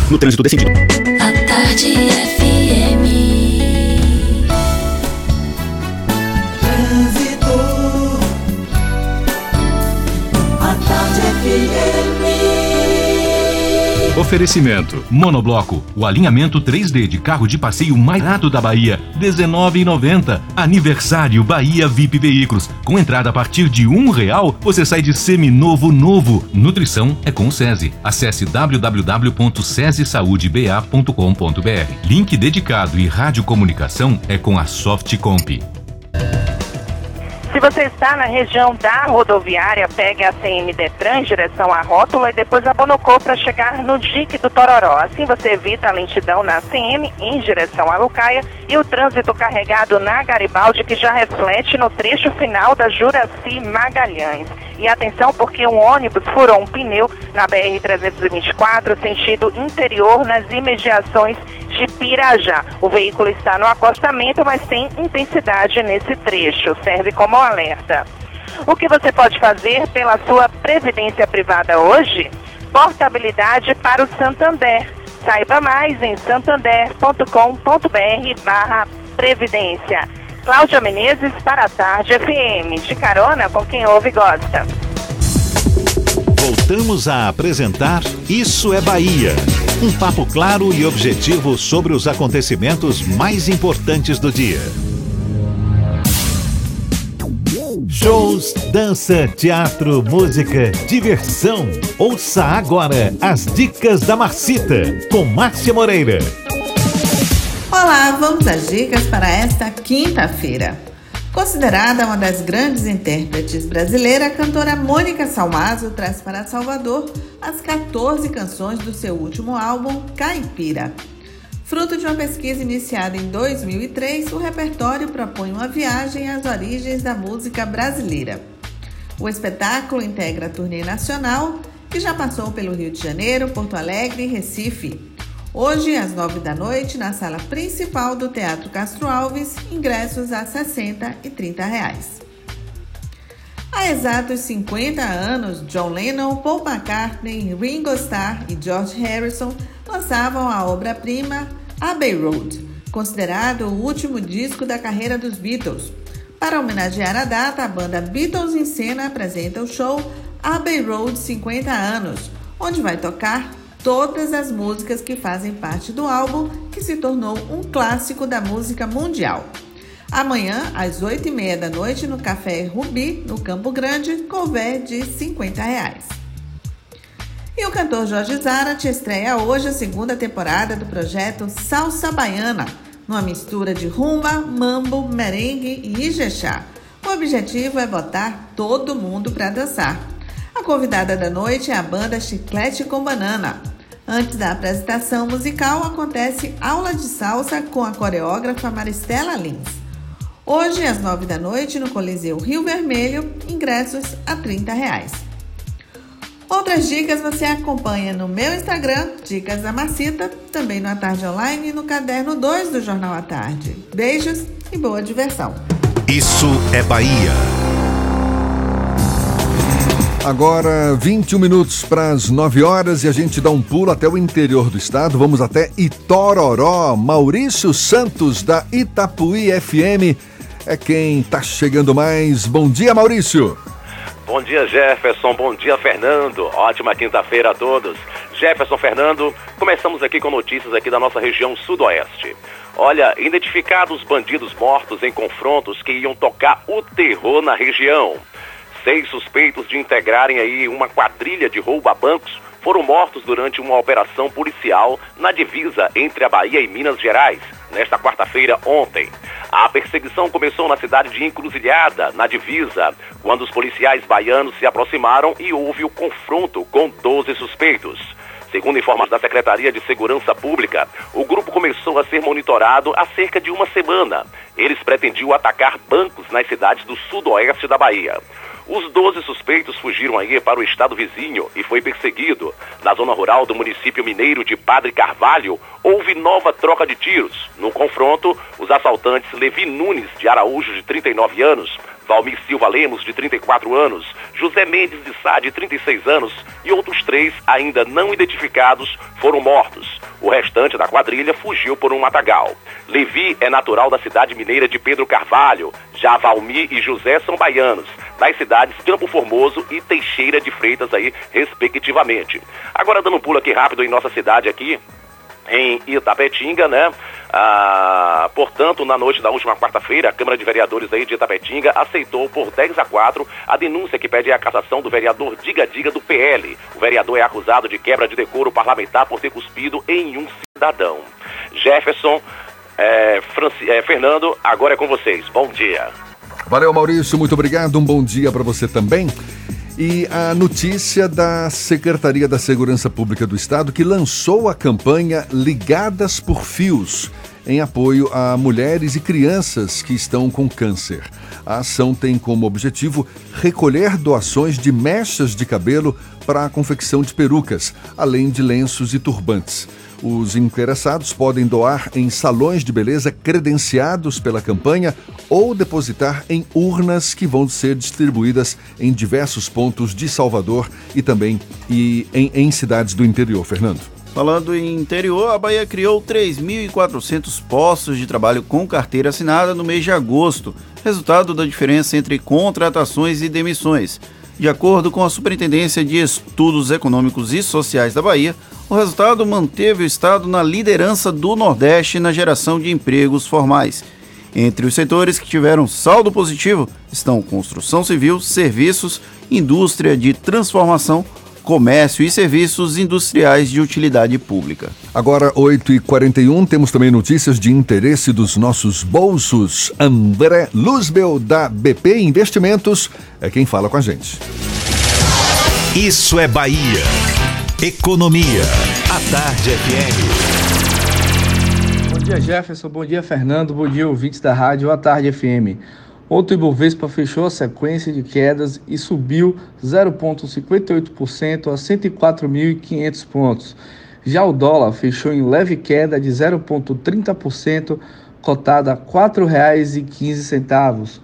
No trânsito desse sentido. A tarde FM. Oferecimento: Monobloco, o alinhamento 3D de carro de passeio mais barato da Bahia, R$19,90. Aniversário Bahia VIP Veículos, com entrada a partir de um real, você sai de seminovo novo. Nutrição é com o SESI. Acesse www.sesisaudeba.com.br. Link dedicado e radiocomunicação é com a Softcomp. Se você está na região da rodoviária, pegue a CM Detran em direção à rótula e depois a Bonocô para chegar no dique do Tororó. Assim você evita a lentidão na CM em direção à Lucaia e o trânsito carregado na Garibaldi que já reflete no trecho final da Juraci Magalhães. E atenção porque um ônibus furou um pneu na BR-324 sentido interior nas imediações de Pirajá. O veículo está no acostamento, mas tem intensidade nesse trecho. Serve como alerta. O que você pode fazer pela sua previdência privada hoje? Portabilidade para o Santander. Saiba mais em santander.com.br barra previdência. Cláudia Menezes para a Tarde FM. De carona com quem ouve e gosta. Voltamos a apresentar Isso é Bahia. Um papo claro e objetivo sobre os acontecimentos mais importantes do dia. Shows, dança, teatro, música, diversão. Ouça agora as dicas da Marcita com Márcia Moreira. Olá, vamos às dicas para esta quinta-feira. Considerada uma das grandes intérpretes brasileiras, a cantora Mônica Salmazo traz para Salvador as 14 canções do seu último álbum, Caipira. Fruto de uma pesquisa iniciada em 2003, o repertório propõe uma viagem às origens da música brasileira. O espetáculo integra a turnê nacional, que já passou pelo Rio de Janeiro, Porto Alegre e Recife. Hoje, às nove da noite, na sala principal do Teatro Castro Alves, ingressos a 60 e 30 reais. Há exatos 50 anos, John Lennon, Paul McCartney, Ringo Starr e George Harrison lançavam a obra-prima Abbey Road, considerado o último disco da carreira dos Beatles. Para homenagear a data, a banda Beatles em Cena apresenta o show Abbey Road 50 anos, onde vai tocar todas as músicas que fazem parte do álbum, que se tornou um clássico da música mundial. Amanhã, às 8h30 da noite, no Café Rubi, no Campo Grande, couver de 50 reais. E o cantor Jorge Zarat estreia hoje a segunda temporada do projeto Salsa Baiana, numa mistura de rumba, mambo, merengue e ijexá. O objetivo é botar todo mundo para dançar. A convidada da noite é a banda Chiclete com Banana. Antes da apresentação musical, acontece aula de salsa com a coreógrafa Maristela Lins. Hoje, às nove da noite, no Coliseu Rio Vermelho, ingressos a 30 reais. Outras dicas você acompanha no meu Instagram, Dicas da Macita, também no A Tarde Online e no caderno 2 do Jornal à Tarde. Beijos e boa diversão. Isso é Bahia. Agora, 21 minutos para as 9 horas e a gente dá um pulo até o interior do estado. Vamos até Itororó. Maurício Santos, da Itapuí FM, é quem está chegando mais. Bom dia, Maurício. Bom dia, Jefferson. Bom dia, Fernando. Ótima quinta-feira a todos. Jefferson, Fernando, começamos aqui com notícias aqui da nossa região sudoeste. Olha, identificados bandidos mortos em confrontos que iam tocar o terror na região. Seis suspeitos de integrarem aí uma quadrilha de roubo a bancos foram mortos durante uma operação policial na divisa entre a Bahia e Minas Gerais, nesta quarta-feira ontem. A perseguição começou na cidade de Encruzilhada, na divisa, quando os policiais baianos se aproximaram e houve o confronto com 12 suspeitos. Segundo informações da Secretaria de Segurança Pública, o grupo começou a ser monitorado há cerca de uma semana. Eles pretendiam atacar bancos nas cidades do sudoeste da Bahia. Os 12 suspeitos fugiram aí para o estado vizinho e foi perseguido. Na zona rural do município mineiro de Padre Carvalho, houve nova troca de tiros. No confronto, os assaltantes Levi Nunes de Araújo, de 39 anos, Valmir Silva Lemos, de 34 anos, José Mendes de Sá, de 36 anos, e outros três, ainda não identificados, foram mortos. O restante da quadrilha fugiu por um matagal. Levi é natural da cidade mineira de Pedro Carvalho. Já Valmir e José são baianos, das cidades Campo Formoso e Teixeira de Freitas aí, respectivamente. Agora dando um pulo aqui rápido em nossa cidade aqui, em Itapetinga, né? Ah, portanto, na noite da última quarta-feira, a Câmara de Vereadores aí de Itapetinga aceitou por 10 a 4 a denúncia que pede a cassação do vereador Diga Diga do PL. O vereador é acusado de quebra de decoro parlamentar por ter cuspido em um cidadão. Jefferson, é, Franci, é, Fernando, agora é com vocês. Bom dia. Valeu, Maurício. Muito obrigado. Um bom dia para você também. E a notícia da Secretaria da Segurança Pública do Estado que lançou a campanha Ligadas por Fios em apoio a mulheres e crianças que estão com câncer. A ação tem como objetivo recolher doações de mechas de cabelo para a confecção de perucas, além de lenços e turbantes. Os interessados podem doar em salões de beleza credenciados pela campanha ou depositar em urnas que vão ser distribuídas em diversos pontos de Salvador e também e em, em cidades do interior. Fernando. Falando em interior, a Bahia criou 3.400 postos de trabalho com carteira assinada no mês de agosto, resultado da diferença entre contratações e demissões. De acordo com a Superintendência de Estudos Econômicos e Sociais da Bahia, o resultado manteve o estado na liderança do Nordeste na geração de empregos formais. Entre os setores que tiveram saldo positivo estão construção civil, serviços, indústria de transformação, comércio e serviços industriais de utilidade pública. Agora, 8h41, temos também notícias de interesse dos nossos bolsos. André Luzbel, da BP Investimentos, é quem fala com a gente. Isso é Bahia. Economia. A Tarde FM. Bom dia, Jefferson. Bom dia, Fernando. Bom dia, ouvintes da rádio A Tarde FM. Ontem o Ibovespa fechou a sequência de quedas e subiu 0,58% a 104.500 pontos. Já o dólar fechou em leve queda de 0,30%, cotada a R$ 4,15.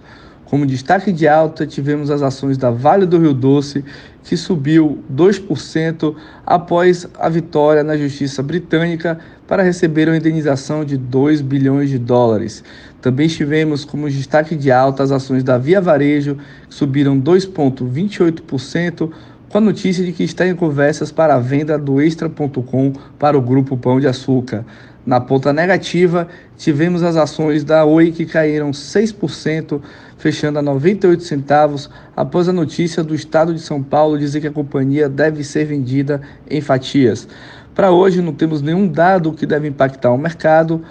Como destaque de alta, tivemos as ações da Vale do Rio Doce, que subiu 2% após a vitória na justiça britânica para receber uma indenização de 2 bilhões de dólares. Também tivemos como destaque de alta as ações da Via Varejo, que subiram 2,28%, com a notícia de que está em conversas para a venda do Extra.com para o grupo Pão de Açúcar. Na ponta negativa, tivemos as ações da Oi que caíram 6%, fechando a 98 centavos após a notícia do Estado de São Paulo dizer que a companhia deve ser vendida em fatias. Para hoje não temos nenhum dado que deve impactar o mercado.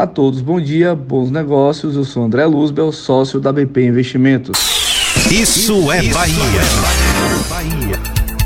A todos, bom dia, bons negócios. Eu sou André Luzbel, sócio da BP Investimentos. Isso é Bahia.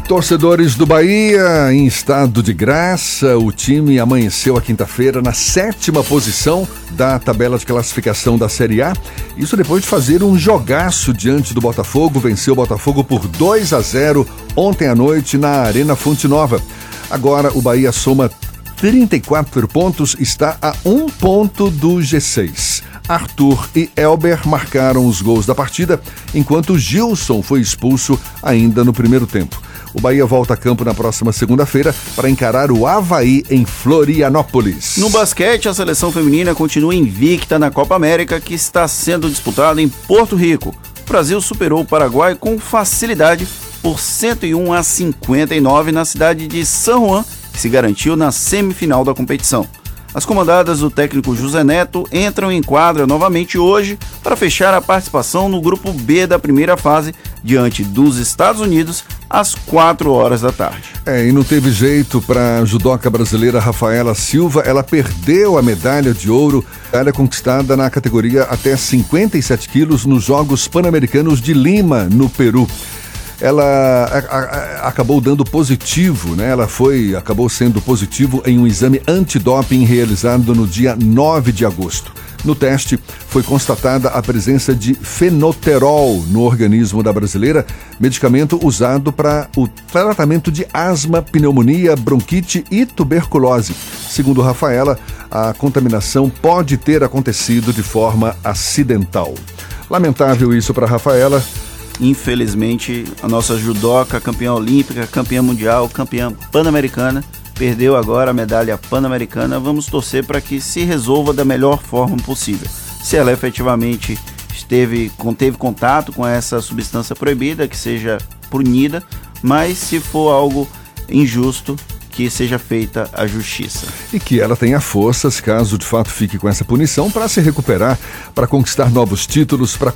Torcedores do Bahia, em estado de graça, o time amanheceu a quinta-feira na sétima posição da tabela de classificação da Série A. Isso depois de fazer um jogaço diante do Botafogo, venceu o Botafogo por 2 a 0 ontem à noite na Arena Fonte Nova. Agora o Bahia soma 34 pontos, está a um ponto do G6. Arthur e Elber marcaram os gols da partida, enquanto Gilson foi expulso ainda no primeiro tempo. O Bahia volta a campo na próxima segunda-feira para encarar o Havaí em Florianópolis. No basquete, a seleção feminina continua invicta na Copa América, que está sendo disputada em Porto Rico. O Brasil superou o Paraguai com facilidade por 101 a 59 na cidade de São Juan, que se garantiu na semifinal da competição. As comandadas do técnico José Neto entram em quadra novamente hoje para fechar a participação no grupo B da primeira fase diante dos Estados Unidos às 4 horas da tarde. É, e não teve jeito para a judoca brasileira Rafaela Silva. Ela perdeu a medalha de ouro, medalha conquistada na categoria até 57 quilos nos Jogos Pan-Americanos de Lima, no Peru ela a, a, acabou dando positivo, né? Ela foi, acabou sendo positivo em um exame antidoping realizado no dia 9 de agosto. No teste, foi constatada a presença de fenoterol no organismo da brasileira, medicamento usado para o tratamento de asma, pneumonia, bronquite e tuberculose. Segundo Rafaela, a contaminação pode ter acontecido de forma acidental. Lamentável isso para Rafaela, Infelizmente, a nossa judoca, campeã olímpica, campeã mundial, campeã pan-americana, perdeu agora a medalha pan-americana. Vamos torcer para que se resolva da melhor forma possível. Se ela efetivamente esteve, teve contato com essa substância proibida, que seja punida, mas se for algo injusto, que seja feita a justiça. E que ela tenha forças, caso de fato fique com essa punição, para se recuperar, para conquistar novos títulos, para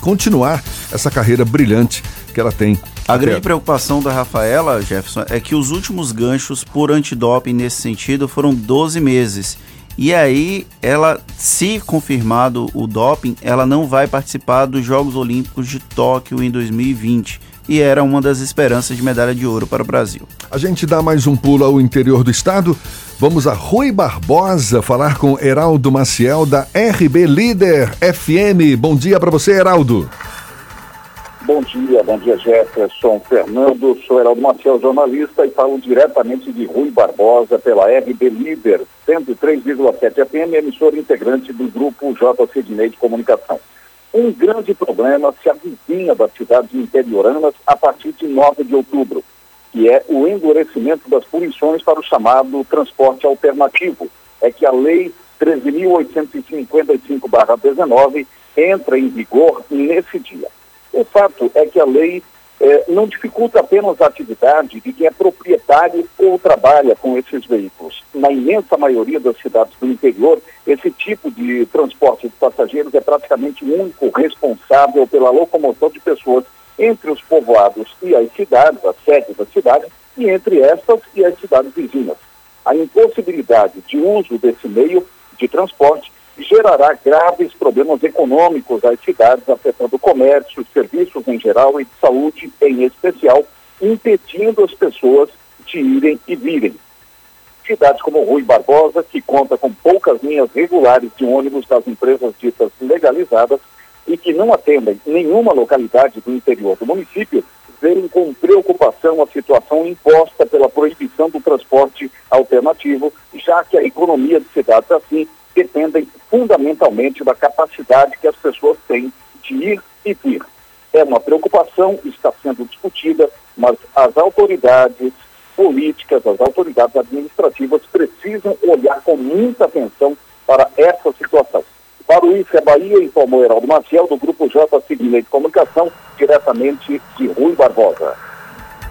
continuar essa carreira brilhante que ela tem. A grande preocupação da Rafaela, Jefferson, é que os últimos ganchos por antidoping nesse sentido foram 12 meses. E aí, ela, se confirmado o doping, ela não vai participar dos Jogos Olímpicos de Tóquio em 2020 e era uma das esperanças de medalha de ouro para o Brasil. A gente dá mais um pulo ao interior do estado. Vamos a Rui Barbosa falar com Heraldo Maciel da RB Líder FM. Bom dia para você, Heraldo. Bom dia, bom dia Jefferson, Fernando, sou Heraldo Maciel, jornalista e falo diretamente de Rui Barbosa pela RB Líder 103,7 FM, emissora integrante do grupo JC Dinei de Comunicação. Um grande problema se avizinha das cidades interioranas a partir de 9 de outubro, que é o endurecimento das punições para o chamado transporte alternativo. É que a Lei 13.855-19 entra em vigor nesse dia. O fato é que a lei é, não dificulta apenas a atividade de quem é proprietário ou trabalha com esses veículos. Na imensa maioria das cidades do interior, esse tipo de transporte de passageiros é praticamente o único responsável pela locomoção de pessoas entre os povoados e as cidades, as sedes das cidades, e entre estas e as cidades vizinhas. A impossibilidade de uso desse meio de transporte gerará graves problemas econômicos às cidades, afetando o comércio, os serviços em geral e de saúde em especial, impedindo as pessoas de irem e virem. Cidades como Rui Barbosa, que conta com poucas linhas regulares de ônibus das empresas ditas legalizadas e que não atendem nenhuma localidade do interior do município, veem com preocupação a situação imposta pela proibição do transporte alternativo, já que a economia de cidades assim dependem fundamentalmente da capacidade que as pessoas têm de ir e vir. É uma preocupação, está sendo discutida, mas as autoridades políticas, as autoridades administrativas precisam olhar com muita atenção para essa situação. Para o IFE Bahia, informou Heraldo Maciel, do Grupo J Civil de Comunicação, diretamente de Rui Barbosa.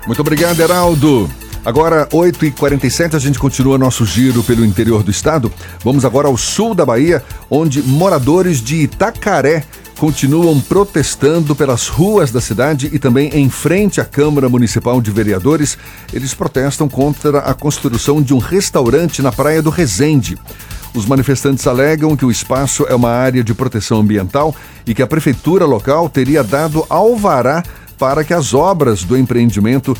Muito obrigado, Heraldo. Agora, 8h47, a gente continua nosso giro pelo interior do estado. Vamos agora ao sul da Bahia, onde moradores de Itacaré continuam protestando pelas ruas da cidade e também em frente à Câmara Municipal de Vereadores. Eles protestam contra a construção de um restaurante na Praia do Resende. Os manifestantes alegam que o espaço é uma área de proteção ambiental e que a prefeitura local teria dado alvará para que as obras do empreendimento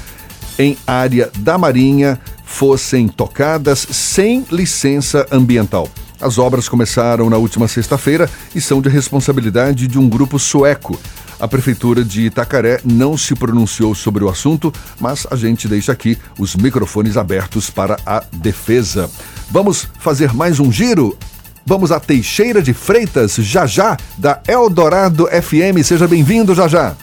em área da Marinha fossem tocadas sem licença ambiental. As obras começaram na última sexta-feira e são de responsabilidade de um grupo sueco. A Prefeitura de Itacaré não se pronunciou sobre o assunto, mas a gente deixa aqui os microfones abertos para a defesa. Vamos fazer mais um giro? Vamos a Teixeira de Freitas, já já, da Eldorado FM. Seja bem-vindo, já já.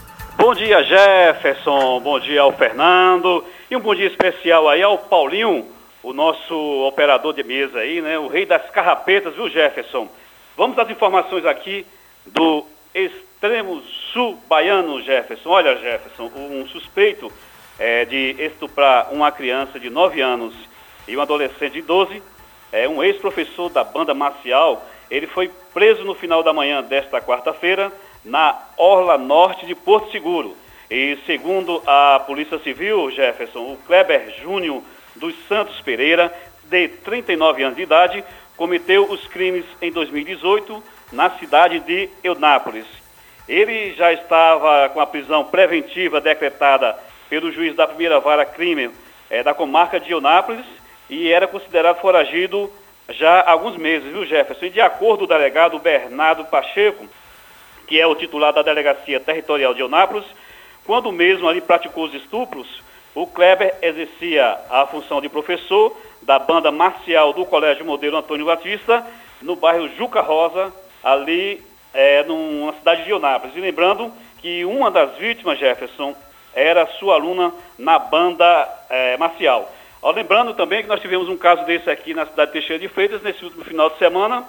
Bom dia, Jefferson. Bom dia ao Fernando. E um bom dia especial aí ao Paulinho, o nosso operador de mesa aí, né? O rei das carrapetas, viu, Jefferson? Vamos às informações aqui do extremo sul baiano, Jefferson. Olha, Jefferson, um suspeito é, de estuprar uma criança de 9 anos e um adolescente de 12, é um ex-professor da banda marcial, ele foi preso no final da manhã desta quarta-feira na Orla Norte de Porto Seguro. E segundo a Polícia Civil, Jefferson, o Kleber Júnior dos Santos Pereira, de 39 anos de idade, cometeu os crimes em 2018 na cidade de Eunápolis. Ele já estava com a prisão preventiva decretada pelo juiz da primeira vara crime é, da comarca de Eunápolis e era considerado foragido já há alguns meses, viu, Jefferson? E de acordo com o delegado Bernardo Pacheco, que é o titular da Delegacia Territorial de Eunápolis, quando mesmo ali praticou os estupros, o Kleber exercia a função de professor da banda marcial do Colégio Modelo Antônio Batista, no bairro Juca Rosa, ali é, numa cidade de Eunápolis. E lembrando que uma das vítimas, Jefferson, era sua aluna na banda é, marcial. Ó, lembrando também que nós tivemos um caso desse aqui na cidade de Teixeira de Freitas, nesse último final de semana,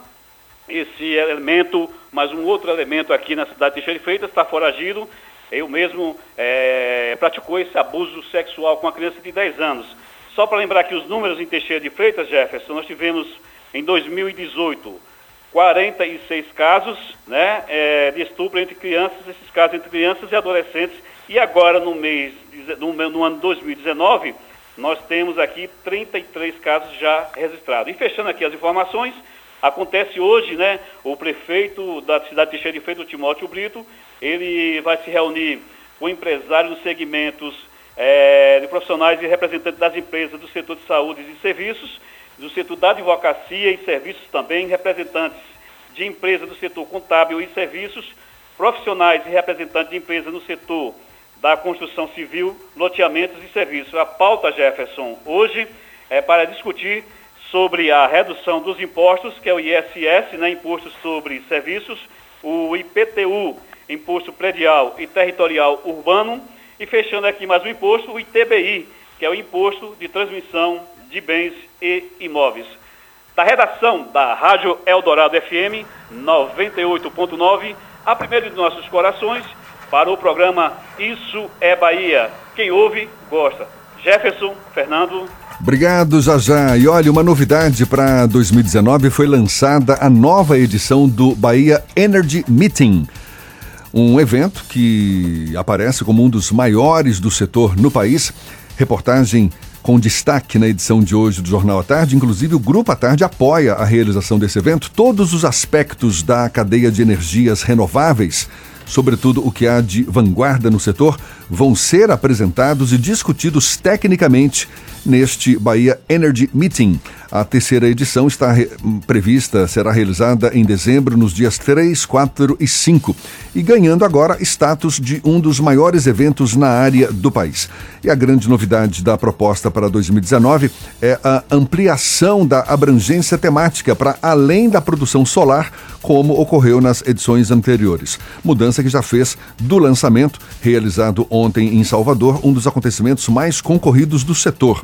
esse elemento, mais um outro elemento aqui na cidade de Teixeira de Freitas, está foragido. Eu mesmo é, praticou esse abuso sexual com uma criança de 10 anos. Só para lembrar que os números em Teixeira de Freitas, Jefferson, nós tivemos em 2018 46 casos né, é, de estupro entre crianças, esses casos entre crianças e adolescentes. E agora, no mês, no, no ano 2019, nós temos aqui 33 casos já registrados. E fechando aqui as informações, Acontece hoje, né, o prefeito da cidade de Teixeira de Freitas, Timóteo Brito, ele vai se reunir com empresários dos segmentos é, de profissionais e representantes das empresas do setor de saúde e serviços, do setor da advocacia e serviços também, representantes de empresas do setor contábil e serviços, profissionais e representantes de empresas no setor da construção civil, loteamentos e serviços. A pauta, Jefferson, hoje é para discutir sobre a redução dos impostos, que é o ISS, né, Imposto sobre Serviços, o IPTU, Imposto Predial e Territorial Urbano, e fechando aqui mais um imposto, o ITBI, que é o Imposto de Transmissão de Bens e Imóveis. Da redação da Rádio Eldorado FM 98.9, a primeira de nossos corações, para o programa Isso é Bahia. Quem ouve, gosta. Jefferson, Fernando. Obrigado, Jajá. E olha, uma novidade para 2019 foi lançada a nova edição do Bahia Energy Meeting. Um evento que aparece como um dos maiores do setor no país. Reportagem com destaque na edição de hoje do Jornal à Tarde. Inclusive, o Grupo à Tarde apoia a realização desse evento. Todos os aspectos da cadeia de energias renováveis, sobretudo o que há de vanguarda no setor, vão ser apresentados e discutidos tecnicamente neste Bahia Energy Meeting. A terceira edição está re prevista, será realizada em dezembro, nos dias 3, 4 e 5, e ganhando agora status de um dos maiores eventos na área do país. E a grande novidade da proposta para 2019 é a ampliação da abrangência temática para além da produção solar, como ocorreu nas edições anteriores. Mudança que já fez do lançamento, realizado ontem em Salvador, um dos acontecimentos mais concorridos do setor.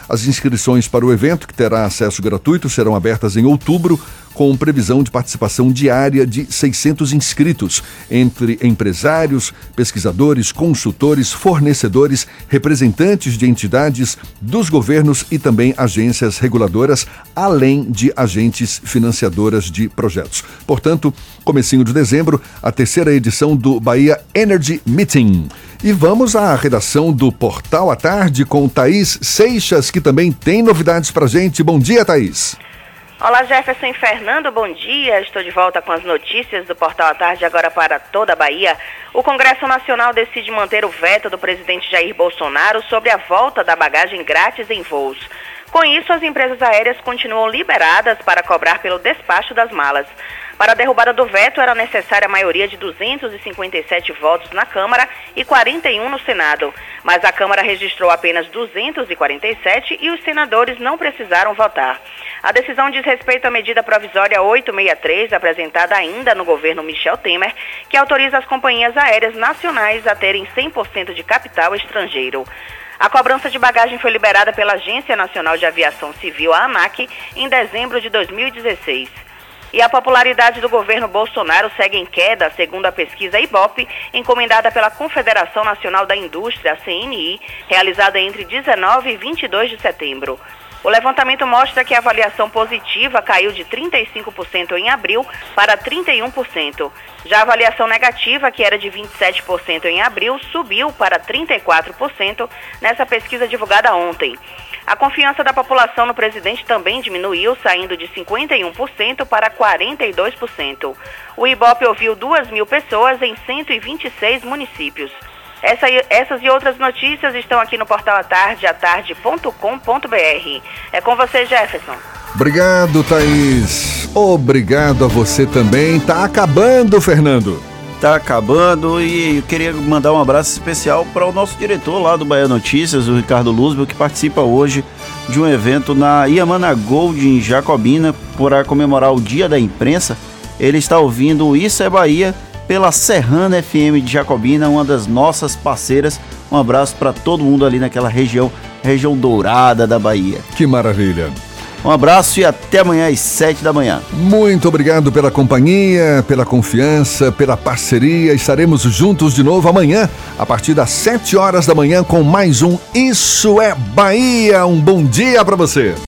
As inscrições para o evento, que terá acesso gratuito, serão abertas em outubro, com previsão de participação diária de 600 inscritos, entre empresários, pesquisadores, consultores, fornecedores, representantes de entidades, dos governos e também agências reguladoras, além de agentes financiadoras de projetos. Portanto, comecinho de dezembro, a terceira edição do Bahia Energy Meeting. E vamos à redação do Portal à Tarde com Thaís Seixas, que também tem novidades pra gente. Bom dia, Thaís. Olá, Jefferson Fernando, bom dia. Estou de volta com as notícias do Portal à Tarde, agora para toda a Bahia. O Congresso Nacional decide manter o veto do presidente Jair Bolsonaro sobre a volta da bagagem grátis em voos. Com isso, as empresas aéreas continuam liberadas para cobrar pelo despacho das malas. Para a derrubada do veto, era necessária a maioria de 257 votos na Câmara e 41 no Senado. Mas a Câmara registrou apenas 247 e os senadores não precisaram votar. A decisão diz respeito à medida provisória 863, apresentada ainda no governo Michel Temer, que autoriza as companhias aéreas nacionais a terem 100% de capital estrangeiro. A cobrança de bagagem foi liberada pela Agência Nacional de Aviação Civil, a ANAC, em dezembro de 2016. E a popularidade do governo Bolsonaro segue em queda, segundo a pesquisa IBOP, encomendada pela Confederação Nacional da Indústria, CNI, realizada entre 19 e 22 de setembro. O levantamento mostra que a avaliação positiva caiu de 35% em abril para 31%. Já a avaliação negativa, que era de 27% em abril, subiu para 34% nessa pesquisa divulgada ontem. A confiança da população no presidente também diminuiu, saindo de 51% para 42%. O IBOP ouviu 2 mil pessoas em 126 municípios. Essa, essas e outras notícias estão aqui no portal atarde, atarde.com.br. É com você, Jefferson. Obrigado, Thaís. Obrigado a você também. Tá acabando, Fernando. Tá acabando e eu queria mandar um abraço especial para o nosso diretor lá do Bahia Notícias, o Ricardo Luzbel, que participa hoje de um evento na Iamana Gold em Jacobina para comemorar o Dia da Imprensa. Ele está ouvindo o Isso é Bahia pela Serrana FM de Jacobina, uma das nossas parceiras. Um abraço para todo mundo ali naquela região, região dourada da Bahia. Que maravilha. Um abraço e até amanhã às 7 da manhã. Muito obrigado pela companhia, pela confiança, pela parceria. Estaremos juntos de novo amanhã, a partir das 7 horas da manhã, com mais um Isso é Bahia. Um bom dia para você.